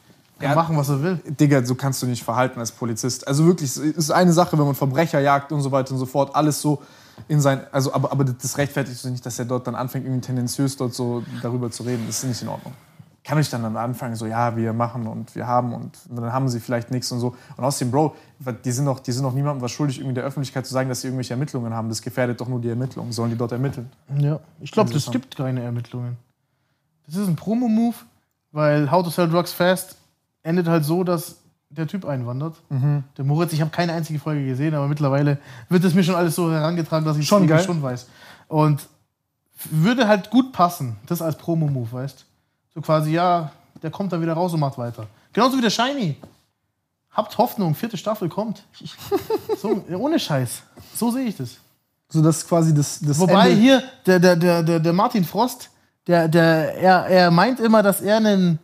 Speaker 4: Kann
Speaker 2: Ja.
Speaker 4: machen, was er will.
Speaker 2: Digga, so kannst du nicht verhalten als Polizist. Also wirklich, es ist eine Sache, wenn man Verbrecher jagt und so weiter und so fort, alles so in sein, also aber, aber das rechtfertigt so nicht, dass er dort dann anfängt, irgendwie tendenziös dort so darüber zu reden. Das ist nicht in Ordnung. Kann ich dann, dann anfangen, so, ja, wir machen und wir haben und dann haben sie vielleicht nichts und so. Und außerdem, Bro, die sind doch, die sind doch niemandem was schuldig, irgendwie der Öffentlichkeit zu sagen, dass sie irgendwelche Ermittlungen haben. Das gefährdet doch nur die Ermittlungen. Sollen die dort ermitteln?
Speaker 4: Ja. Ich glaube, das
Speaker 2: Interessant.
Speaker 4: gibt keine Ermittlungen. Das ist ein Promo-Move, weil How to Sell Drugs Fast endet halt so, dass der Typ einwandert.
Speaker 3: Mhm.
Speaker 4: Der Moritz, ich habe keine einzige Folge gesehen, aber mittlerweile wird es mir schon alles so herangetragen, dass ich
Speaker 3: Schon geil.
Speaker 4: schon weiß. Und würde halt gut passen, das als Promo-Move, weißt So quasi, ja, der kommt dann wieder raus und macht weiter. Genauso wie der Shiny. Habt Hoffnung, vierte Staffel kommt. So, ohne Scheiß. So sehe ich das.
Speaker 3: So, das ist quasi das, das
Speaker 4: Wobei
Speaker 3: Ende.
Speaker 4: hier der, der, der, der, der Martin Frost, der, der, er, er meint immer, dass er einen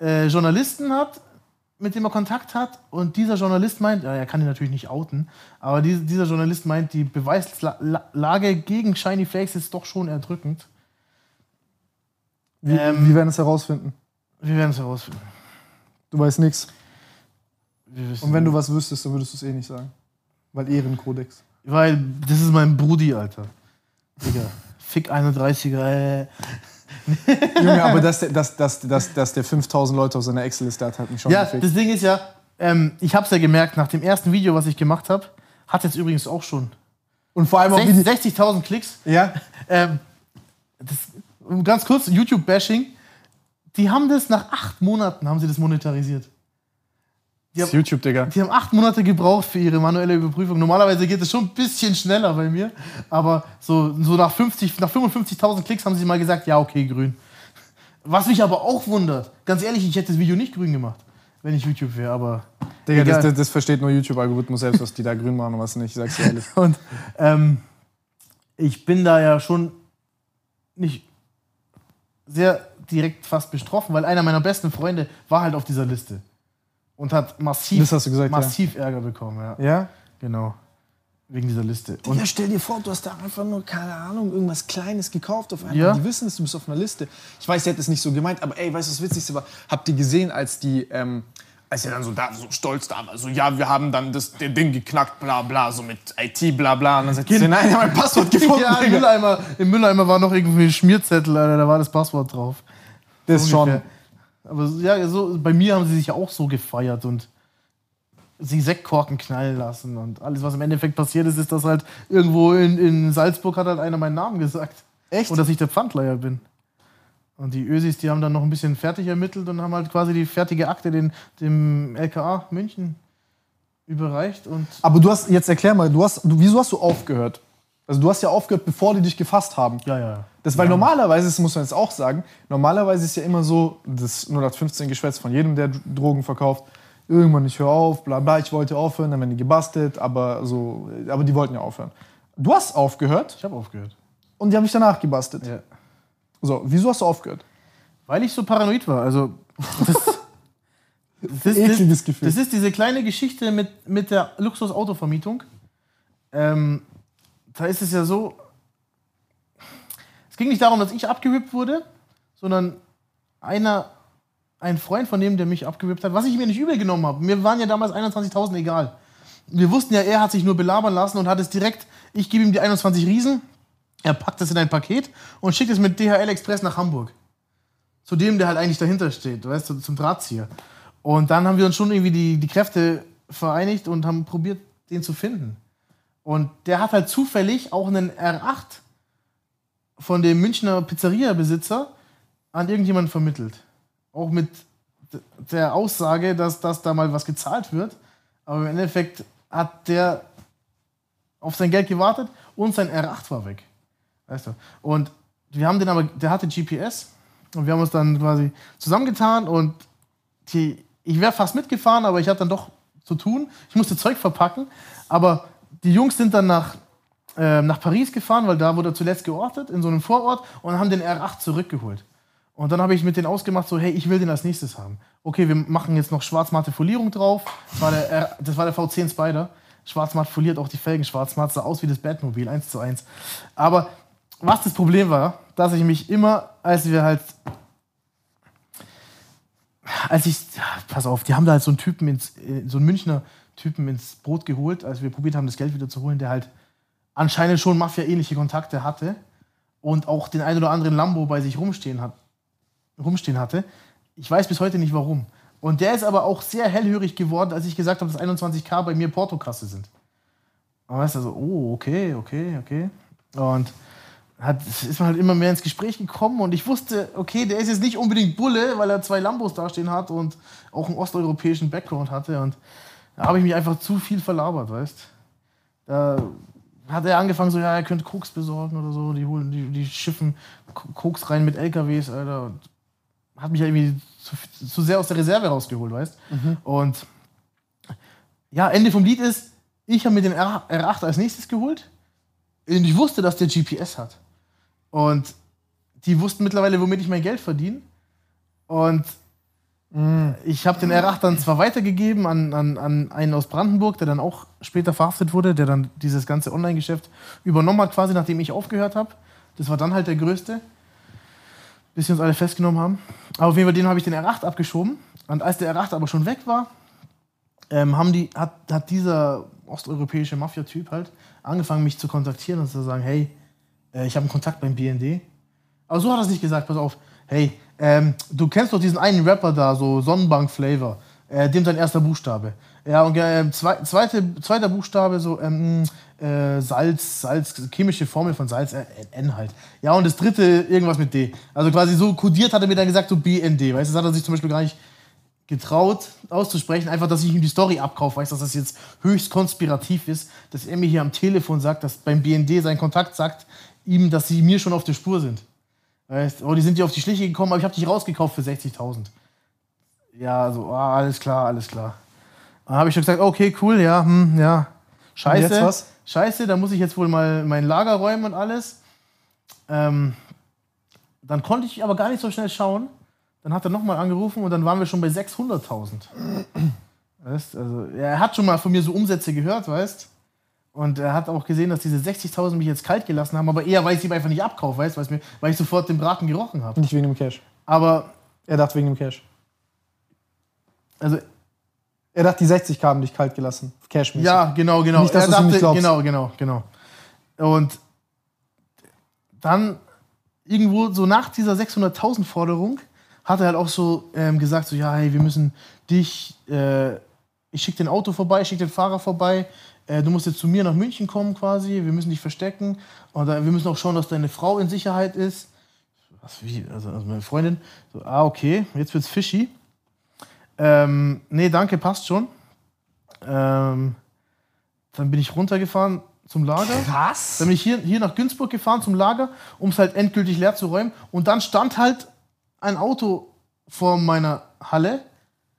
Speaker 4: äh, Journalisten hat, mit dem er Kontakt hat. Und dieser Journalist meint, ja, er kann ihn natürlich nicht outen, aber die, dieser Journalist meint, die Beweislage gegen Shiny Flakes ist doch schon erdrückend.
Speaker 3: Wie,
Speaker 4: ähm,
Speaker 3: wir werden es herausfinden.
Speaker 4: Wir werden es herausfinden.
Speaker 3: Du weißt nichts. Und wenn du was wüsstest, dann würdest du es eh nicht sagen. Weil Ehrenkodex.
Speaker 4: Weil das ist mein Brudi, Alter. Digga. Fick 31er, äh.
Speaker 2: Junge, aber dass der, dass, dass, dass, dass der 5000 Leute auf seiner Excel-Liste hat, hat mich schon
Speaker 4: Ja,
Speaker 2: gefickt.
Speaker 4: das Ding ist ja, ähm, ich hab's ja gemerkt, nach dem ersten Video, was ich gemacht habe, hat jetzt übrigens auch schon
Speaker 3: Und vor allem auch wie die.
Speaker 4: 60.000 Klicks.
Speaker 3: Ja?
Speaker 4: Ähm, das, ganz kurz, YouTube-Bashing. Die haben das nach acht Monaten haben sie das monetarisiert. Die
Speaker 2: Das ist
Speaker 4: haben,
Speaker 2: YouTube, Digga.
Speaker 4: die haben acht Monate gebraucht für ihre manuelle Überprüfung. Normalerweise geht es schon ein bisschen schneller bei mir. Aber so, so nach, 50, nach 55.000 Klicks haben sie mal gesagt, ja, okay, grün. Was mich aber auch wundert, ganz ehrlich, ich hätte das Video nicht grün gemacht, wenn ich YouTube wäre. Aber
Speaker 2: Digga, das, das, das versteht nur YouTube-Algorithmus selbst, was die da grün machen und was nicht, ich sag's dir ehrlich.
Speaker 4: Und ähm, ich bin da ja schon nicht sehr direkt fast betroffen, weil einer meiner besten Freunde war halt auf dieser Liste und hat massiv,
Speaker 3: Das hast du gesagt, ja.
Speaker 4: massiv Ärger bekommen. Ja.
Speaker 3: Ja?
Speaker 4: Genau. Wegen dieser Liste. Und
Speaker 3: Ja, stell dir vor, du hast da einfach nur, keine Ahnung, irgendwas Kleines gekauft auf einmal.
Speaker 4: Ja.
Speaker 3: Die wissen es, du bist auf einer Liste. Ich weiß, sie hat es nicht so gemeint, aber ey, weißt du, was Witzigste war? Habt ihr gesehen, als die, ähm, als er dann so da, so stolz da war, so, ja, wir haben dann das den Ding geknackt, bla bla, so mit IT, bla bla. Und dann sagt sie, nein, ich habe mein Passwort gefunden,
Speaker 4: ja, im
Speaker 3: Digga.
Speaker 4: Mülleimer, im Mülleimer war noch irgendwie ein Schmierzettel, Alter, da war das Passwort drauf.
Speaker 3: Das ist schon.
Speaker 4: Ungefähr. Aber ja, so, bei mir haben sie sich ja auch so gefeiert und sie Sektkorken knallen lassen und alles, was im Endeffekt passiert ist, ist, dass halt irgendwo in, in Salzburg hat halt einer meinen Namen gesagt.
Speaker 3: Echt?
Speaker 4: Und dass ich der Pfandleiher bin. Und die Ösis, die haben dann noch ein bisschen fertig ermittelt und haben halt quasi die fertige Akte den, dem LKA München überreicht und
Speaker 3: Aber du hast, jetzt erklär mal, du hast, du, wieso hast du aufgehört? Also du hast ja aufgehört, bevor die dich gefasst haben.
Speaker 4: ja, ja.
Speaker 3: Das, weil normalerweise, das muss man jetzt auch sagen, normalerweise ist ja immer so, das 0815 Geschwätz von jedem, der Drogen verkauft, irgendwann ich höre auf, bla bla, ich wollte aufhören, dann werden die gebastelt, aber so, aber die wollten ja aufhören. Du hast aufgehört
Speaker 4: Ich habe aufgehört.
Speaker 3: und die haben mich danach gebastelt.
Speaker 4: Ja.
Speaker 3: So, wieso hast du aufgehört?
Speaker 4: Weil ich so paranoid war. Also, das, das, ist,
Speaker 3: Ekliges Gefühl.
Speaker 4: das ist diese kleine Geschichte mit, mit der Luxusautovermietung. Ähm, da ist es ja so, es ging nicht darum, dass ich abgewippt wurde, sondern einer, ein Freund von dem, der mich abgewippt hat, was ich mir nicht übel genommen habe. Mir waren ja damals 21.000 egal. Wir wussten ja, er hat sich nur belabern lassen und hat es direkt, ich gebe ihm die 21 Riesen, er packt das in ein Paket und schickt es mit DHL Express nach Hamburg zu dem, der halt eigentlich dahinter steht, weißt du, zum Drahtzieher. Und dann haben wir uns schon irgendwie die, die Kräfte vereinigt und haben probiert, den zu finden. Und der hat halt zufällig auch einen R8 von dem Münchner Pizzeria-Besitzer an irgendjemanden vermittelt. Auch mit der Aussage, dass, dass da mal was gezahlt wird. Aber im Endeffekt hat der auf sein Geld gewartet und sein R8 war weg. Weißt du? Und wir haben den aber, der hatte GPS und wir haben uns dann quasi zusammengetan und die, ich wäre fast mitgefahren, aber ich hatte dann doch zu tun. Ich musste Zeug verpacken, aber die Jungs sind dann nach, ähm, nach Paris gefahren, weil da wurde er zuletzt geortet, in so einem Vorort und haben den R8 zurückgeholt. Und dann habe ich mit denen ausgemacht, so, hey, ich will den als nächstes haben. Okay, wir machen jetzt noch schwarzmatte Folierung drauf. Das war der, R, das war der V10 Spider. Schwarzmatt foliert auch die Felgen schwarzmatt, sah aus wie das Batmobil, 1 zu 1. Aber was das Problem war, dass ich mich immer, als wir halt, als ich, pass auf, die haben da halt so einen Typen, ins, äh, so einen Münchner Typen ins Brot geholt, als wir probiert haben, das Geld wieder zu holen, der halt anscheinend schon Mafia-ähnliche Kontakte hatte und auch den ein oder anderen Lambo bei sich rumstehen, hat, rumstehen hatte. Ich weiß bis heute nicht warum. Und der ist aber auch sehr hellhörig geworden, als ich gesagt habe, dass 21k bei mir Portokasse sind. Und weißt du, so, oh, okay, okay, okay. Und hat, ist man halt immer mehr ins Gespräch gekommen und ich wusste, okay, der ist jetzt nicht unbedingt Bulle, weil er zwei Lambos dastehen hat und auch einen osteuropäischen Background hatte. Und da habe ich mich einfach zu viel verlabert, weißt Da hat er angefangen, so, ja, er könnte Koks besorgen oder so. Die holen, die, die schiffen Koks rein mit LKWs, Alter. Und hat mich irgendwie zu, zu sehr aus der Reserve rausgeholt, weißt Und ja, Ende vom Lied ist, ich habe mir den R, R8 als nächstes geholt. Und ich wusste, dass der GPS hat. Und die wussten mittlerweile, womit ich mein Geld verdiene. Und ich habe den R8 dann zwar weitergegeben an, an, an einen aus Brandenburg, der dann auch später verhaftet wurde, der dann dieses ganze Online-Geschäft übernommen hat, quasi nachdem ich aufgehört habe. Das war dann halt der größte, bis sie uns alle festgenommen haben. Aber auf jeden Fall, den habe ich den R8 abgeschoben. Und als der R8 aber schon weg war, ähm, haben die, hat, hat dieser osteuropäische Mafia-Typ halt angefangen, mich zu kontaktieren und zu sagen, hey, äh, ich habe einen Kontakt beim BND. Aber so hat er es nicht gesagt, pass auf, hey, ähm, du kennst doch diesen einen Rapper da, so Sonnenbank-Flavor, äh, dem sein erster Buchstabe. Ja, und äh, zwei, zweite, zweiter Buchstabe, so ähm, äh, Salz, Salz, chemische Formel von Salz, äh, N halt. Ja, und das dritte irgendwas mit D. Also quasi so kodiert hat er mir dann gesagt, so BND. Weißt du, das hat er sich zum Beispiel gar nicht getraut auszusprechen, einfach, dass ich ihm die Story abkaufe, weiß, dass das jetzt höchst konspirativ ist, dass er mir hier am Telefon sagt, dass beim BND sein Kontakt sagt ihm, dass sie mir schon auf der Spur sind. Weißt, oh, die sind dir auf die Schliche gekommen, aber ich habe dich rausgekauft für 60.000. Ja, so, ah, alles klar, alles klar. Dann habe ich schon gesagt, okay, cool, ja, hm, ja, scheiße. scheiße, da muss ich jetzt wohl mal mein Lager räumen und alles. Ähm, dann konnte ich aber gar nicht so schnell schauen. Dann hat er nochmal angerufen und dann waren wir schon bei 600.000. Weißt, also, er hat schon mal von mir so Umsätze gehört, weißt Und er hat auch gesehen, dass diese 60.000 mich jetzt kalt gelassen haben, aber eher, weil ich ihm einfach nicht abkaufe, weißt weil, weil ich sofort den Braten gerochen habe.
Speaker 3: Nicht wegen dem Cash.
Speaker 4: Aber
Speaker 3: Er dachte wegen dem Cash.
Speaker 4: also
Speaker 3: Er dachte, die 60 haben dich kalt gelassen. Cash -mäßig.
Speaker 4: Ja, genau, genau.
Speaker 3: Nicht, dass
Speaker 4: er
Speaker 3: ihm nicht glaubst.
Speaker 4: genau, genau, genau. Und dann irgendwo so nach dieser 600.000 Forderung hat er halt auch so ähm, gesagt, so ja, hey, wir müssen dich, äh, ich schicke den Auto vorbei, ich schicke den Fahrer vorbei, äh, du musst jetzt zu mir nach München kommen quasi, wir müssen dich verstecken äh, wir müssen auch schauen, dass deine Frau in Sicherheit ist. Was, wie? Also, also meine Freundin, so, ah, okay, jetzt wird's fishy. Ähm, nee, danke, passt schon. Ähm, dann bin ich runtergefahren zum Lager.
Speaker 3: Krass.
Speaker 4: Dann bin ich hier, hier nach Günzburg gefahren zum Lager, um es halt endgültig leer zu räumen. Und dann stand halt ein Auto vor meiner Halle,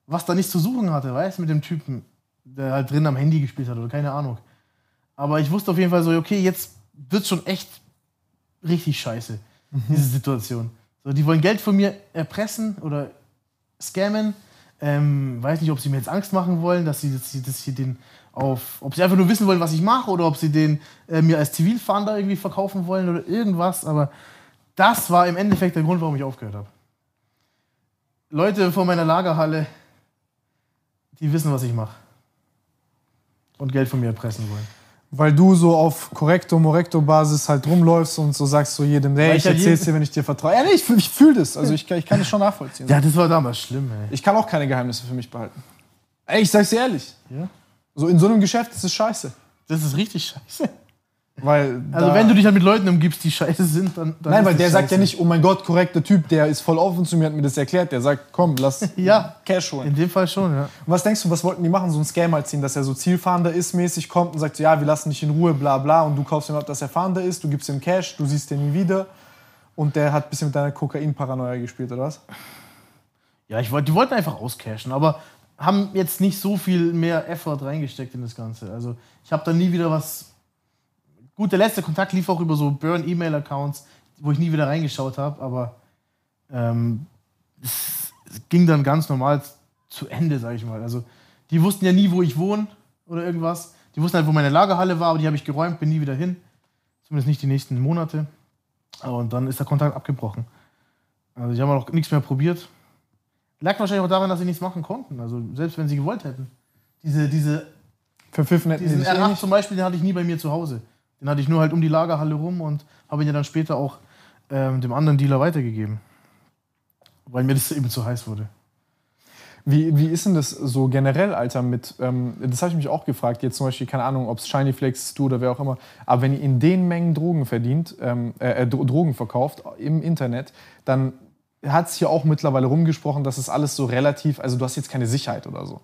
Speaker 4: was da nichts zu suchen hatte, weißt du, mit dem Typen, der halt drin am Handy gespielt hat oder keine Ahnung. Aber ich wusste auf jeden Fall so, okay, jetzt wird schon echt richtig scheiße, diese Situation. So, die wollen Geld von mir erpressen oder scammen. Ähm, weiß nicht, ob sie mir jetzt Angst machen wollen, dass sie, dass sie, dass sie den auf, ob sie einfach nur wissen wollen, was ich mache, oder ob sie den äh, mir als Zivilfahnder irgendwie verkaufen wollen oder irgendwas. Aber das war im Endeffekt der Grund, warum ich aufgehört habe. Leute vor meiner Lagerhalle, die wissen, was ich mache. Und Geld von mir erpressen wollen.
Speaker 3: Weil du so auf Korrekto-Morekto-Basis halt rumläufst und so sagst so jedem, hey, ich
Speaker 4: halt
Speaker 3: erzähl's dir, wenn ich dir vertraue. Ja, nee, ich, ich fühle das. Also ich, kann- ich kann das schon nachvollziehen.
Speaker 4: Ja, das war damals schlimm, ey.
Speaker 3: Ich kann auch keine Geheimnisse für mich behalten. Ey, ich sag's dir ehrlich.
Speaker 4: Ja?
Speaker 3: So in so einem Geschäft ist es scheiße.
Speaker 4: Das ist richtig scheiße.
Speaker 3: Weil
Speaker 4: Also, wenn du dich halt mit Leuten umgibst, die scheiße sind, dann. dann
Speaker 3: Nein, weil der sagt ja
Speaker 4: scheiße.
Speaker 3: nicht, oh mein Gott, korrekter Typ, der ist voll offen zu mir, hat mir das erklärt. Der sagt, komm, lass
Speaker 4: Ja.
Speaker 3: Cash holen.
Speaker 4: In dem Fall schon, ja.
Speaker 3: Und was denkst du, was wollten die machen? So ein Scam halt ziehen, dass er so Zielfahnder ist, mäßig kommt und sagt, so, ja, wir lassen dich in Ruhe, bla bla. Und du kaufst ihm ab, dass er Fahnder ist, du gibst ihm Cash, du siehst den nie wieder. Und der hat ein bisschen mit deiner Kokain-Paranoia gespielt, oder was?
Speaker 4: Ja, ich wollte, die wollten einfach auscashen, aber haben jetzt nicht so viel mehr Effort reingesteckt in das Ganze. Also ich habe da nie wieder was. Gut, der letzte Kontakt lief auch über so Burn-E-Mail-Accounts, wo ich nie wieder reingeschaut habe, aber ähm, es, es ging dann ganz normal zu Ende, sage ich mal. Also die wussten ja nie, wo ich wohne oder irgendwas. Die wussten halt, wo meine Lagerhalle war, aber die habe ich geräumt, bin nie wieder hin. Zumindest nicht die nächsten Monate. Und dann ist der Kontakt abgebrochen. Also ich habe auch nichts mehr probiert. Lag wahrscheinlich auch daran, dass sie nichts machen konnten. Also selbst wenn sie gewollt hätten. Diese, diese,
Speaker 3: Verpfiffen hätten die
Speaker 4: diesen
Speaker 3: dich eh
Speaker 4: R8
Speaker 3: nicht.
Speaker 4: zum Beispiel, den hatte ich nie bei mir zu Hause. Den hatte ich nur halt um die Lagerhalle rum und habe ihn ja dann später auch ähm, dem anderen Dealer weitergegeben. Weil mir das eben zu heiß wurde.
Speaker 3: Wie, wie ist denn das so generell, Alter, mit, ähm, das habe ich mich auch gefragt, jetzt zum Beispiel, keine Ahnung, ob es Shiny Flex ist, du oder wer auch immer, aber wenn ihr in den Mengen Drogen verdient, ähm, äh, äh, Dro- Drogen verkauft im Internet, dann hat es hier auch mittlerweile rumgesprochen, dass es alles so relativ, also du hast jetzt keine Sicherheit oder so.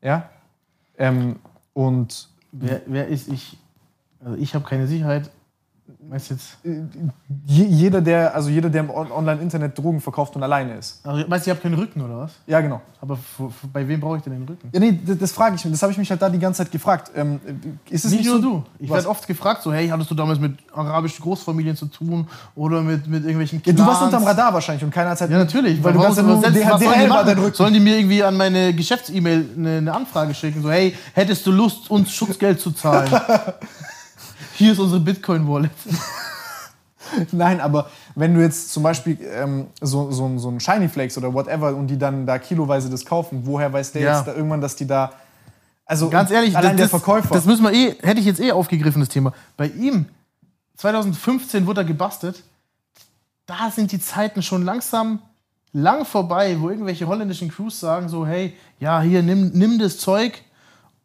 Speaker 3: Ja? Ähm, und
Speaker 4: Wer, wer ist ich? Also ich habe keine Sicherheit. Weißt jetzt?
Speaker 3: je, jeder, der, also jeder, der im On- Online-Internet Drogen verkauft und alleine ist.
Speaker 4: Also, weißt du, ich habe keinen Rücken oder was?
Speaker 3: Ja, genau.
Speaker 4: Aber bei wem brauche ich denn den Rücken?
Speaker 3: Ja, nee, das, das frage ich mich, das habe ich mich halt da die ganze Zeit gefragt. Ähm, ist es
Speaker 4: Nicht
Speaker 3: nicht,
Speaker 4: nur
Speaker 3: so,
Speaker 4: du. Ich werde oft gefragt, so, hey, hattest du damals mit arabischen Großfamilien zu tun oder mit, mit irgendwelchen
Speaker 3: Ja, du warst
Speaker 4: Clans?
Speaker 3: unterm Radar wahrscheinlich und keiner hat halt.
Speaker 4: Ja, natürlich.
Speaker 3: Weil du kannst ja nur, der,
Speaker 4: was sollen die
Speaker 3: DHL war dein Rücken.
Speaker 4: Sollen die mir irgendwie an meine Geschäfts-E-Mail eine, eine Anfrage schicken? So, hey, hättest du Lust, uns Schutzgeld zu zahlen? Hier ist unsere Bitcoin-Wallet.
Speaker 3: Nein, aber wenn du jetzt zum Beispiel ähm, so, so, so ein Shiny Flakes oder whatever und die dann da kiloweise das kaufen, woher weiß der
Speaker 4: Ja.
Speaker 3: jetzt da irgendwann, dass die da. Also
Speaker 4: Ganz ehrlich,
Speaker 3: allein der
Speaker 4: das,
Speaker 3: Verkäufer.
Speaker 4: das müssen wir eh, hätte ich jetzt eh aufgegriffen, das Thema. Bei ihm, 2015 wurde er gebastelt. Da sind die Zeiten schon langsam lang vorbei, wo irgendwelche holländischen Crews sagen so, hey, ja, hier, nimm, nimm das Zeug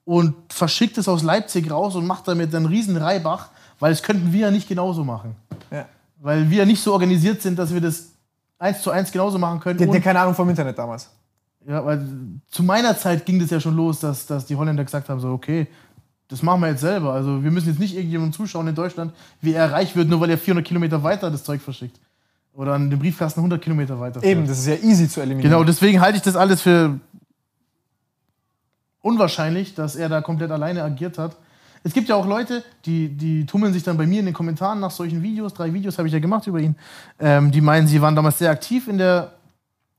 Speaker 4: und verschickt es aus Leipzig raus und macht damit einen riesen Reibach, weil das könnten wir ja nicht genauso machen.
Speaker 3: ja.
Speaker 4: Weil wir nicht so organisiert sind, dass wir das eins zu eins genauso machen können.
Speaker 3: der hat ja
Speaker 4: und-
Speaker 3: keine Ahnung vom Internet damals.
Speaker 4: ja, weil zu meiner Zeit ging das ja schon los, dass, dass die Holländer gesagt haben: so, okay, das machen wir jetzt selber. Also wir müssen jetzt nicht irgendjemandem zuschauen in Deutschland, wie er reich wird, nur weil er 400 Kilometer weiter das Zeug verschickt. Oder an den Briefkasten 100 Kilometer weiter. fährt.
Speaker 3: Eben, das ist ja easy zu eliminieren.
Speaker 4: Genau, deswegen halte ich das alles für unwahrscheinlich, dass er da komplett alleine agiert hat. Es gibt ja auch Leute, die, die tummeln sich dann bei mir in den Kommentaren nach solchen Videos. Drei Videos habe ich ja gemacht über ihn. Ähm, die meinen, sie waren damals sehr aktiv in der,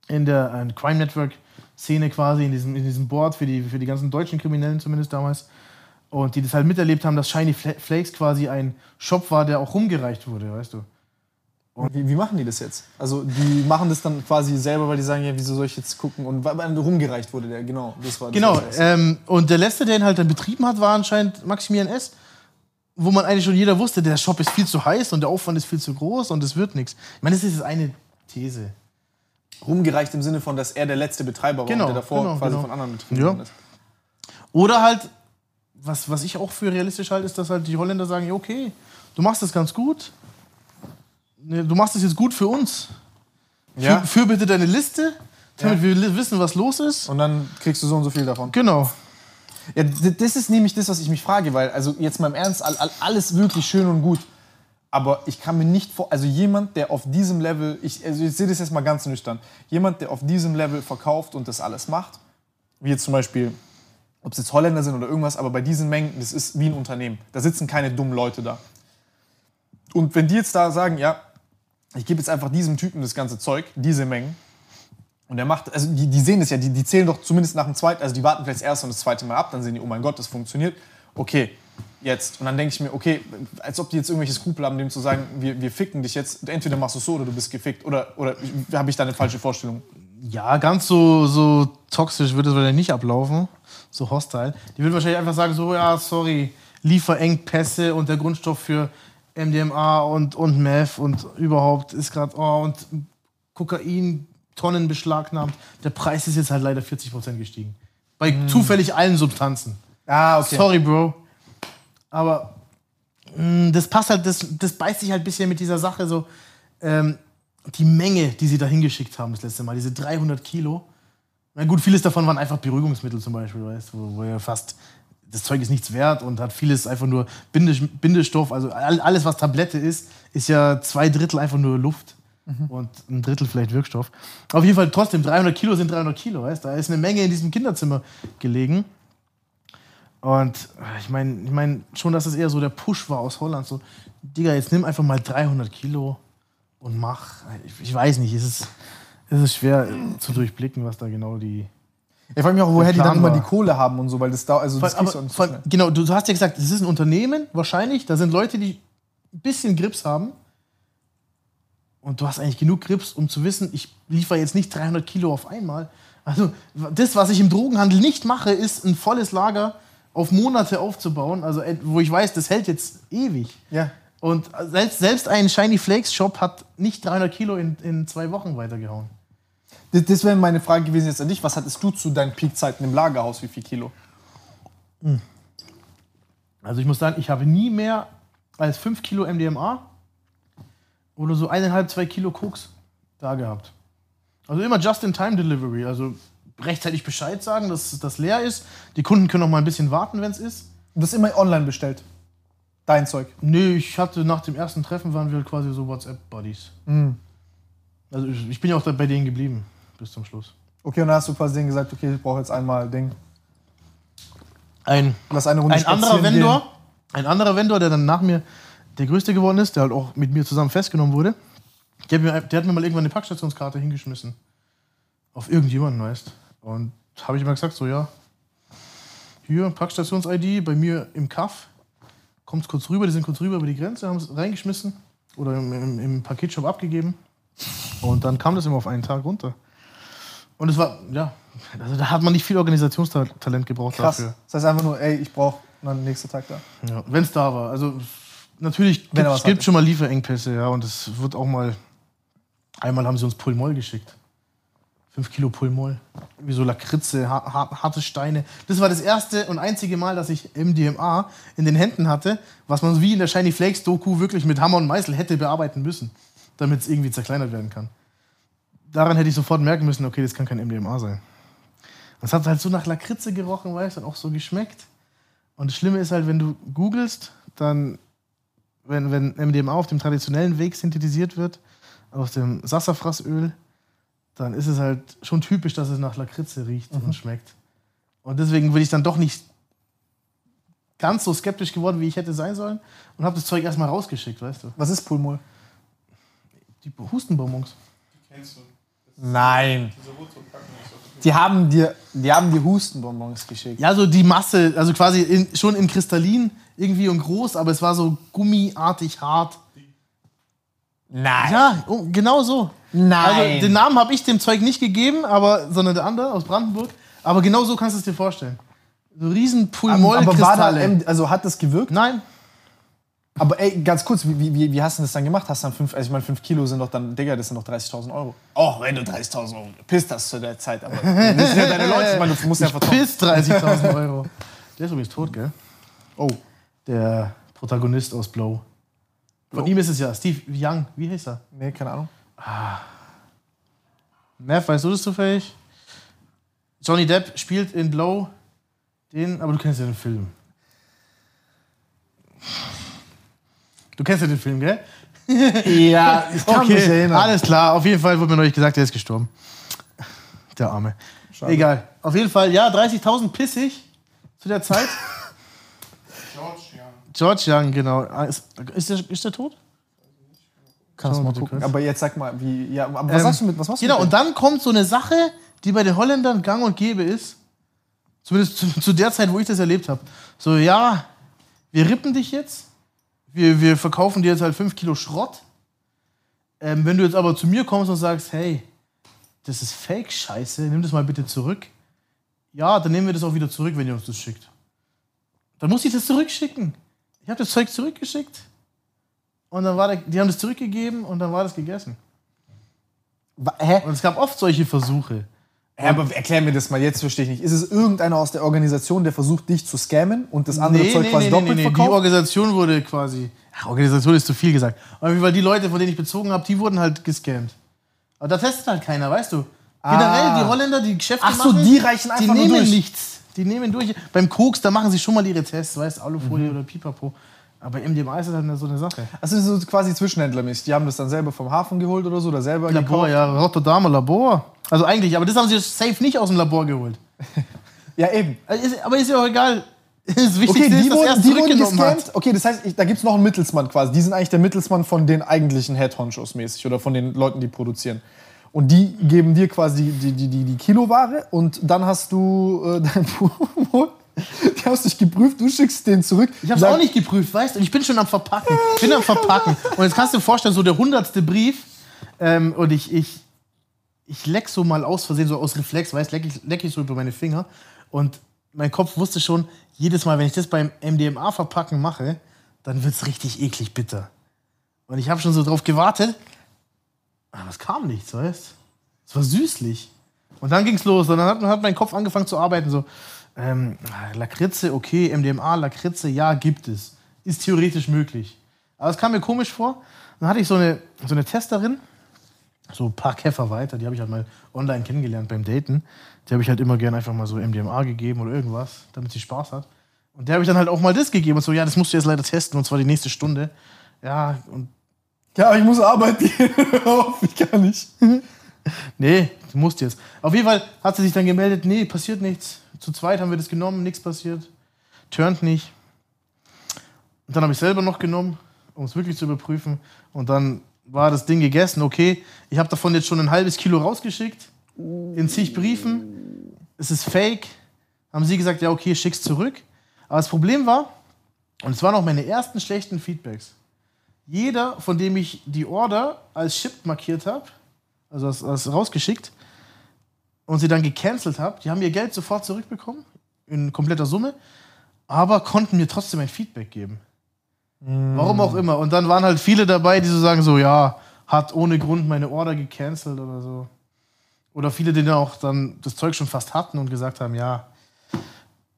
Speaker 4: in der äh, Crime Network Szene quasi, in diesem, in diesem Board für die, für die ganzen deutschen Kriminellen zumindest damals. Und die das halt miterlebt haben, dass Shiny Fla- Flakes quasi ein Shop war, der auch rumgereicht wurde, weißt du.
Speaker 3: Und wie, wie machen die das jetzt? Also die machen das dann quasi selber, weil die sagen, ja, wieso soll ich jetzt gucken? Und weil rumgereicht wurde der, genau. Das war das
Speaker 4: Genau, ähm, und der letzte, der ihn halt dann betrieben hat, war anscheinend Maximilian S., wo man eigentlich schon jeder wusste, der Shop ist viel zu heiß und der Aufwand ist viel zu groß und es wird nichts. Ich meine, das ist eine These.
Speaker 3: rumgereicht im Sinne von, dass er der letzte Betreiber war
Speaker 4: Genau,
Speaker 3: und der davor
Speaker 4: genau,
Speaker 3: quasi
Speaker 4: genau.
Speaker 3: von anderen betrieben
Speaker 4: Ja.
Speaker 3: ist.
Speaker 4: Oder halt, was, was ich auch für realistisch halte, ist, dass halt die Holländer sagen, ja, okay, du machst das ganz gut. Ne, Du machst das jetzt gut für uns.
Speaker 3: Ja.
Speaker 4: Für, für bitte deine Liste, damit
Speaker 3: Ja.
Speaker 4: wir wissen, was los ist.
Speaker 3: Und dann kriegst du so und so viel davon.
Speaker 4: Genau.
Speaker 3: Ja, das ist nämlich das, was ich mich frage, weil, also jetzt mal im Ernst, all, all, alles wirklich schön und gut. Aber ich kann mir nicht vor, also jemand, der auf diesem Level, ich, also ich sehe das jetzt mal ganz nüchtern, jemand, der auf diesem Level verkauft und das alles macht, wie jetzt zum Beispiel, ob es jetzt Holländer sind oder irgendwas, aber bei diesen Mengen, das ist wie ein Unternehmen. Da sitzen keine dummen Leute da. Und wenn die jetzt da sagen, ja, ich gebe jetzt einfach diesem Typen das ganze Zeug, diese Mengen, und er macht, also die, die sehen das ja, die, die zählen doch zumindest nach dem zweiten, also die warten vielleicht das erste und das zweite Mal ab, dann sehen die, oh mein Gott, das funktioniert. Okay, jetzt. Und dann denke ich mir, okay, als ob die jetzt irgendwelche Skrupel haben, dem zu sagen, wir, wir ficken dich jetzt, entweder machst du es so oder du bist gefickt. Oder, oder habe ich da eine falsche Vorstellung?
Speaker 4: Ja, ganz so, so toxisch wird es wahrscheinlich nicht ablaufen. So hostile. Die würden wahrscheinlich einfach sagen: so, ja, sorry, Lieferengpässe und der Grundstoff für MDMA und, und Meth und überhaupt ist gerade, oh, und Kokain, Tonnen beschlagnahmt. Der Preis ist jetzt halt leider 40% gestiegen. Bei zufällig allen Substanzen.
Speaker 3: Ah,
Speaker 4: Sorry, Bro. Aber mh, das passt halt, das, das beißt sich halt ein bisschen mit dieser Sache so. Ähm, die Menge, die sie da hingeschickt haben das letzte Mal, diese 300 Kilo. Na gut, vieles davon waren einfach Beruhigungsmittel zum Beispiel, weißt du, wo, wo ja fast das Zeug ist nichts wert und hat vieles einfach nur Bindes Bindestoff. Also all- alles, was Tablette ist, ist ja zwei Drittel einfach nur Luft und ein Drittel vielleicht Wirkstoff. Auf jeden Fall trotzdem, 300 Kilo sind 300 Kilo, weißt? Da ist eine Menge in diesem Kinderzimmer gelegen. Und äh, ich meine ich mein schon, dass es eher so der Push war aus Holland. So, Digga, jetzt nimm einfach mal 300 Kilo und mach. Ich, ich weiß nicht, es ist, es ist schwer zu durchblicken, was da genau die.
Speaker 3: Ich frage mich auch, woher die dann immer die Kohle haben und so, weil das da, also das
Speaker 4: Aber,
Speaker 3: kriegst du auch nicht
Speaker 4: genau, du hast ja gesagt, es ist ein Unternehmen, wahrscheinlich. Da sind Leute, die ein bisschen Grips haben. Und du hast eigentlich genug Grips, um zu wissen, ich liefere jetzt nicht 300 Kilo auf einmal. Also, das, was ich im Drogenhandel nicht mache, ist ein volles Lager auf Monate aufzubauen. Also, wo ich weiß, das hält jetzt ewig.
Speaker 3: Ja.
Speaker 4: Und selbst, selbst ein Shiny Flakes Shop hat nicht 300 Kilo in, in zwei Wochen weitergehauen.
Speaker 3: Das, das wäre meine Frage gewesen jetzt an dich. Was hattest du zu deinen Peakzeiten im Lagerhaus? Wie viel Kilo?
Speaker 4: Also ich muss sagen, ich habe nie mehr als 5 Kilo MDMA oder so eineinhalb, zwei Kilo Koks da gehabt. Also immer Just-in-Time-Delivery. Also rechtzeitig Bescheid sagen, dass das leer ist. Die Kunden können auch mal ein bisschen warten, wenn es ist.
Speaker 3: Du hast immer online bestellt. Dein Zeug.
Speaker 4: Nee, ich hatte nach dem ersten Treffen waren wir quasi so WhatsApp-Buddies. Also ich, bin ja auch bei denen geblieben bis zum Schluss.
Speaker 3: Okay, und dann hast du quasi denen gesagt, okay, ich brauche jetzt einmal Ding.
Speaker 4: Ein
Speaker 3: Lass eine Runde
Speaker 4: ein anderer Vendor,
Speaker 3: gehen.
Speaker 4: ein anderer Vendor, der dann nach mir der größte geworden ist, der halt auch mit mir zusammen festgenommen wurde, der hat mir, der hat mir mal irgendwann eine Packstationskarte hingeschmissen. Auf irgendjemanden, weißt Und habe ich mal gesagt, so ja, hier, Packstations-ID, bei mir im Kaff, kommt kurz rüber, die sind kurz rüber über die Grenze, haben es reingeschmissen oder im, im, im Paketshop abgegeben. Und dann kam das immer auf einen Tag runter. Und es war, ja, also da hat man nicht viel Organisationstalent gebraucht
Speaker 3: Krass.
Speaker 4: dafür.
Speaker 3: Das heißt einfach nur, ey, ich brauche dann nächsten Tag da.
Speaker 4: Ja, wenn es da war. Also natürlich
Speaker 3: Wenn
Speaker 4: gibt es gibt schon mal Lieferengpässe, ja, und es wird auch mal. Einmal haben sie uns Pulmol geschickt. Fünf Kilo Pulmol. Wie so Lakritze, ha ha harte Steine. Das war das erste und einzige Mal, dass ich MDMA in den Händen hatte, was man wie in der Shiny Flakes Doku wirklich mit Hammer und Meißel hätte bearbeiten müssen, damit es irgendwie zerkleinert werden kann. Daran hätte ich sofort merken müssen, okay, das kann kein MDMA sein. Das hat halt so nach Lakritze gerochen, weißt du, und auch so geschmeckt. Und das Schlimme ist halt, wenn du googelst, dann, wenn, wenn MDMA auf dem traditionellen Weg synthetisiert wird, aus dem Sassafrasöl, dann ist es halt schon typisch, dass es nach Lakritze riecht und schmeckt. Und deswegen will ich dann doch nicht ganz so skeptisch geworden, wie ich hätte sein sollen. Und habe das Zeug erstmal rausgeschickt, weißt du.
Speaker 3: Was ist Pulmol?
Speaker 4: Die Hustenbonbons.
Speaker 3: Nein. Die haben dir, die haben dir Hustenbonbons geschickt.
Speaker 4: Ja, so die Masse, also quasi in, schon in Kristallin irgendwie und groß, aber es war so gummiartig hart.
Speaker 3: Nein.
Speaker 4: Ja, oh, genau so.
Speaker 3: Nein.
Speaker 4: Also den Namen habe ich dem Zeug nicht gegeben, aber, sondern der andere aus Brandenburg. Aber genau so kannst du es dir vorstellen. So riesen Pulmol-Kristalle.
Speaker 3: Also hat das gewirkt?
Speaker 4: Nein,
Speaker 3: Aber ey, ganz kurz, wie, wie, wie hast du das dann gemacht? Hast du dann fünf, also ich meine, 5 Kilo sind doch dann, Digga, das sind doch 30.000 Euro. Auch wenn du 30.000 Euro pisst hast zu der Zeit, aber das sind ja deine Leute, ich meine, du musst ja vertrauen.
Speaker 4: bis 30.000 Euro. Der ist übrigens tot, gell? Oh, der Protagonist aus Blow. Von ihm ist es ja Steve Young. Wie heißt er?
Speaker 3: Nee, keine Ahnung.
Speaker 4: Neff, weißt du das zufällig? Johnny Depp spielt in Blow den, aber du kennst ja den Film. Du kennst ja den Film, gell?
Speaker 3: Ja, ich kann mich erinnern.
Speaker 4: alles klar. Auf jeden Fall wurde mir neulich gesagt, der ist gestorben. Der Arme. Egal. Auf jeden Fall, ja, 30.000 pissig zu der Zeit. George Young, genau. Ah, Ist, ist, der, ist der tot?
Speaker 3: Kannst du mal gucken. Aber jetzt sag mal, wie, ja, aber was
Speaker 4: Ähm,
Speaker 3: sagst du mit, was machst du
Speaker 4: Genau,
Speaker 3: mit
Speaker 4: und dann kommt so eine Sache, die bei den Holländern gang und gäbe ist. Zumindest zu, zu der Zeit, wo ich das erlebt habe. So, ja, wir rippen dich jetzt. Wir, wir verkaufen dir jetzt halt 5 Kilo Schrott. Ähm, wenn du jetzt aber zu mir kommst und sagst, hey, das ist Fake-Scheiße, nimm das mal bitte zurück. Ja, dann nehmen wir das auch wieder zurück, wenn ihr uns das schickt. Dann muss ich das zurückschicken. Ich habe das Zeug zurückgeschickt. Und dann war der, die haben das zurückgegeben und dann war das gegessen.
Speaker 3: Hä?
Speaker 4: Und es gab oft solche Versuche.
Speaker 3: Hä, aber erklär mir das mal, jetzt verstehe ich nicht. Ist es irgendeiner aus der Organisation, der versucht, dich zu scammen und das andere Zeug quasi doppelt
Speaker 4: Die
Speaker 3: verkauft?
Speaker 4: Organisation wurde quasi. Ach, Organisation ist zu viel gesagt. Aber weil die Leute, von denen ich bezogen habe, die wurden halt gescammt. Aber da testet halt keiner, weißt du? Generell, die Holländer, die Geschäfte
Speaker 3: Ah. Ach so,
Speaker 4: machen,
Speaker 3: die reichen einfach
Speaker 4: die nehmen
Speaker 3: durch.
Speaker 4: nichts. Die nehmen durch. Beim Koks, da machen sie schon mal ihre Tests, weißt du,
Speaker 3: Mhm.
Speaker 4: Alufolie oder Pipapo. Aber MDMA ist halt so eine Sache.
Speaker 3: Also so quasi Zwischenhändlermäßig. Die haben das dann selber vom Hafen geholt oder so, oder selber
Speaker 4: Labor,
Speaker 3: gekauft.
Speaker 4: ja, Rotterdamer Labor. Also eigentlich, aber das haben sie safe nicht aus dem Labor geholt.
Speaker 3: Ja, eben.
Speaker 4: Ist- Aber ist ja auch egal. Das Wichtigste
Speaker 3: Okay, die
Speaker 4: ist, dass er es zurückgenommen hat.
Speaker 3: Okay, das heißt, ich, da gibt es noch einen Mittelsmann quasi. Die sind eigentlich der Mittelsmann von den eigentlichen Head-Honchos mäßig oder von den Leuten, die produzieren. Und die geben dir quasi die, die, die, die Kiloware und dann hast du äh, dein Pulmol. Die hast dich geprüft, du schickst den zurück.
Speaker 4: Ich hab's
Speaker 3: Sag-
Speaker 4: auch nicht geprüft, weißt du? Und ich bin schon am Verpacken. Ich bin am Verpacken. Und jetzt kannst du dir vorstellen, so der hundertste Brief. Ähm, und ich, ich, ich leck so mal aus Versehen, so aus Reflex, weißt leck ich, leck ich so über meine Finger. Und mein Kopf wusste schon, jedes Mal, wenn ich das beim MDMA-Verpacken mache, dann wird's richtig eklig bitter. Und ich habe schon so drauf gewartet. Aber es kam nichts, weißt Es war süßlich. Und dann ging's los. Und dann hat, hat mein Kopf angefangen zu arbeiten. So, ähm, Lakritze, okay, MDMA, Lakritze, ja, gibt es. Ist theoretisch möglich. Aber es kam mir komisch vor. Dann hatte ich so eine, so eine Testerin, so ein paar Käfer weiter, die habe ich halt mal online kennengelernt beim Daten. Die habe ich halt immer gern einfach mal so MDMA gegeben oder irgendwas, damit sie Spaß hat. Und der habe ich dann halt auch mal das gegeben und so, ja, das musst du jetzt leider testen und zwar die nächste Stunde. Ja, und
Speaker 3: Ja, ich muss arbeiten ich kann nicht.
Speaker 4: Nee, du musst jetzt. Auf jeden Fall hat sie sich dann gemeldet, nee, passiert nichts. Zu zweit haben wir das genommen, nichts passiert. Turnt nicht. Und dann habe ich selber noch genommen, um es wirklich zu überprüfen. Und dann war das Ding gegessen. Okay, ich habe davon jetzt schon ein halbes Kilo rausgeschickt. In zig Briefen. Es ist fake. Haben sie gesagt, ja, okay, schick's zurück. Aber das Problem war, und es waren auch meine ersten schlechten Feedbacks. Jeder, von dem ich die Order als shipped markiert habe, also als, als rausgeschickt und sie dann gecancelt habe, die haben ihr Geld sofort zurückbekommen, in kompletter Summe, aber konnten mir trotzdem ein Feedback geben. Warum auch immer. Und dann waren halt viele dabei, die so sagen, so, ja, hat ohne Grund meine Order gecancelt oder so. Oder viele, die dann auch dann das Zeug schon fast hatten und gesagt haben, ja,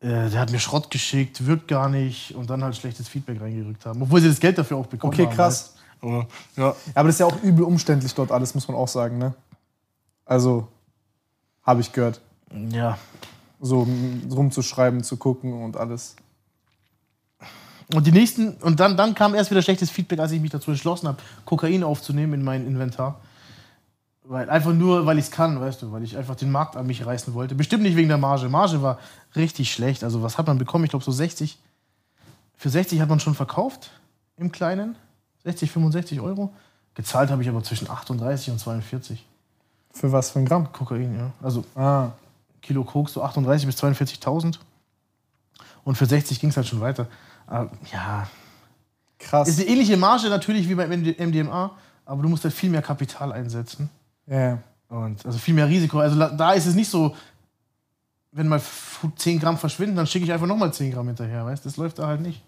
Speaker 4: äh, der hat mir Schrott geschickt, wirkt gar nicht und dann halt schlechtes Feedback reingerückt haben. Obwohl sie das Geld dafür auch bekommen
Speaker 3: Okay,
Speaker 4: haben.
Speaker 3: krass.
Speaker 4: weißt du. Aber, ja.
Speaker 3: Aber das ist ja auch übel umständlich dort alles, muss man auch sagen, ne? Also, habe ich gehört.
Speaker 4: ja.
Speaker 3: So rumzuschreiben, zu gucken und alles.
Speaker 4: Und die nächsten, und dann, dann kam erst wieder schlechtes Feedback, als ich mich dazu entschlossen habe, Kokain aufzunehmen in mein Inventar. Weil, einfach nur, weil ich es kann, weißt du, weil ich einfach den Markt an mich reißen wollte. Bestimmt nicht wegen der Marge. Marge war richtig schlecht. Also, was hat man bekommen? Ich glaube, so 60 Für 60 hat man schon verkauft im Kleinen. 60, 65 Euro. Gezahlt habe ich aber zwischen 38 und 42.
Speaker 3: Für was für ein Gramm?
Speaker 4: Kokain, ja. Also
Speaker 3: Ah.
Speaker 4: Kilo Koks so 38 bis 42.000. Und für 60 ging es halt schon weiter. Aber, ja,
Speaker 3: Krass.
Speaker 4: ist eine ähnliche Marge natürlich wie beim MDMA, aber du musst halt viel mehr Kapital einsetzen.
Speaker 3: Ja.
Speaker 4: Und also viel mehr Risiko. Also da ist es nicht so, wenn mal f- 10 Gramm verschwinden, dann schicke ich einfach nochmal 10 Gramm hinterher. Weißt Das läuft da halt nicht.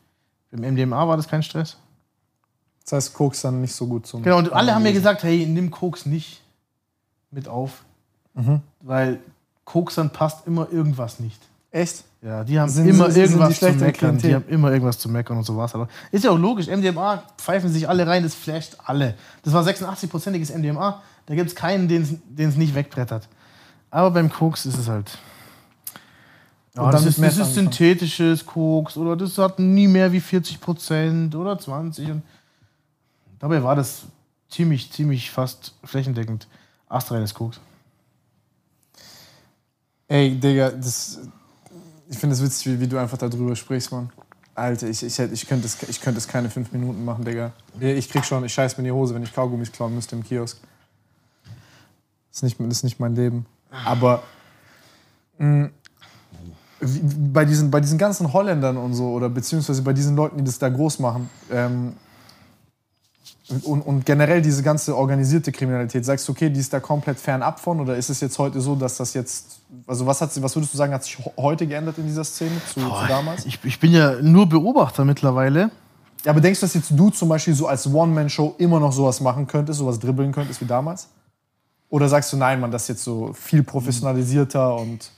Speaker 4: Beim MDMA war das kein Stress.
Speaker 3: Das heißt, Koks dann nicht so gut zum.
Speaker 4: Genau, und alle haben mir gesagt, hey, nimm Koks nicht mit auf.
Speaker 3: Mhm.
Speaker 4: Weil Koks dann passt immer irgendwas nicht.
Speaker 3: Echt?
Speaker 4: Ja, die haben
Speaker 3: Sind-
Speaker 4: immer
Speaker 3: sind- sind
Speaker 4: irgendwas zu
Speaker 3: schlechtere
Speaker 4: meckern. Die haben immer irgendwas zu meckern und so was. Aber ist ja auch logisch. MDMA pfeifen sich alle rein, das flasht alle. Das war 86-prozentiges MDMA. Da gibt es keinen, den es nicht wegbrettert. Aber beim Koks ist es halt. Ja, das ist, das ist synthetisches Koks oder das hat nie mehr wie 40 Prozent oder 20. Und dabei war das ziemlich, ziemlich fast flächendeckend astreines Koks.
Speaker 3: Ey, Digga, das, ich finde es witzig, wie, wie du einfach darüber sprichst, Mann. Alter, ich, ich, ich könnte es ich könnte es keine fünf Minuten machen, Digga. Ich krieg schon, ich scheiß mir in die Hose, wenn ich Kaugummis klauen müsste im Kiosk. Das ist nicht, das ist nicht mein Leben. Aber mh, wie, bei, diesen, bei diesen ganzen Holländern und so, oder beziehungsweise bei diesen Leuten, die das da groß machen, ähm, und, und generell diese ganze organisierte Kriminalität, sagst du, okay, die ist da komplett fernab von? Oder ist es jetzt heute so, dass das jetzt. Also, was, hat, was würdest du sagen, hat sich heute geändert in dieser Szene zu, zu damals?
Speaker 4: Ich, ich bin ja nur Beobachter mittlerweile.
Speaker 3: Ja, aber denkst du, dass jetzt du zum Beispiel so als One-Man-Show immer noch sowas machen könntest, sowas dribbeln könntest wie damals? Oder sagst du, nein, man, das ist jetzt so viel professionalisierter und.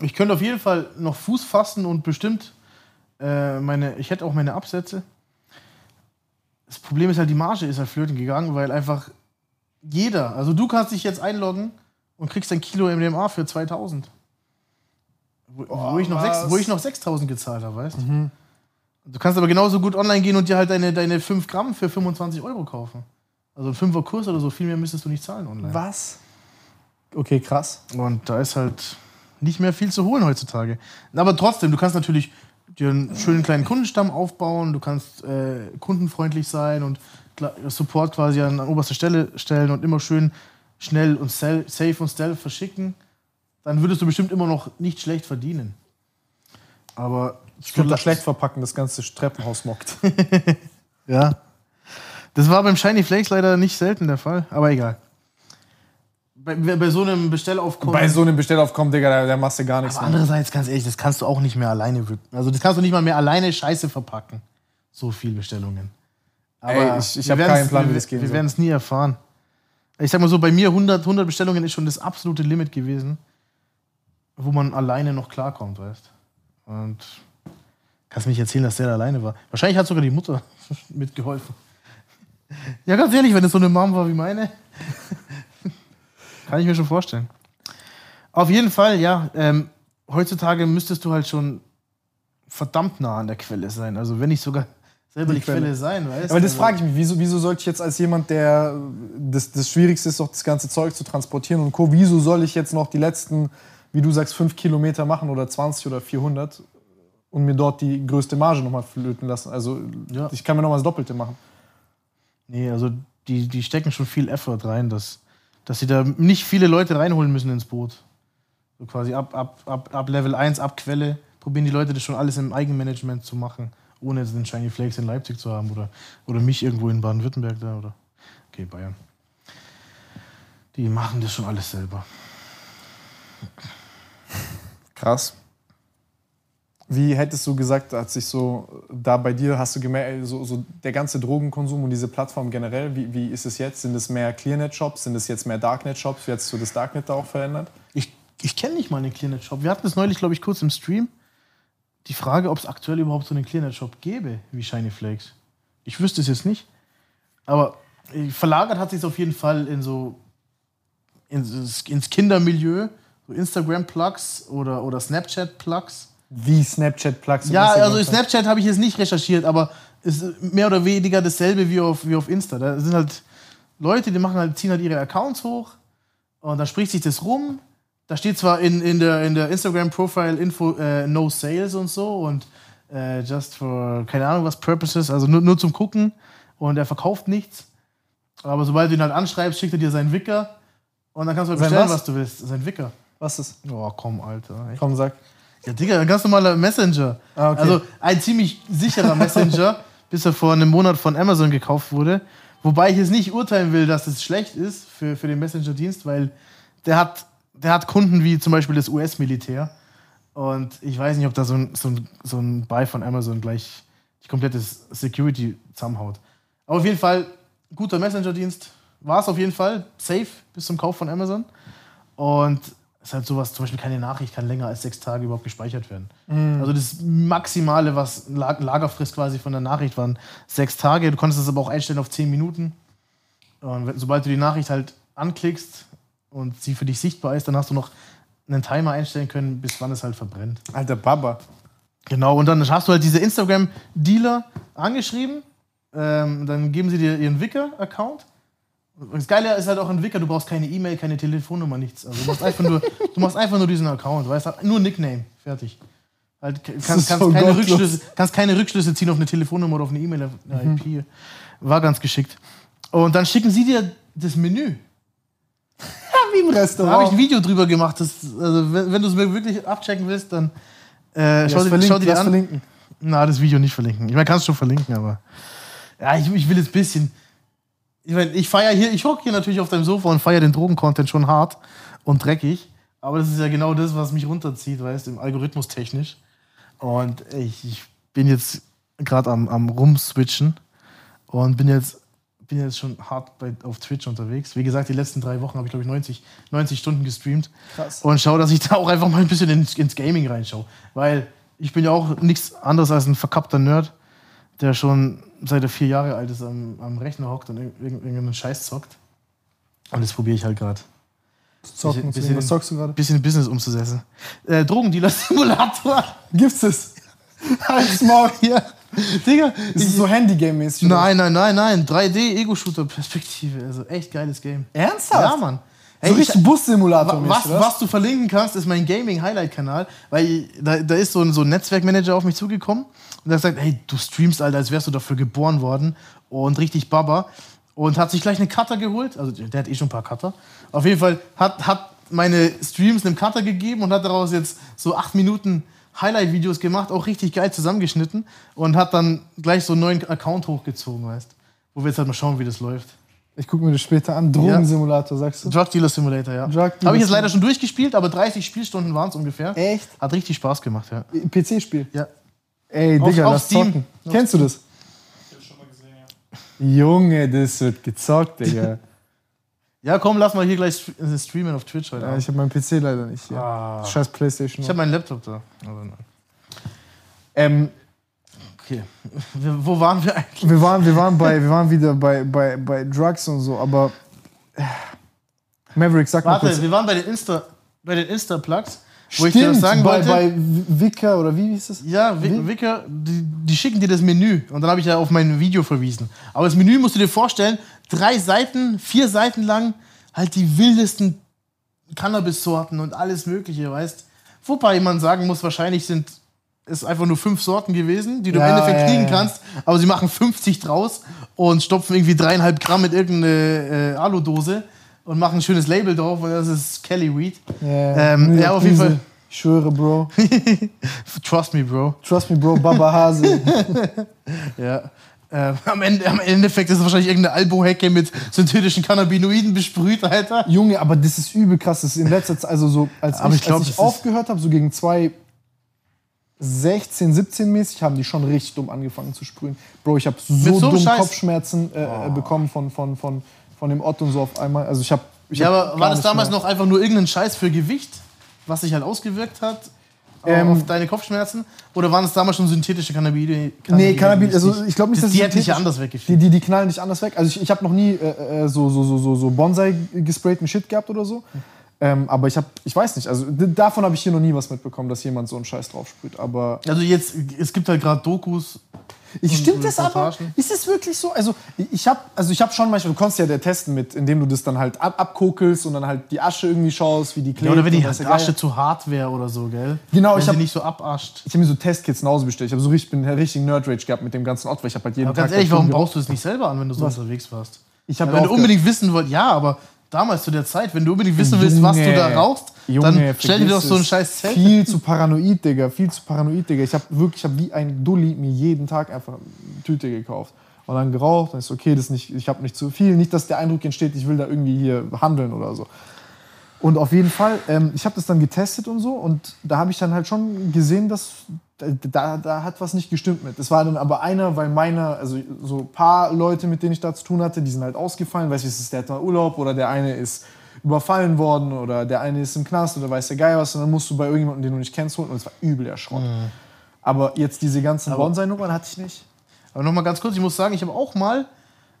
Speaker 4: Ich könnte auf jeden Fall noch Fuß fassen und bestimmt äh, meine, ich hätte auch meine Absätze. Das Problem ist halt, die Marge ist halt flöten gegangen, weil einfach jeder, also du kannst dich jetzt einloggen und kriegst ein Kilo MDMA für 2000. Wo, wo, ich, noch
Speaker 3: was?
Speaker 4: sechs, wo ich noch 6000 gezahlt habe, weißt du? Du kannst aber genauso gut online gehen und dir halt deine, deine 5 Gramm für 25 Euro kaufen. Also ein 5er Kurs oder so, viel mehr müsstest du nicht zahlen online.
Speaker 3: Was? Okay, krass.
Speaker 4: Und da ist halt nicht mehr viel zu holen heutzutage. Aber trotzdem, du kannst natürlich dir einen schönen kleinen Kundenstamm aufbauen, du kannst äh, kundenfreundlich sein und Support quasi an, an oberste Stelle stellen und immer schön schnell und safe und stealth verschicken. Dann würdest du bestimmt immer noch nicht schlecht verdienen. Aber
Speaker 3: Ich würde das schlecht verpacken, das ganze Treppenhaus mockt.
Speaker 4: Ja. Das war beim Shiny Flakes leider nicht selten der Fall, aber egal. Bei, bei so einem Bestellaufkommen.
Speaker 3: Bei so einem Bestellaufkommen, Digga, da, da machst du gar nichts
Speaker 4: Aber
Speaker 3: mehr.
Speaker 4: andererseits, ganz ehrlich, das kannst du auch nicht mehr alleine. Also das kannst du nicht mal mehr alleine Scheiße verpacken. So viel Bestellungen.
Speaker 3: Ey, ich- ich
Speaker 4: wir
Speaker 3: hab
Speaker 4: werden's-
Speaker 3: keinen Plan, wie das gehen
Speaker 4: Wir werden es nie erfahren. Ich sag mal so, bei mir 100, 100 Bestellungen ist schon das absolute Limit gewesen, wo man alleine noch klarkommt, weißt Und kannst mir nicht erzählen, dass der da alleine war. Wahrscheinlich hat sogar die Mutter mitgeholfen. Ja, ganz ehrlich, wenn es so eine Mom war wie meine, kann ich mir schon vorstellen. Auf jeden Fall, ja. Ähm, heutzutage müsstest du halt schon verdammt nah an der Quelle sein. Also wenn nicht sogar selber die,
Speaker 3: Die
Speaker 4: Quelle.
Speaker 3: Quelle.
Speaker 4: sein, weißt
Speaker 3: Aber das
Speaker 4: Also-
Speaker 3: frage ich mich, wieso, wieso sollte ich jetzt als jemand, der das, das Schwierigste ist, doch das ganze Zeug zu transportieren und Co., wieso soll ich jetzt noch die letzten, wie du sagst, fünf Kilometer machen oder 20 oder 400 und mir dort die größte Marge nochmal flöten lassen? Also
Speaker 4: Ja.
Speaker 3: ich kann mir nochmal das Doppelte machen.
Speaker 4: Nee, also die, die stecken schon viel Effort rein, dass, dass sie da nicht viele Leute reinholen müssen ins Boot. So quasi ab, ab, ab, ab Level 1, ab Quelle, probieren die Leute das schon alles im Eigenmanagement zu machen, ohne jetzt den Shiny Flakes in Leipzig zu haben oder, oder mich irgendwo in Baden-Württemberg da oder. Okay, Bayern. Die machen das schon alles selber.
Speaker 3: Krass. Wie hättest du gesagt, hat sich so da bei dir, hast du gemerkt, so, so der ganze Drogenkonsum und diese Plattform generell, wie, wie ist es jetzt? Sind es mehr Clearnet-Shops? Sind es jetzt mehr Darknet-Shops? Wie sich so das Darknet da auch verändert?
Speaker 4: Ich, ich kenne nicht mal einen Clearnet-Shop. Wir hatten das neulich, glaube ich, kurz im Stream. Die Frage, ob es aktuell überhaupt so einen Clearnet-Shop gäbe wie Shiny Flakes. Ich wüsste es jetzt nicht. Aber äh, verlagert hat sich es auf jeden Fall in so ins, ins Kindermilieu. So Instagram-Plugs oder, oder Snapchat-Plugs.
Speaker 3: Wie Snapchat-Plugs?
Speaker 4: Ja, also Snapchat habe ich jetzt nicht recherchiert, aber es ist mehr oder weniger dasselbe wie auf, wie auf Insta. Da sind halt Leute, die machen halt, ziehen halt ihre Accounts hoch und dann spricht sich das rum, da steht zwar in, in der, in der Instagram-Profile-Info äh, No Sales und so und äh, just for, keine Ahnung was, Purposes, also nur, nur zum Gucken und er verkauft nichts. Aber sobald du ihn halt anschreibst, schickt er dir seinen Wicker und dann kannst du halt bestellen,
Speaker 3: was?
Speaker 4: was? du willst. Sein Wicker.
Speaker 3: Was ist?
Speaker 4: Oh, komm, Alter. Echt?
Speaker 3: Komm, sag.
Speaker 4: Ja, Digga, ein ganz normaler Messenger.
Speaker 3: Ah, okay.
Speaker 4: Also ein ziemlich sicherer Messenger, bis er vor einem Monat von Amazon gekauft wurde. Wobei ich jetzt nicht urteilen will, dass es schlecht ist für, für den Messenger-Dienst, weil der hat, der hat Kunden wie zum Beispiel das US-Militär. Und ich weiß nicht, ob da so ein, so, ein, so ein Buy von Amazon gleich die komplette Security zusammenhaut. Aber auf jeden Fall, guter Messenger-Dienst. War es auf jeden Fall. Safe bis zum Kauf von Amazon. Und ist halt sowas, zum Beispiel keine Nachricht kann länger als sechs Tage überhaupt gespeichert werden. Also das Maximale, was La- Lagerfrist quasi von der Nachricht waren, sechs Tage. Du konntest es aber auch einstellen auf zehn Minuten. Und sobald du die Nachricht halt anklickst und sie für dich sichtbar ist, dann hast du noch einen Timer einstellen können, bis wann es halt verbrennt.
Speaker 3: Alter Baba.
Speaker 4: Genau, und dann hast du halt diese Instagram-Dealer angeschrieben. Ähm, dann geben sie dir ihren Wicker-Account. Und das Geile ist halt auch ein Wicker, du brauchst keine E-Mail, keine Telefonnummer, nichts. Also du machst einfach nur, du machst einfach nur diesen Account, weißt du? Nur Nickname, fertig. Halt, kannst, kannst,
Speaker 3: so
Speaker 4: keine. Rückschlüsse, kannst keine Rückschlüsse ziehen auf eine Telefonnummer oder auf eine E-Mail, auf eine IP. War ganz geschickt. Und dann schicken sie dir das Menü.
Speaker 3: Wie im
Speaker 4: Da habe ich ein
Speaker 3: Restaurant.
Speaker 4: Video drüber gemacht. Das, also, wenn, wenn du es mir wirklich abchecken willst, dann äh, schau,
Speaker 3: Lass
Speaker 4: dir, schau dir
Speaker 3: lass
Speaker 4: an.
Speaker 3: verlinken.
Speaker 4: Na, das Video nicht verlinken. Ich meine, kannst du schon verlinken, aber. Ja, ich, ich will jetzt ein bisschen. Ich meine, ich feiere hier, ich hocke hier natürlich auf deinem Sofa und feiere den Drogen-Content schon hart und dreckig. Aber das ist ja genau das, was mich runterzieht, weißt du, im Algorithmus technisch. Und ich, ich bin jetzt gerade am, am Rumswitchen und bin jetzt, bin jetzt schon hart bei, auf Twitch unterwegs. Wie gesagt, die letzten drei Wochen habe ich, glaube ich, 90, 90 Stunden gestreamt.
Speaker 3: Krass.
Speaker 4: Und schaue, dass ich da auch einfach mal ein bisschen ins, ins Gaming reinschaue. Weil ich bin ja auch nichts anderes als ein verkappter Nerd, der schon seit er vier Jahre alt ist am, am Rechner hockt und irg- irg- irgendeinen Scheiß zockt. Und das probiere ich halt gerade.
Speaker 3: Zocken.
Speaker 4: bisschen-
Speaker 3: Bisschen, was zockst du gerade?
Speaker 4: Bisschen Business umzusetzen. Äh, Drogendealer-Simulator.
Speaker 3: Gibt's es? Halt's Maul.
Speaker 4: ja. Digga.
Speaker 3: Ist es so Handygame-mäßig?
Speaker 4: Nein, nein, nein, nein. 3D-Ego-Shooter-Perspektive. Also echt geiles Game.
Speaker 3: Ernsthaft?
Speaker 4: Ja, Mann.
Speaker 3: So
Speaker 4: Hey, ich-
Speaker 3: richtig Bus-Simulator
Speaker 4: was, was du verlinken kannst, ist mein Gaming-Highlight-Kanal, weil da, da ist so ein, so ein Netzwerkmanager auf mich zugekommen und der sagt, hey, du streamst, Alter, als wärst du dafür geboren worden und richtig Baba und hat sich gleich eine Cutter geholt, also der hat eh schon ein paar Cutter, auf jeden Fall hat, hat meine Streams einem Cutter gegeben und hat daraus jetzt so acht Minuten Highlight-Videos gemacht, auch richtig geil zusammengeschnitten und hat dann gleich so einen neuen Account hochgezogen, weißt? Wo wir jetzt halt mal schauen, wie das läuft.
Speaker 3: Ich gucke mir das später an. Drogensimulator, sagst du?
Speaker 4: Drug Dealer Simulator, ja.
Speaker 3: Drug
Speaker 4: Habe ich jetzt leider schon durchgespielt, aber 30 Spielstunden waren es ungefähr.
Speaker 3: Echt?
Speaker 4: Hat richtig Spaß gemacht, ja.
Speaker 3: PC-Spiel.
Speaker 4: Ja.
Speaker 3: Ey,
Speaker 4: Auf-
Speaker 3: Digga,
Speaker 4: auf
Speaker 3: lass
Speaker 4: Steam.
Speaker 3: zocken. Kennst du das? Junge, das wird gezockt, Digga.
Speaker 4: Ja, komm, lass mal hier gleich äh, streamen auf Twitch heute.
Speaker 3: ja, ich habe meinen PC leider nicht hier.
Speaker 4: Ah.
Speaker 3: Scheiß Playstation.
Speaker 4: ich habe meinen Laptop da. Also, nein.
Speaker 3: ähm,
Speaker 4: okay. Wo waren wir eigentlich?
Speaker 3: wir, waren, wir, waren bei, wir waren wieder bei, bei, bei Drugs und so, aber. Maverick, sag mal
Speaker 4: Warte, wir waren bei den Insta, bei den Insta-Plugs, wo ich dir
Speaker 3: Stimmt,
Speaker 4: was sagen
Speaker 3: bei,
Speaker 4: wollte.
Speaker 3: bei Wicker oder wie hieß es?
Speaker 4: ja, Wicker, die, die schicken dir das Menü und dann habe ich ja auf mein Video verwiesen. Aber das Menü musst du dir vorstellen, drei Seiten, vier Seiten lang, halt die wildesten Cannabis-Sorten und alles Mögliche, weißt. Wobei man sagen muss, wahrscheinlich sind es einfach nur fünf Sorten gewesen, die du
Speaker 3: Ja,
Speaker 4: im Endeffekt kriegen
Speaker 3: ja.
Speaker 4: kannst, aber sie machen 50 draus und stopfen irgendwie dreieinhalb Gramm mit irgendeiner äh, Aludose und machen ein schönes Label drauf und das ist Kelly Weed.
Speaker 3: Ja,
Speaker 4: Ähm, ja, auf jeden. Fall.
Speaker 3: Ich schwöre, Bro.
Speaker 4: Trust me, Bro.
Speaker 3: Trust me, Bro. Baba Hase.
Speaker 4: Ja. Ähm, am, Ende, Am Endeffekt ist es wahrscheinlich irgendeine Albo-Hecke mit synthetischen Cannabinoiden besprüht, Alter.
Speaker 3: Junge, aber das ist übel krass. Das ist in letzter Zeit, also so, als
Speaker 4: Aber
Speaker 3: ich,
Speaker 4: ich glaub,
Speaker 3: als ich
Speaker 4: ist-
Speaker 3: aufgehört habe, so gegen zwei 16, 17 mäßig, haben die schon richtig dumm angefangen zu sprühen. Bro, ich habe so,
Speaker 4: so
Speaker 3: dumm
Speaker 4: Scheiß? Oh.
Speaker 3: Kopfschmerzen äh, äh, bekommen von, von, von, von dem Otto und so auf einmal. Also ich habe. Ich
Speaker 4: Ja,
Speaker 3: hab
Speaker 4: aber war das
Speaker 3: nicht
Speaker 4: damals
Speaker 3: mehr-
Speaker 4: noch einfach nur irgendein Scheiß für Gewicht, was sich halt ausgewirkt hat äh,
Speaker 3: Ähm,
Speaker 4: auf deine Kopfschmerzen? Oder waren es damals schon synthetische Cannabinoide?
Speaker 3: Nee, Cannabis, also ich glaube nicht, dass
Speaker 4: die
Speaker 3: es
Speaker 4: hätten
Speaker 3: synthetisch-
Speaker 4: anders
Speaker 3: Die,
Speaker 4: weggefegt.
Speaker 3: die, die knallen nicht anders weg. Also ich, ich habe noch nie äh, äh, so, so, so, so, so Bonsai gesprayten Shit gehabt oder so. Ähm, aber ich habe, ich weiß nicht, also davon habe ich hier noch nie was mitbekommen, dass jemand so einen Scheiß drauf sprüht. Aber
Speaker 4: Also jetzt, es gibt halt gerade Dokus,
Speaker 3: Ich, stimmt das aber? Ist es wirklich so? Also ich habe also ich hab schon manchmal, du konntest ja der testen mit, indem du das dann halt ab, abkokelst und dann halt die Asche irgendwie schaust, wie die klebt.
Speaker 4: Ja, oder wenn die
Speaker 3: der
Speaker 4: Asche zu hart wäre oder so, gell?
Speaker 3: Genau,
Speaker 4: wenn
Speaker 3: ich
Speaker 4: sie
Speaker 3: hab-
Speaker 4: nicht so abascht.
Speaker 3: Ich habe mir so Testkits nach Hause bestellt. Ich habe so richtig, bin einen richtigen Nerd-Rage gehabt mit dem ganzen Ort, weil ich habe halt jeden
Speaker 4: Aber
Speaker 3: Tag...
Speaker 4: ganz ehrlich, warum baust du es nicht selber an, wenn du so
Speaker 3: Was?
Speaker 4: unterwegs warst?
Speaker 3: Ich hab
Speaker 4: Ja, wenn du unbedingt wissen wolltest, ja, aber damals zu der Zeit, wenn du unbedingt wissen willst, was du da rauchst,
Speaker 3: Junge,
Speaker 4: dann stell dir doch so ein
Speaker 3: es.
Speaker 4: scheiß Zelt.
Speaker 3: Viel zu paranoid, Digga. Viel zu paranoid, Digga. Ich habe wirklich, ich habe wie ein Dulli mir jeden Tag einfach eine Tüte gekauft. Und dann geraucht. Dann ist okay, das nicht, ich habe nicht zu viel. Nicht, dass der Eindruck entsteht, ich will da irgendwie hier handeln oder so. Und auf jeden Fall, ähm, ich habe das dann getestet und so. Und da habe ich dann halt schon gesehen, dass da, da hat was nicht gestimmt mit. Es war dann aber einer, weil meiner, also so ein paar Leute, mit denen ich da zu tun hatte, die sind halt ausgefallen. Weißt du, es ist der hat mal Urlaub oder der eine ist überfallen worden oder der eine ist im Knast oder weiß der Geil was. Und dann musst du bei irgendjemandem, den du nicht kennst, holen. Und es war übel der Schrott. Aber jetzt diese ganzen Bonsai-Nummern hatte ich nicht.
Speaker 4: Aber nochmal ganz kurz, ich muss sagen, ich habe auch mal,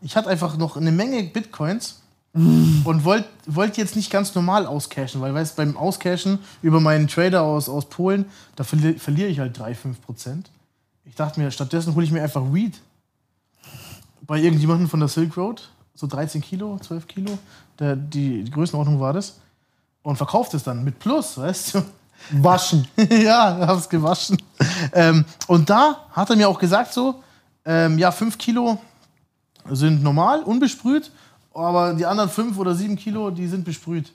Speaker 4: ich hatte einfach noch eine Menge Bitcoins und wollte wollt jetzt nicht ganz normal auscashen, weil weißt, beim Auscashen über meinen Trader aus, aus Polen, da verli verliere ich halt 3, 5 Prozent. Ich dachte mir, stattdessen hole ich mir einfach Weed bei irgendjemandem von der Silk Road, so 13 Kilo, 12 Kilo, der, die, die Größenordnung war das, und verkauft es dann mit Plus, weißt du.
Speaker 3: Waschen.
Speaker 4: ja, hab's gewaschen. Ähm, und da hat er mir auch gesagt so, ähm, ja, 5 Kilo sind normal, unbesprüht, aber die anderen 5 oder 7 Kilo, die sind besprüht.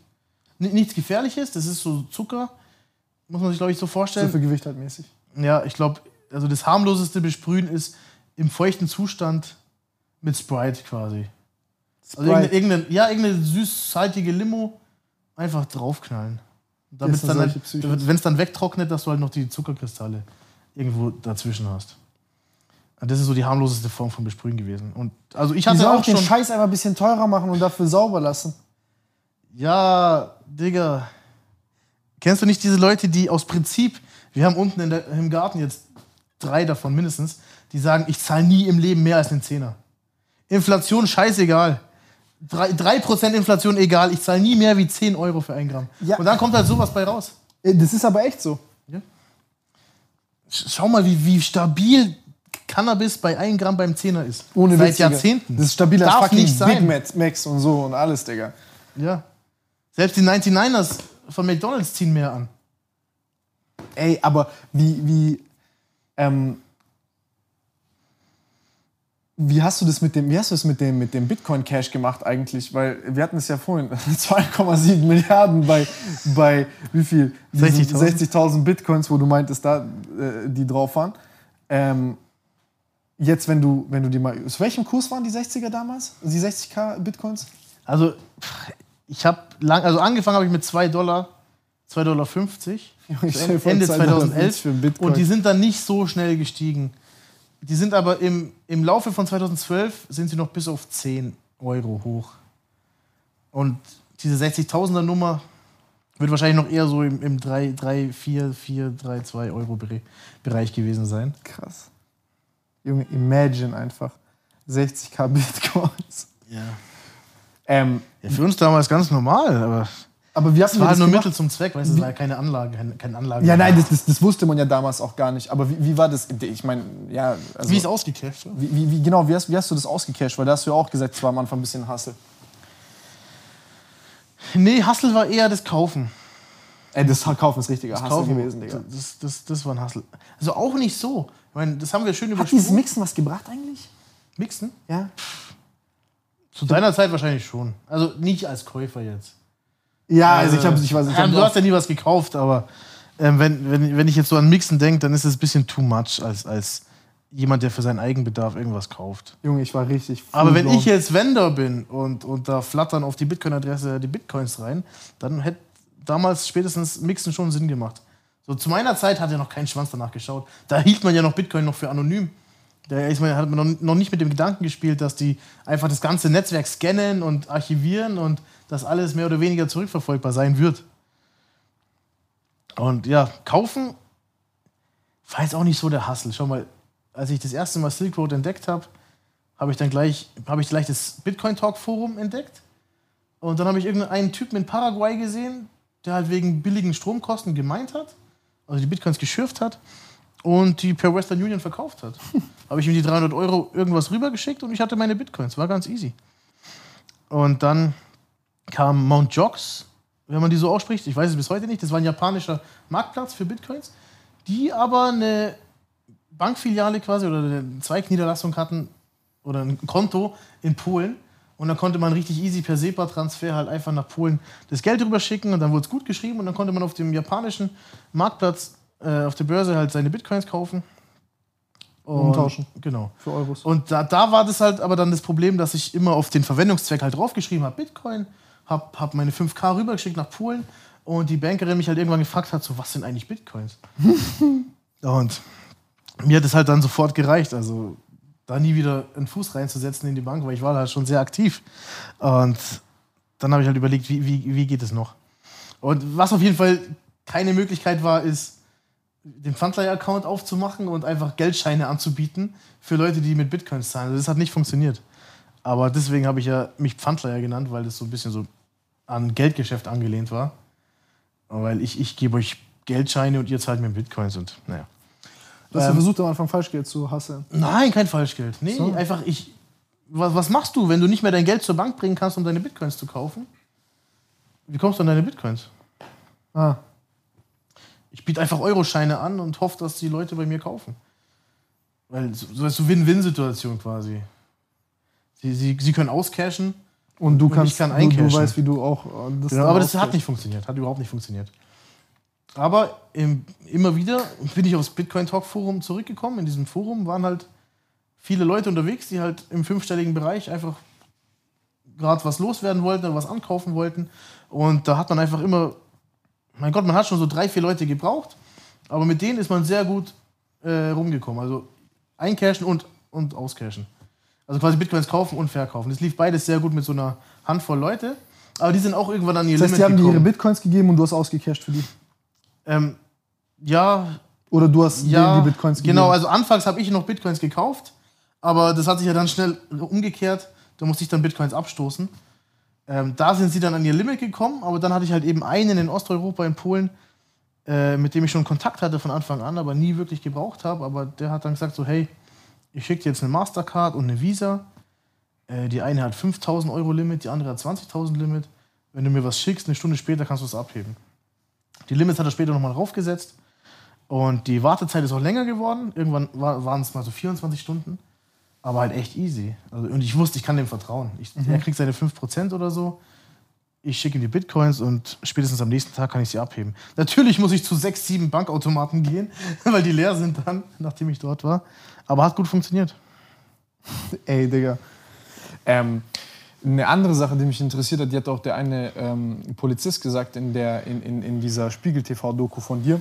Speaker 4: N nichts Gefährliches, das ist so Zucker, muss man sich, glaube ich, so
Speaker 3: So
Speaker 4: vorstellen.
Speaker 3: viel Gewicht halt mäßig.
Speaker 4: Ja, ich glaube, also das harmloseste Besprühen ist im feuchten Zustand mit Sprite quasi. Also
Speaker 3: Sprite.
Speaker 4: irgendeine, irgendeine, ja, irgendeine süß-saltige Limo einfach draufknallen. Damit dann halt, wenn es dann wegtrocknet, dass du halt noch die Zuckerkristalle irgendwo dazwischen hast. Das ist so die harmloseste Form von Besprühen gewesen. Und also ich
Speaker 3: Die
Speaker 4: hatte
Speaker 3: sollen
Speaker 4: auch
Speaker 3: auch den
Speaker 4: schon.
Speaker 3: Scheiß einfach ein bisschen teurer machen und dafür sauber lassen.
Speaker 4: Ja, Digga. Kennst du nicht diese Leute, die aus Prinzip, wir haben unten der, im Garten jetzt drei davon mindestens, die sagen, ich zahle nie im Leben mehr als einen Zehner. Inflation scheißegal. Drei- 3% Inflation egal, ich zahle nie mehr wie 10 Euro für ein Gramm.
Speaker 3: Ja.
Speaker 4: Und dann kommt halt sowas bei raus.
Speaker 3: Äh, Das ist aber echt so.
Speaker 4: Sch- Schau mal, wie, wie stabil Cannabis bei 1 Gramm beim Zehner ist.
Speaker 3: Ohne
Speaker 4: Seit
Speaker 3: Witz.
Speaker 4: Jahrzehnten.
Speaker 3: Das ist stabiler
Speaker 4: Darf
Speaker 3: fucking
Speaker 4: nicht sein.
Speaker 3: Big Macs und so und alles, Digga.
Speaker 4: Ja. Selbst die 99ers von McDonalds ziehen mehr an.
Speaker 3: Ey, aber wie, wie, ähm, wie hast du das mit dem, wie hast du das mit dem, mit dem Bitcoin Cash gemacht eigentlich? Weil wir hatten es ja vorhin, 2,7 Milliarden bei, bei wie viel? Diesen
Speaker 4: 60.000.
Speaker 3: 60.000 Bitcoins, wo du meintest, da, äh, die drauf waren. Ähm, jetzt, wenn du, wenn du die mal, zu welchem Kurs waren die 60er damals? Die 60k Bitcoins?
Speaker 4: Also, ich habe lang, also angefangen habe ich mit 2 Dollar, 2,50 Dollar.
Speaker 3: Ich stell vor,
Speaker 4: Ende
Speaker 3: 2,50
Speaker 4: 2011.
Speaker 3: für einen Bitcoin.
Speaker 4: Und die sind dann nicht so schnell gestiegen. Die sind aber im, im Laufe von 2012 sind sie noch bis auf 10 Euro hoch. Und diese 60.000er Nummer wird wahrscheinlich noch eher so im, im 3, 3, 4, 4, 3, 2 Euro Bere- Bereich gewesen sein.
Speaker 3: Krass. Junge, imagine einfach. 60k Bitcoins.
Speaker 4: Ja.
Speaker 3: Ähm,
Speaker 4: ja. Für uns damals ganz normal, aber
Speaker 3: aber wie hast du
Speaker 4: war halt
Speaker 3: das
Speaker 4: nur
Speaker 3: gemacht?
Speaker 4: Mittel zum Zweck, weißt du, es war ja keine Anlage, keine, keine Anlage.
Speaker 3: Ja, nein, das, das, das wusste man ja damals auch gar nicht. Aber wie, wie war das? Ich meine, ja. Also,
Speaker 4: Wie ist ausgecasht?
Speaker 3: wie, wie, wie, genau, wie hast, wie hast du das ausgecasht? Weil da hast du ja auch gesagt, es war am Anfang ein bisschen Hassel.
Speaker 4: Nee, Hustle war eher das Kaufen.
Speaker 3: Ey, das Kaufen ist richtiger Hassel gewesen, Digga.
Speaker 4: Das, das, das war ein Hustle. Also auch nicht so. Meine, das haben wir schön
Speaker 3: Hat dieses
Speaker 4: übersprungen.
Speaker 3: Mixen was gebracht eigentlich?
Speaker 4: Mixen?
Speaker 3: Ja.
Speaker 4: Zu deiner Zeit wahrscheinlich schon. Also nicht als Käufer jetzt.
Speaker 3: Ja, also ich habe ich weiß, ich hab
Speaker 4: du hast ja nie was gekauft, aber ähm, wenn, wenn, wenn ich jetzt so an Mixen denke, dann ist es ein bisschen too much als, als jemand, der für seinen Eigenbedarf irgendwas kauft.
Speaker 3: Junge, ich war richtig.
Speaker 4: Aber wenn ich jetzt Vendor bin und, und da flattern auf die Bitcoin-Adresse die Bitcoins rein, dann hätte damals spätestens Mixen schon Sinn gemacht. So zu meiner Zeit hat ja noch kein Schwanz danach geschaut. Da hielt man ja noch Bitcoin noch für anonym. Da man, hat man noch- noch nicht mit dem Gedanken gespielt, dass die einfach das ganze Netzwerk scannen und archivieren und dass alles mehr oder weniger zurückverfolgbar sein wird. Und ja, kaufen war jetzt auch nicht so der Hassel. Schau mal, als ich das erste Mal Silk Road entdeckt habe, habe ich dann gleich, habe ich gleich das Bitcoin Talk Forum entdeckt. Und dann habe ich irgendeinen Typen in Paraguay gesehen, der halt wegen billigen Stromkosten gemeint hat, also die Bitcoins geschürft hat. und die per Western Union verkauft hat. Habe ich ihm die 300 Euro irgendwas rübergeschickt und ich hatte meine Bitcoins. War ganz easy. Und dann kam Mount Jocks, wenn man die so ausspricht. Ich weiß es bis heute nicht. Das war ein japanischer Marktplatz für Bitcoins, die aber eine Bankfiliale quasi oder eine Zweigniederlassung hatten oder ein Konto in Polen. Und dann konnte man richtig easy per SEPA-Transfer halt einfach nach Polen das Geld rüberschicken und dann wurde es gut geschrieben und dann konnte man auf dem japanischen Marktplatz äh, auf der Börse halt seine Bitcoins kaufen. Und,
Speaker 3: Umtauschen.
Speaker 4: Genau.
Speaker 3: Für Euros.
Speaker 4: Und da, da war das halt aber dann das Problem, dass ich immer auf den Verwendungszweck halt draufgeschrieben habe, Bitcoin, habe hab meine 5K rübergeschickt nach Polen und die Bankerin mich halt irgendwann gefragt hat, so was sind eigentlich Bitcoins? und mir hat es halt dann sofort gereicht, also da nie wieder einen Fuß reinzusetzen in die Bank, weil ich war da schon sehr aktiv. Und dann habe ich halt überlegt, wie, wie, wie geht es noch? Und was auf jeden Fall keine Möglichkeit war, ist, den Pfandleiher-Account aufzumachen und einfach Geldscheine anzubieten für Leute, die mit Bitcoins zahlen. Also das hat nicht funktioniert. Aber deswegen habe ich ja mich Pfandleiher genannt, weil das so ein bisschen so an Geldgeschäft angelehnt war. Weil ich, ich gebe euch Geldscheine und ihr zahlt mir Bitcoins und naja.
Speaker 3: Du hast ja
Speaker 4: Ähm,
Speaker 3: versucht, am Anfang Falschgeld zu hasseln.
Speaker 4: Nein, kein Falschgeld. Nee,
Speaker 3: So.
Speaker 4: einfach ich. Was, was machst du, wenn du nicht mehr dein Geld zur Bank bringen kannst, um deine Bitcoins zu kaufen? Wie kommst du an deine Bitcoins?
Speaker 3: Ah.
Speaker 4: Ich biete einfach Euroscheine an und hoffe, dass die Leute bei mir kaufen. Weil so ist so Win-Win-Situation quasi. Sie, sie, sie können auscashen,
Speaker 3: Und du
Speaker 4: Und ich
Speaker 3: kannst,
Speaker 4: kann
Speaker 3: du, du weißt, wie du auch äh, das
Speaker 4: genau, aber das hat nicht funktioniert, hat überhaupt nicht funktioniert. Aber im, immer wieder bin ich aufs Bitcoin Talk Forum zurückgekommen. In diesem Forum waren halt viele Leute unterwegs, die halt im fünfstelligen Bereich einfach gerade was loswerden wollten oder was ankaufen wollten. Und da hat man einfach immer, mein Gott, man hat schon so drei, vier Leute gebraucht, aber mit denen ist man sehr gut äh, rumgekommen. Also eincashen und, und auscashen. Also quasi Bitcoins kaufen und verkaufen. Das lief beides sehr gut mit so einer Handvoll Leute. Aber die sind auch irgendwann an ihr
Speaker 3: Das heißt,
Speaker 4: Limit
Speaker 3: die haben dir ihre
Speaker 4: gekommen.
Speaker 3: Bitcoins gegeben und du hast ausgecasht für die.
Speaker 4: Ähm, ja,
Speaker 3: Oder du hast
Speaker 4: ja,
Speaker 3: die Bitcoins gegeben.
Speaker 4: genau. Also anfangs habe ich noch Bitcoins gekauft, aber das hat sich ja dann schnell umgekehrt. Da musste ich dann Bitcoins abstoßen. Ähm, da sind sie dann an ihr Limit gekommen, aber dann hatte ich halt eben einen in Osteuropa, in Polen, äh, mit dem ich schon Kontakt hatte von Anfang an, aber nie wirklich gebraucht habe. Aber der hat dann gesagt so, hey, ich schicke dir jetzt eine Mastercard und eine Visa. Äh, die eine hat 5000 Euro Limit, die andere hat 20.000 Limit. Wenn du mir was schickst, eine Stunde später kannst du es abheben. Die Limits hat er später nochmal draufgesetzt. Und die Wartezeit ist auch länger geworden. Irgendwann war, waren es mal so 24 Stunden. Aber halt echt easy. Also, und ich wusste, ich kann dem vertrauen. Ich, Er kriegt seine 5% oder so. Ich schicke ihm die Bitcoins und spätestens am nächsten Tag kann ich sie abheben. Natürlich muss ich zu sechs, sieben Bankautomaten gehen, weil die leer sind dann, nachdem ich dort war. Aber hat gut funktioniert.
Speaker 2: Ey, Digga. Ähm, eine andere Sache, die mich interessiert hat, die hat auch der eine ähm, Polizist gesagt in, der, in, in, in dieser Spiegel-TV-Doku von dir,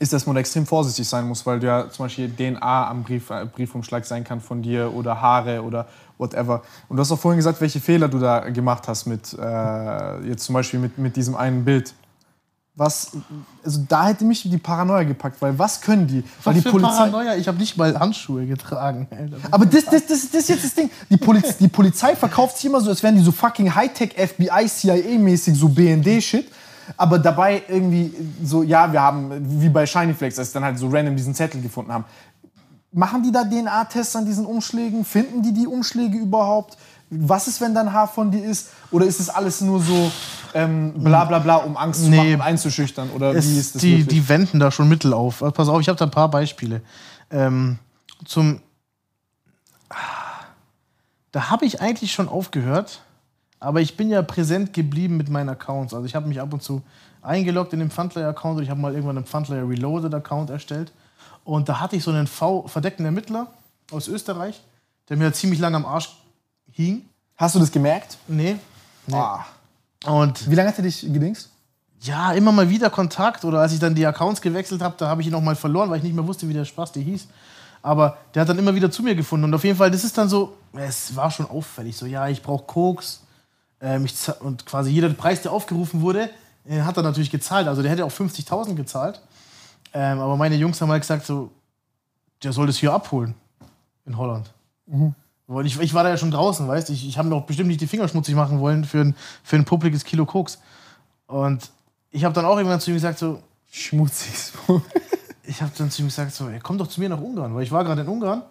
Speaker 2: ist, dass man extrem vorsichtig sein muss, weil ja zum Beispiel DNA am Brief, äh, Briefumschlag sein kann von dir oder Haare oder whatever. Und du hast auch vorhin gesagt, welche Fehler du da gemacht hast mit, äh, jetzt zum Beispiel mit, mit diesem einen Bild.
Speaker 3: Was, also da hätte mich die Paranoia gepackt, weil was können die? Weil die
Speaker 4: für
Speaker 3: Polizei.
Speaker 4: Paranoia? Ich habe nicht mal Handschuhe getragen. Alter.
Speaker 3: Aber das, das, das, das ist jetzt das Ding. Die, Poliz die Polizei verkauft sich immer so, als wären die so fucking Hightech FBI, CIA-mäßig, so BND-Shit. Aber dabei irgendwie so, ja, wir haben, wie bei Shiny Flex, als sie dann halt so random diesen Zettel gefunden haben. Machen die da DNA-Tests an diesen Umschlägen? Finden die die Umschläge überhaupt? Was ist, wenn da ein Haar von dir ist? Oder ist es alles nur so ähm, bla bla bla, um Angst zu
Speaker 4: Nee.
Speaker 2: machen und einzuschüchtern? Oder
Speaker 4: Es,
Speaker 2: wie ist das
Speaker 4: die, die wenden da schon Mittel auf. Also pass auf, ich habe da ein paar Beispiele. Ähm, zum da habe ich eigentlich schon aufgehört, aber ich bin ja präsent geblieben mit meinen Accounts. Also ich habe mich ab und zu eingeloggt in den Pfandleiher-Account und ich habe mal irgendwann einen Pfandleiher Reloaded-Account erstellt. Und da hatte ich so einen v verdeckten Ermittler aus Österreich, der mir ziemlich lange am Arsch hing.
Speaker 3: Hast du das gemerkt?
Speaker 4: Nee. nee.
Speaker 3: Ah.
Speaker 4: Und
Speaker 3: Wie lange hat er dich gedingst?
Speaker 4: ja, immer mal wieder Kontakt oder als ich dann die Accounts gewechselt habe, da habe ich ihn auch mal verloren, weil ich nicht mehr wusste, wie der Spaß der hieß. Aber der hat dann immer wieder zu mir gefunden und auf jeden Fall, das ist dann so, es war schon auffällig, so ja, ich brauche Koks ähm, ich und quasi jeder Preis, der aufgerufen wurde, äh, hat er natürlich gezahlt. Also der hätte auch 50.000 gezahlt. Ähm, aber meine Jungs haben halt gesagt so, der soll das hier abholen in Holland. Weil ich, ich war da ja schon draußen, weißt du, ich, ich habe mir auch bestimmt nicht die Finger schmutzig machen wollen für ein, für ein publikes Kilo Koks. Und ich habe dann auch irgendwann zu ihm gesagt so,
Speaker 3: Schmutzig.
Speaker 4: ich habe dann zu ihm gesagt, so, ey, komm doch zu mir nach Ungarn, weil ich war gerade in Ungarn,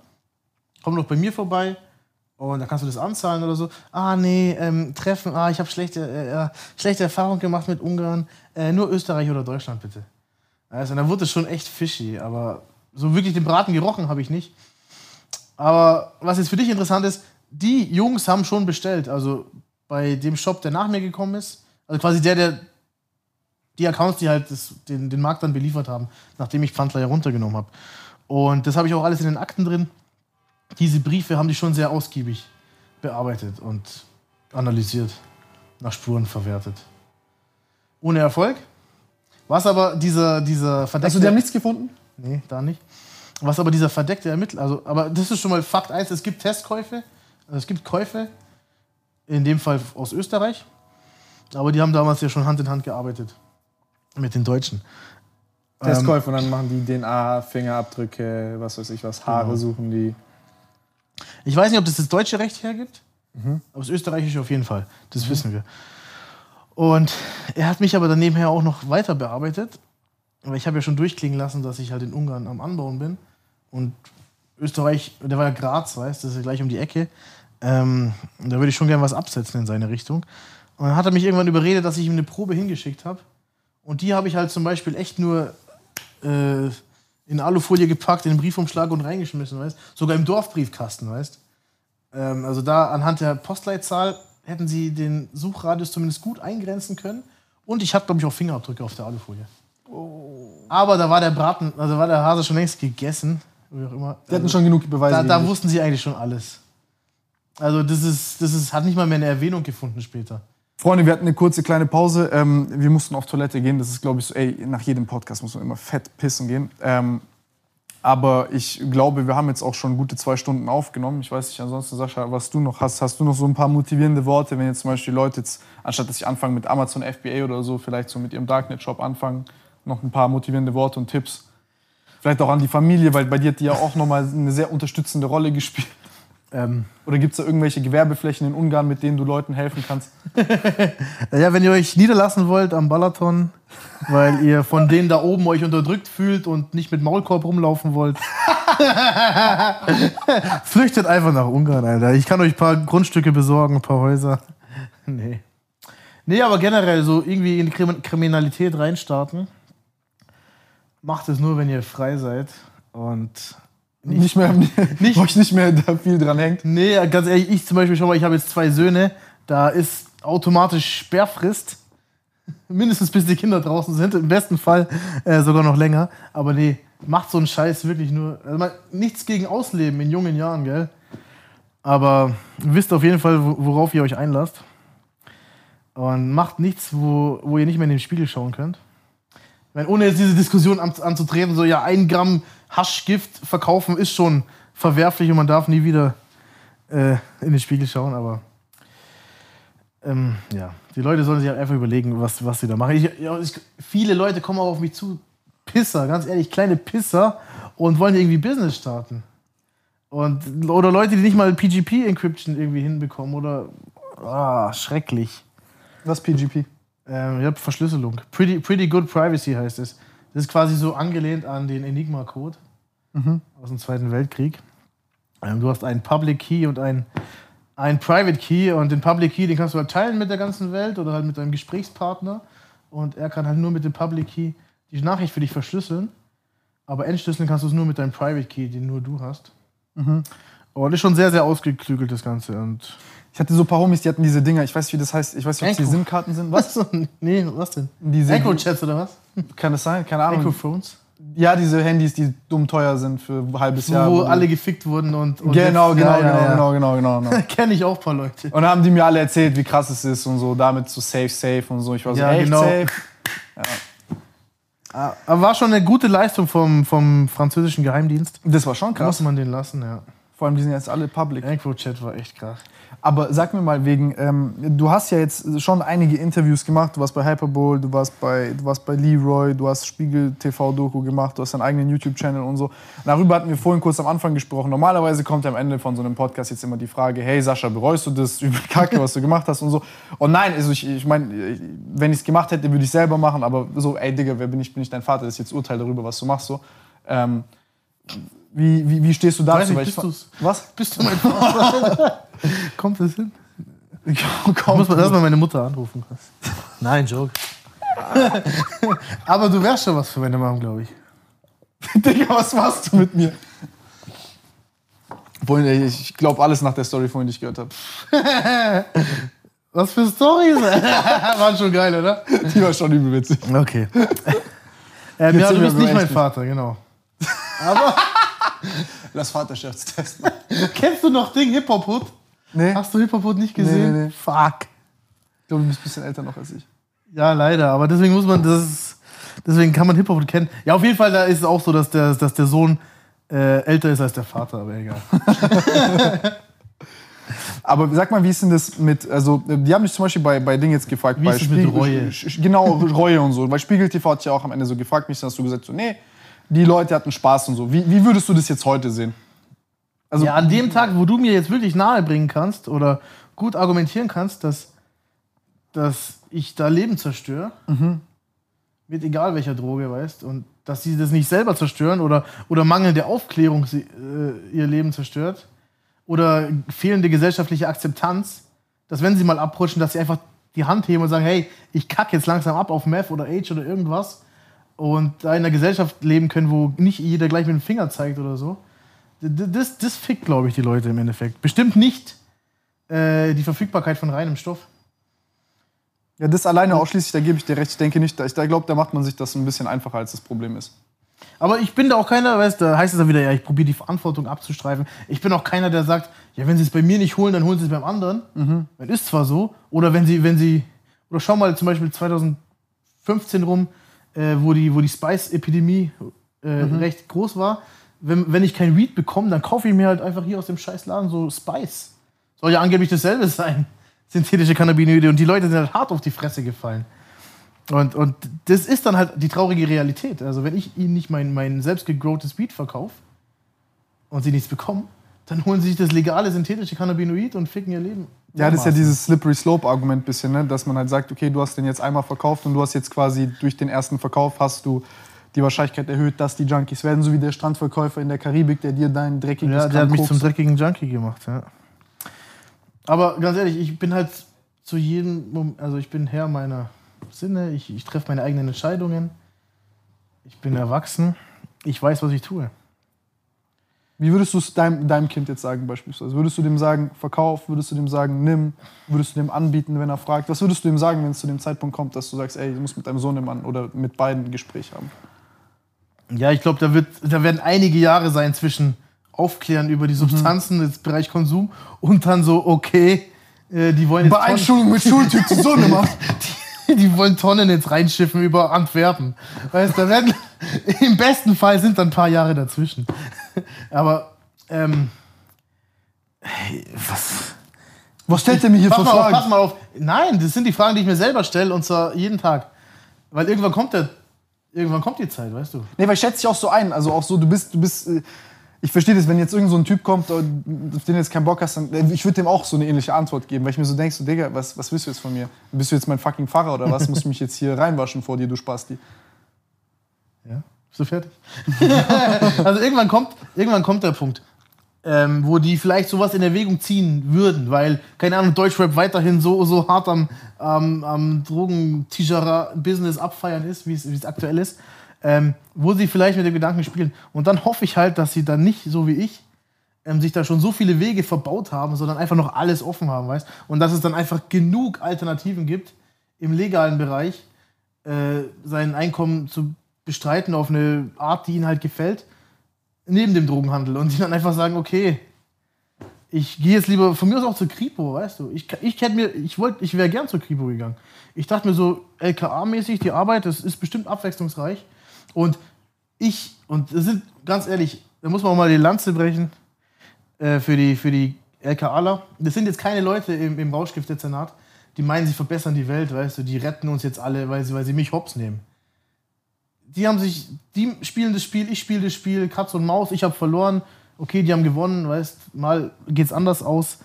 Speaker 4: komm doch bei mir vorbei und da kannst du das anzahlen oder so. Ah, nee, ähm, Treffen, ah, ich habe schlechte, äh, äh, schlechte Erfahrungen gemacht mit Ungarn, äh, nur Österreich oder Deutschland bitte. Also dann wurde es schon echt fishy, aber so wirklich den Braten gerochen habe ich nicht. Aber was jetzt für dich interessant ist, die Jungs haben schon bestellt, also bei dem Shop, der nach mir gekommen ist, also quasi der, der die Accounts, die halt das, den, den Markt dann beliefert haben, nachdem ich Pfandler heruntergenommen habe. Und das habe ich auch alles in den Akten drin. Diese Briefe haben die schon sehr ausgiebig bearbeitet und analysiert, nach Spuren verwertet. Ohne Erfolg. Was aber dieser, dieser verdeckte.
Speaker 3: Also, die haben nichts gefunden?
Speaker 4: Nee, da nicht. Was aber dieser verdeckte Ermittler, also, aber das ist schon mal Fakt 1, es gibt Testkäufe, also es gibt Käufe, in dem Fall aus Österreich, aber die haben damals ja schon Hand in Hand gearbeitet mit den Deutschen.
Speaker 3: Testkäufe und dann machen die DNA, Fingerabdrücke, was weiß ich was, Haare
Speaker 4: Genau.
Speaker 3: suchen die.
Speaker 4: Ich weiß nicht, ob das das deutsche Recht hergibt, aber das österreichische auf jeden Fall. Das wissen wir. Und er hat mich aber dann nebenher auch noch weiter bearbeitet. Aber ich habe ja schon durchklingen lassen, dass ich halt in Ungarn am Anbauen bin. Und Österreich, der war ja Graz, weißt du, das ist ja gleich um die Ecke. Ähm, da würde ich schon gerne was absetzen in seine Richtung. Und dann hat er mich irgendwann überredet, dass ich ihm eine Probe hingeschickt habe. Und die habe ich halt zum Beispiel echt nur äh, in Alufolie gepackt, in den Briefumschlag und reingeschmissen, weißt Sogar im Dorfbriefkasten, weißt ähm, Also da anhand der Postleitzahl hätten sie den Suchradius zumindest gut eingrenzen können. Und ich habe, glaube ich, auch Fingerabdrücke auf der Alufolie. Aber da war der Braten, also war der Hase schon längst gegessen. Wie auch immer.
Speaker 3: Die hatten schon genug Beweise.
Speaker 4: Da, da wussten sie eigentlich schon alles. Also das ist, das ist, hat nicht mal mehr eine Erwähnung gefunden später.
Speaker 3: Freunde, wir hatten eine kurze kleine Pause. Ähm, wir mussten auf Toilette gehen. Das ist, glaube ich, so, ey, nach jedem Podcast muss man immer fett pissen gehen. Ähm, aber ich glaube, wir haben jetzt auch schon gute zwei Stunden aufgenommen. Ich weiß nicht, ansonsten, Sascha, was du noch hast. Hast du noch so ein paar motivierende Worte, wenn jetzt zum Beispiel Leute jetzt, anstatt dass sie anfangen mit Amazon FBA oder so, vielleicht so mit ihrem Darknet-Shop anfangen, noch ein paar motivierende Worte und Tipps? Vielleicht auch an die Familie, weil bei dir hat die ja auch nochmal eine sehr unterstützende Rolle gespielt.
Speaker 4: Ähm,
Speaker 3: Oder gibt es da irgendwelche Gewerbeflächen in Ungarn, mit denen du Leuten helfen kannst?
Speaker 4: ja, wenn ihr euch niederlassen wollt am Balaton, weil ihr von denen da oben euch unterdrückt fühlt und nicht mit Maulkorb rumlaufen wollt, flüchtet einfach nach Ungarn, Alter. Ich kann euch ein paar Grundstücke besorgen, ein paar Häuser. Nee. Nee, aber generell so irgendwie in die Krim Kriminalität reinstarten. Macht es nur, wenn ihr frei seid. Und
Speaker 3: Nicht, mehr, nicht, wo euch nicht mehr da viel dran hängt.
Speaker 4: Nee, ganz ehrlich, ich zum Beispiel schon mal, ich habe jetzt zwei Söhne, da ist automatisch Sperrfrist. Mindestens bis die Kinder draußen sind, im besten Fall äh, sogar noch länger. Aber nee, macht so einen Scheiß wirklich nur. Also mal, nichts gegen Ausleben in jungen Jahren, gell? Aber wisst auf jeden Fall, wo- worauf ihr euch einlasst. Und macht nichts, wo, wo ihr nicht mehr in den Spiegel schauen könnt. Meine, ohne jetzt diese Diskussion an, anzutreten, so ja, ein Gramm Haschgift verkaufen ist schon verwerflich und man darf nie wieder äh, in den Spiegel schauen, aber ähm, ja, die Leute sollen sich halt einfach überlegen, was, was sie da machen. Ich, ich, viele Leute kommen auch auf mich zu, Pisser, ganz ehrlich, kleine Pisser und wollen irgendwie Business starten. Und, oder Leute, die nicht mal PGP-Encryption irgendwie hinbekommen oder ah, schrecklich.
Speaker 3: Was PGP?
Speaker 4: Ähm, ja, Verschlüsselung. Pretty, pretty Good Privacy heißt es. Das ist quasi so angelehnt an den Enigma-Code aus dem Zweiten Weltkrieg. Ähm, du hast einen Public Key und einen, einen Private Key und den Public Key, den kannst du halt teilen mit der ganzen Welt oder halt mit deinem Gesprächspartner und er kann halt nur mit dem Public Key die Nachricht für dich verschlüsseln, aber entschlüsseln kannst du es nur mit deinem Private Key, den nur du hast. Und das ist schon sehr, sehr ausgeklügelt, das Ganze. Und
Speaker 3: Ich hatte so ein paar Homies, die hatten diese Dinger. Ich weiß nicht, wie das heißt. Ich weiß nicht, ob es die
Speaker 4: Echo.
Speaker 3: SIM-Karten sind. Was?
Speaker 4: nee, was denn?
Speaker 3: Diese,
Speaker 4: Echo-Chats oder was?
Speaker 3: Kann das sein? Keine Ahnung.
Speaker 4: Echo-Phones?
Speaker 3: Ja, diese Handys, die dumm teuer sind für ein halbes Jahr.
Speaker 4: wo alle gefickt wurden und. und
Speaker 3: Genau,
Speaker 4: jetzt-
Speaker 3: genau,
Speaker 4: ja, ja,
Speaker 3: genau,
Speaker 4: ja.
Speaker 3: genau, genau, genau, genau.
Speaker 4: Kenne ich auch ein paar Leute.
Speaker 3: Und dann haben die mir alle erzählt, wie krass es ist und so, damit so safe, safe und so. Ich war so,
Speaker 4: Ja,
Speaker 3: echt
Speaker 4: genau.
Speaker 3: safe.
Speaker 4: Aber war schon eine gute Leistung vom, vom französischen Geheimdienst.
Speaker 3: Das war schon
Speaker 4: Muss
Speaker 3: krass.
Speaker 4: man den lassen, ja.
Speaker 3: Vor allem, die sind jetzt alle public.
Speaker 4: Encro-Chat war echt krass.
Speaker 3: Aber sag mir mal wegen, ähm, du hast ja jetzt schon einige Interviews gemacht. Du warst bei Hyperbowl, du warst bei, du warst bei Leroy, du hast Spiegel TV-Doku gemacht, du hast deinen eigenen YouTube-Channel und so. Darüber hatten wir vorhin kurz am Anfang gesprochen. Normalerweise kommt am Ende von so einem Podcast jetzt immer die Frage, hey Sascha, bereust du das übel Kacke, was du gemacht hast und so. Und nein, also ich, ich meine, wenn ich es gemacht hätte, würde ich selber machen, aber so, ey Digga, wer bin ich, bin ich dein Vater, das ist jetzt Urteil darüber, was du machst so. Ähm, wie, wie, wie stehst du dazu?
Speaker 4: Weiß
Speaker 3: ich
Speaker 4: bist du's?
Speaker 3: Was?
Speaker 4: Bist du mein Vater? Kommt das hin?
Speaker 3: Kaum,
Speaker 4: muss mal erstmal meine Mutter anrufen. Nein, Joke. Aber du wärst schon was für meine Mom, glaube ich.
Speaker 3: Digga, was machst du mit mir? Vorhin, ich glaube alles nach der Story vorhin, die ich gehört habe.
Speaker 4: Was für Storys? Waren schon geil, oder?
Speaker 3: Die war schon übel witzig.
Speaker 4: Okay. Ähm, ja, du bist nicht mein. Vater, genau.
Speaker 3: Lass Vaterschaftstest.
Speaker 4: Kennst du noch Ding Hip Hop Hood?
Speaker 3: Nee,
Speaker 4: Hast du Hip Hop Hood nicht gesehen?
Speaker 3: Nee, nee, nee.
Speaker 4: Fuck.
Speaker 3: ich glaube, du bist ein bisschen älter noch als ich.
Speaker 4: Ja, leider. Aber deswegen muss man das. Deswegen kann man Hip Hop kennen. Ja, auf jeden Fall, da ist es auch so, dass der, dass der Sohn äh, älter ist als der Vater, aber egal.
Speaker 3: Aber sag mal, wie ist denn das mit, also die haben mich zum Beispiel bei, bei Ding jetzt gefragt,
Speaker 4: Wie
Speaker 3: bei
Speaker 4: ist es mit
Speaker 3: Spiegel-
Speaker 4: Reue?
Speaker 3: Genau, Reue und so. Bei Spiegel TV hat ja auch am Ende so gefragt, mich, dann hast du gesagt, so, nee, die Leute hatten Spaß und so. Wie, wie würdest du das jetzt heute sehen? Also,
Speaker 4: ja, an dem Tag, wo du mir jetzt wirklich nahe bringen kannst oder gut argumentieren kannst, dass, dass ich da Leben zerstöre, mit egal welcher Droge, weißt, und dass sie das nicht selber zerstören oder, oder mangelnde Aufklärung sie, äh, ihr Leben zerstört oder fehlende gesellschaftliche Akzeptanz, dass wenn sie mal abrutschen, dass sie einfach die Hand heben und sagen, hey, ich kacke jetzt langsam ab auf Meth oder Age oder irgendwas und da in einer Gesellschaft leben können, wo nicht jeder gleich mit dem Finger zeigt oder so. Das, das fickt, glaube ich, die Leute im Endeffekt. Bestimmt nicht äh, die Verfügbarkeit von reinem Stoff.
Speaker 3: ja, das alleine ausschließlich, da gebe ich dir recht. Ich denke nicht, ich glaube, da macht man sich das ein bisschen einfacher, als das Problem ist.
Speaker 4: Aber ich bin da auch keiner, weißt du, da heißt es dann wieder, ja, ich probiere die Verantwortung abzustreifen. Ich bin auch keiner, der sagt, ja, wenn sie es bei mir nicht holen, dann holen sie es beim anderen. Das ist zwar so. Oder wenn sie, wenn sie, oder schau mal zum Beispiel 2015 rum, äh, wo die, wo die Spice-Epidemie äh, recht groß war. Wenn, wenn ich kein Weed bekomme, dann kaufe ich mir halt einfach hier aus dem Scheißladen so Spice. Soll ja angeblich dasselbe sein. Synthetische Cannabinoide. Und die Leute sind halt hart auf die Fresse gefallen. Und, und das ist dann halt die traurige Realität. Also, wenn ich ihnen nicht mein, mein selbst gegrowtes Weed verkaufe und sie nichts bekommen, dann holen sie sich das legale synthetische Cannabinoid und ficken ihr Leben.
Speaker 3: Ja, das ist ja dieses Slippery Slope-Argument bisschen, ne? dass man halt sagt, okay, du hast den jetzt einmal verkauft und du hast jetzt quasi durch den ersten Verkauf hast du die Wahrscheinlichkeit erhöht, dass die Junkies werden, so wie der Strandverkäufer in der Karibik, der dir dein dreckiges
Speaker 4: Ja, der hat mich zum dreckigen Junkie gemacht, ja. Aber ganz ehrlich, ich bin halt zu jedem, Mom- also ich bin Herr meiner Sinne, ich, ich treffe meine eigenen Entscheidungen, ich bin erwachsen, ich weiß, was ich tue.
Speaker 3: Wie würdest du es deinem, deinem Kind jetzt sagen beispielsweise? Würdest du dem sagen, verkauf? Würdest du dem sagen, nimm? Würdest du dem anbieten, wenn er fragt? Was würdest du ihm sagen, wenn es zu dem Zeitpunkt kommt, dass du sagst, ey, du musst mit deinem Sohn im Mann oder mit beiden ein Gespräch haben?
Speaker 4: Ja, ich glaube, da, wird- da werden einige Jahre sein zwischen Aufklären über die Substanzen im Bereich Konsum und dann so, okay, äh, die wollen jetzt Tonnen,
Speaker 3: Beeinschulung mit Schultyp zu Sohn immer.
Speaker 4: Die, wollen Tonnen jetzt reinschiffen über Antwerpen. Weißt du, da werden, im besten Fall sind dann ein paar Jahre dazwischen. Aber, ähm, hey, was?
Speaker 3: Was stellt er mir hier
Speaker 4: Pass
Speaker 3: für
Speaker 4: mal, auf, pass
Speaker 3: Fragen?
Speaker 4: mal auf. Nein, das sind die Fragen, die ich mir selber stelle und zwar jeden Tag. Weil irgendwann kommt der, irgendwann kommt die Zeit, weißt du.
Speaker 3: Nee, weil ich schätze dich auch so ein. Also auch so, du bist, du bist. Ich verstehe das, wenn jetzt irgend so ein Typ kommt, auf den du jetzt keinen Bock hast, dann, äh, ich würde dem auch so eine ähnliche Antwort geben, weil ich mir so denke, so, Digga, was, was willst du jetzt von mir? Bist du jetzt mein fucking Pfarrer oder was? Muss ich mich jetzt hier reinwaschen vor dir, du Spasti?
Speaker 4: Ja, bist du fertig? also irgendwann kommt, irgendwann kommt der Punkt, ähm, wo die vielleicht sowas in Erwägung ziehen würden, weil, keine Ahnung, Deutschrap weiterhin so, so hart am, am, am Drogen-Business abfeiern ist, wie es aktuell ist, ähm, wo sie vielleicht mit dem Gedanken spielen. Und dann hoffe ich halt, dass sie dann nicht, so wie ich, ähm, sich da schon so viele Wege verbaut haben, sondern einfach noch alles offen haben, weißt Und dass es dann einfach genug Alternativen gibt, im legalen Bereich äh, sein Einkommen zu bestreiten auf eine Art, die ihnen halt gefällt, neben dem Drogenhandel. Und die dann einfach sagen, okay, ich gehe jetzt lieber von mir aus auch zur Kripo, weißt du. Ich, ich hätte mir, ich wollte, ich wäre gern zur Kripo gegangen. Ich dachte mir so, LKA-mäßig, die Arbeit, das ist bestimmt abwechslungsreich. Und ich, und das sind, ganz ehrlich, da muss man auch mal die Lanze brechen äh, für die, für die LKAler. Das sind jetzt keine Leute im, im Rauschgiftdezernat, die meinen, sie verbessern die Welt, weißt du, die retten uns jetzt alle, weil sie, weil sie mich hops nehmen. Die haben sich, die spielen das Spiel, ich spiele das Spiel, Katz und Maus, ich habe verloren, okay, die haben gewonnen, weißt, mal geht's anders aus.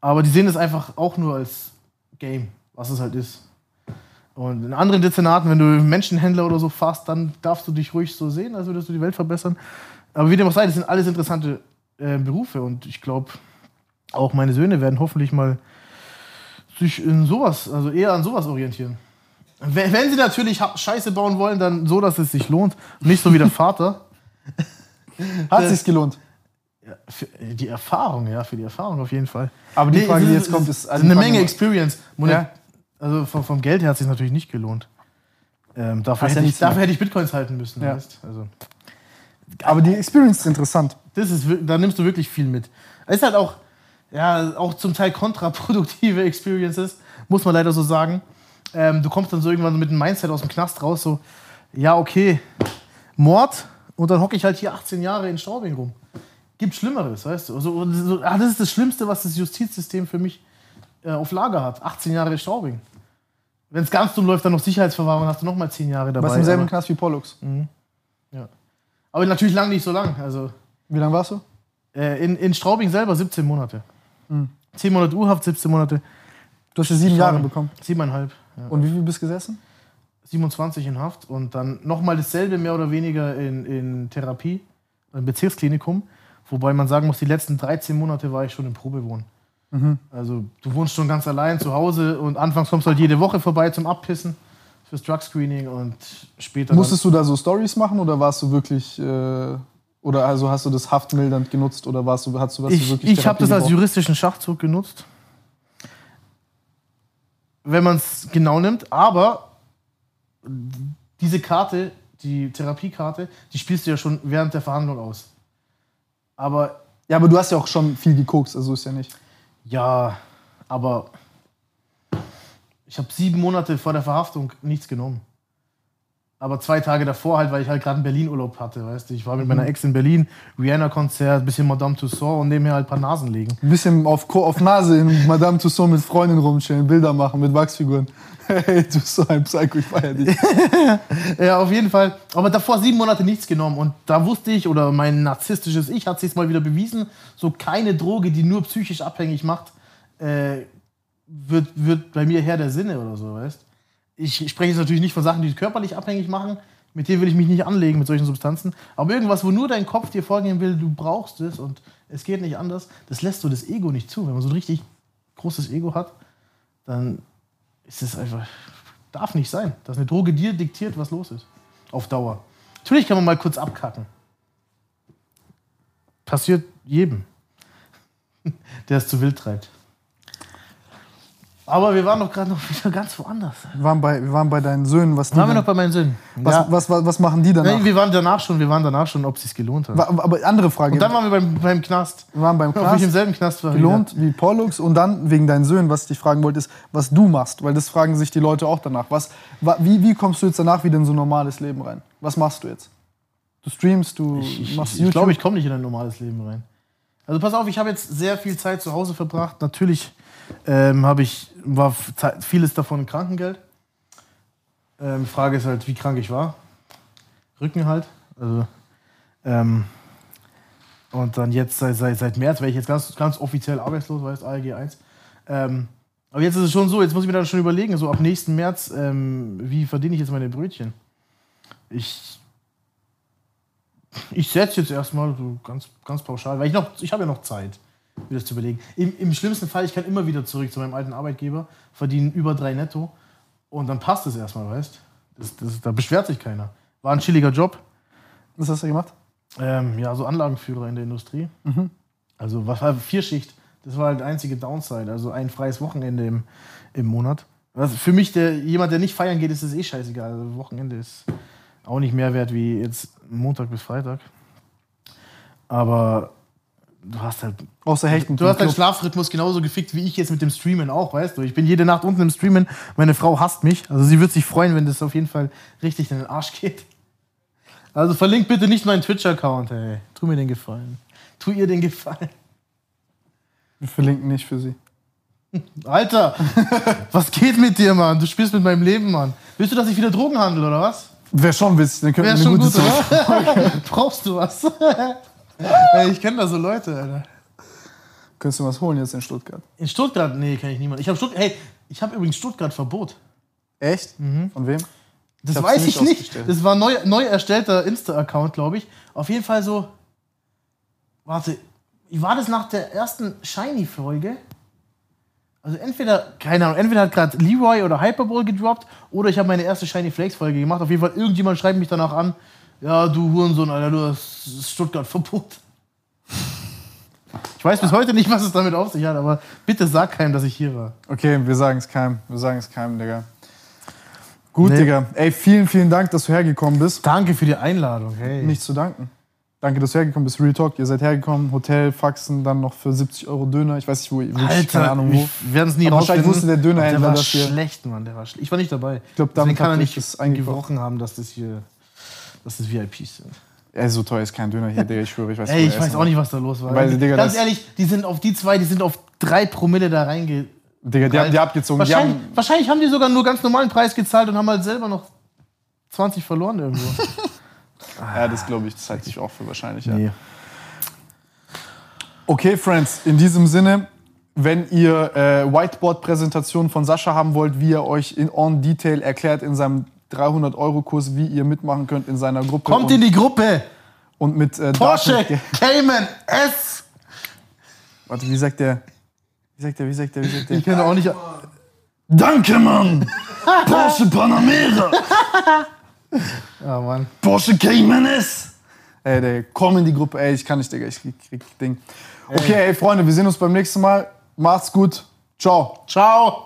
Speaker 4: Aber die sehen es einfach auch nur als Game, was es halt ist. Und in anderen Dezernaten, wenn du Menschenhändler oder so fährst, dann darfst du dich ruhig so sehen, als würdest du die Welt verbessern. Aber wie dem auch sei, das sind alles interessante äh, Berufe und ich glaube, auch meine Söhne werden hoffentlich mal sich in sowas, also eher an sowas orientieren. Wenn, wenn sie natürlich Scheiße bauen wollen, dann so, dass es sich lohnt. Nicht so wie der Vater.
Speaker 3: Hat sich's gelohnt.
Speaker 4: Ja, für die Erfahrung, ja, für die Erfahrung auf jeden Fall.
Speaker 3: Aber die
Speaker 4: Nee,
Speaker 3: Frage, die
Speaker 4: ist-
Speaker 3: jetzt kommt, ist
Speaker 4: ist
Speaker 3: also
Speaker 4: eine
Speaker 3: die
Speaker 4: Menge Experience. Monet-
Speaker 3: Ja.
Speaker 4: Also vom, vom Geld her hat es sich natürlich nicht gelohnt. Ähm, dafür,
Speaker 3: Hast ja
Speaker 4: hätte ich, dafür hätte ich Bitcoins halten müssen.
Speaker 3: Ja.
Speaker 4: Weißt? Also,
Speaker 3: Aber die Experience ist interessant.
Speaker 4: das ist, da nimmst du wirklich viel mit. Es ist halt auch, ja, auch zum Teil kontraproduktive Experiences, muss man leider so sagen. Ähm, du kommst dann so irgendwann mit einem Mindset aus dem Knast raus, so, ja, okay, Mord und dann hocke ich halt hier 18 Jahre in Straubing rum. Gibt Schlimmeres, weißt du? Also, so, ah, das ist das Schlimmste, was das Justizsystem für mich äh, auf Lager hat. 18 Jahre in Straubing. Wenn es ganz dumm läuft, dann noch Sicherheitsverwahrung, hast du noch mal 10 Jahre dabei.
Speaker 3: Was im selben Knast wie Pollux.
Speaker 4: aber natürlich lang nicht so lang. Also,
Speaker 3: Wie lange warst du?
Speaker 4: Äh, in, in Straubing selber 17 Monate. 10 Monate U-Haft, 17 Monate,
Speaker 3: Du hast ja sieben Jahre bekommen.
Speaker 4: siebeneinhalb. Ja.
Speaker 3: Und wie viel bist du gesessen?
Speaker 4: 27 in Haft und dann nochmal dasselbe mehr oder weniger in, in Therapie, im Bezirksklinikum. Wobei man sagen muss, die letzten 13 Monate war ich schon im Probewohnen. Also du wohnst schon ganz allein zu Hause und anfangs kommst du halt jede Woche vorbei zum Abpissen fürs Drug-Screening und später
Speaker 3: Musstest du da so Stories machen oder warst du wirklich äh, oder also hast du das haftmildernd genutzt oder warst du hast du was
Speaker 4: ich,
Speaker 3: wirklich
Speaker 4: ich habe das als juristischen Schachzug genutzt. Wenn man es genau nimmt, aber diese Karte, die Therapiekarte, die spielst du ja schon während der Verhandlung aus. Aber
Speaker 3: Ja, aber du hast ja auch schon viel gekokst, also ist ja nicht.
Speaker 4: Ja, aber ich habe sieben Monate vor der Verhaftung nichts genommen. Aber zwei Tage davor halt, weil ich halt gerade einen Berlin-Urlaub hatte, weißt du. Ich war mit meiner Ex in Berlin, Rihanna-Konzert, bisschen Madame Tussauds und nebenher halt ein paar Nasen legen.
Speaker 3: Ein bisschen auf, auf Nase in Madame Tussauds mit Freundin rumchillen, Bilder machen mit Wachsfiguren. Hey, du bist so ein Psycho, ich feier dich.
Speaker 4: Ja, auf jeden Fall. Aber davor sieben Monate nichts genommen. Und da wusste ich, oder mein narzisstisches Ich hat sich mal wieder bewiesen, so keine Droge, die nur psychisch abhängig macht, äh, wird, wird bei mir Herr der Sinne oder so, weißt Ich spreche jetzt natürlich nicht von Sachen, die körperlich abhängig machen. Mit denen will ich mich nicht anlegen, mit solchen Substanzen. Aber irgendwas, wo nur dein Kopf dir vorgehen will, du brauchst es und es geht nicht anders, das lässt so das Ego nicht zu. Wenn man so ein richtig großes Ego hat, dann ist es einfach, darf nicht sein, dass eine Droge dir diktiert, was los ist. Auf Dauer. Natürlich kann man mal kurz abkacken. Passiert jedem, der es zu wild treibt. Aber wir waren doch gerade noch wieder ganz woanders.
Speaker 3: Wir waren bei, wir waren bei deinen Söhnen, was
Speaker 4: Waren wir noch bei meinen Söhnen?
Speaker 3: was,
Speaker 4: ja.
Speaker 3: was, was, was machen die danach?
Speaker 4: Nein, wir waren danach schon, wir waren danach schon, ob es sich gelohnt hat.
Speaker 3: Wa- aber andere Frage.
Speaker 4: Und dann waren wir beim, beim Knast.
Speaker 3: wir waren beim
Speaker 4: Ob ich
Speaker 3: Knast,
Speaker 4: im selben Knast war.
Speaker 3: gelohnt wie Pollux und dann wegen deinen Söhnen, was ich dich fragen wollte, ist, was du machst, weil das fragen sich die Leute auch danach. Was, wa- wie, wie kommst du jetzt danach wieder in so ein normales Leben rein? Was machst du jetzt? Du streamst, du
Speaker 4: Ich, ich,
Speaker 3: machst YouTube.
Speaker 4: ich glaube, ich komme nicht in ein normales Leben rein. Also pass auf, ich habe jetzt sehr viel Zeit zu Hause verbracht. Natürlich ähm, habe ich, war vieles davon Krankengeld. Ähm, Frage ist halt, wie krank ich war. Rücken halt. Also, ähm, und dann jetzt seit, seit, seit März wäre ich jetzt ganz, ganz offiziell arbeitslos, weißt ALG 1. Ähm, aber jetzt ist es schon so, jetzt muss ich mir dann schon überlegen, so ab nächsten März, ähm, wie verdiene ich jetzt meine Brötchen? Ich ich setze jetzt erstmal so ganz, ganz pauschal, weil ich noch, ich habe ja noch Zeit, mir das zu überlegen. Im, Im schlimmsten Fall, ich kann immer wieder zurück zu meinem alten Arbeitgeber, verdiene über drei netto und dann passt es erstmal, weißt das, das, Da beschwert sich keiner. War ein chilliger Job.
Speaker 3: Was hast du gemacht?
Speaker 4: Ähm, ja, so Anlagenführer in der Industrie. Also was war Vierschicht? Das war halt die einzige Downside. Also ein freies Wochenende im, im Monat. Was für mich, der, jemand, der nicht feiern geht, ist es eh scheißegal. Also Wochenende ist auch nicht mehr wert wie jetzt Montag bis Freitag. Aber du hast halt.
Speaker 3: Außer Hechten.
Speaker 4: Du hast deinen Schlafrhythmus genauso gefickt wie ich jetzt mit dem Streamen auch, weißt du. Ich bin jede Nacht unten im Streamen. Meine Frau hasst mich. Also sie wird sich freuen, wenn das auf jeden Fall richtig in den Arsch geht. Also verlinkt bitte nicht meinen Twitch-Account, ey. Tu mir den Gefallen. Tu ihr den Gefallen.
Speaker 3: Wir verlinken nicht für sie.
Speaker 4: Alter, was geht mit dir, Mann? Du spielst mit meinem Leben, Mann. Willst du, dass ich wieder Drogen handle, oder was?
Speaker 3: Wäre schon witzig, dann könnten
Speaker 4: Wäre
Speaker 3: wir eine
Speaker 4: gut,
Speaker 3: gute
Speaker 4: oder? Brauchst du was? ey, ich kenne da so Leute, Alter.
Speaker 3: Könntest du was holen jetzt in Stuttgart?
Speaker 4: In Stuttgart? Nee, kann ich niemand. Ich habe Stuttgart, hey, ich habe übrigens Stuttgart Verbot.
Speaker 3: Echt? Von wem?
Speaker 4: Das
Speaker 3: hab's
Speaker 4: weiß ich nicht. Das war ein neu, neu erstellter Insta-Account, glaube ich. Auf jeden Fall so. Warte, wie war das nach der ersten Shiny-Folge? Also entweder, keine Ahnung, entweder hat gerade Leroy oder Hyperbowl gedroppt oder ich habe meine erste Shiny Flakes-Folge gemacht. Auf jeden Fall, irgendjemand schreibt mich danach an. Ja, du Hurensohn, Alter, du hast Stuttgart-Verbot. Ich weiß bis heute nicht, was es damit auf sich hat, aber bitte sag keinem, dass ich hier war.
Speaker 3: Okay, wir sagen es keinem. Wir sagen es keinem, Digga. Gut,
Speaker 4: Nee.
Speaker 3: Digga. Ey, vielen, vielen Dank, dass du hergekommen bist.
Speaker 4: Danke für die Einladung. Hey.
Speaker 3: Nicht zu danken. Danke, dass du hergekommen bist. Real Talk, ihr seid hergekommen. Hotel, Faxen, dann noch für 70 Euro Döner. Ich weiß nicht, wo. wirklich
Speaker 4: Alter,
Speaker 3: keine Ahnung wo.
Speaker 4: wir werden es nie
Speaker 3: Aber wahrscheinlich wusste der Dönerhändler,
Speaker 4: der war
Speaker 3: dass wir-
Speaker 4: schlecht, Mann. Der war schlecht. Ich war nicht dabei. Ich
Speaker 3: glaub, damit
Speaker 4: kann er
Speaker 3: ihr
Speaker 4: nicht
Speaker 3: das eingekauft.
Speaker 4: gebrochen haben, dass das hier, dass das VIPs sind.
Speaker 3: Ey, so teuer ist kein Döner hier, Digga. Ich schwöre, ich weiß
Speaker 4: Ey, ich weiß
Speaker 3: essen.
Speaker 4: auch nicht, was da los war.
Speaker 3: Weil, Digga,
Speaker 4: Ganz ehrlich, die sind auf die zwei, die sind auf drei Promille da reinge.
Speaker 3: Digga, die haben die abgezogen. Die
Speaker 4: Wahrscheinlich,
Speaker 3: haben,
Speaker 4: wahrscheinlich haben die sogar nur ganz normalen Preis gezahlt und haben halt selber noch 20 verloren irgendwo.
Speaker 3: ja, das glaube ich, das halte ich auch für wahrscheinlich. Ja.
Speaker 4: nee.
Speaker 3: Okay, Friends, in diesem Sinne, wenn ihr äh, Whiteboard-Präsentationen von Sascha haben wollt, wie er euch in on Detail erklärt in seinem 300-Euro-Kurs, wie ihr mitmachen könnt in seiner Gruppe.
Speaker 4: Kommt in die Gruppe.
Speaker 3: und mit äh,
Speaker 4: Porsche Cayman S.
Speaker 3: Warte, wie sagt der? Wie sagt der? Wie sagt der? Wie sagt der?
Speaker 4: Ich kenne auch nicht.
Speaker 3: Danke, Mann! Porsche Panamera!
Speaker 4: Ja, Mann.
Speaker 3: Porsche Cayman S! Ey, der, komm in die Gruppe. Ey, ich kann nicht, Digga. Ich krieg, krieg Ding. Okay, ey, Freunde, wir sehen uns beim nächsten Mal. Macht's gut. Ciao.
Speaker 4: Ciao.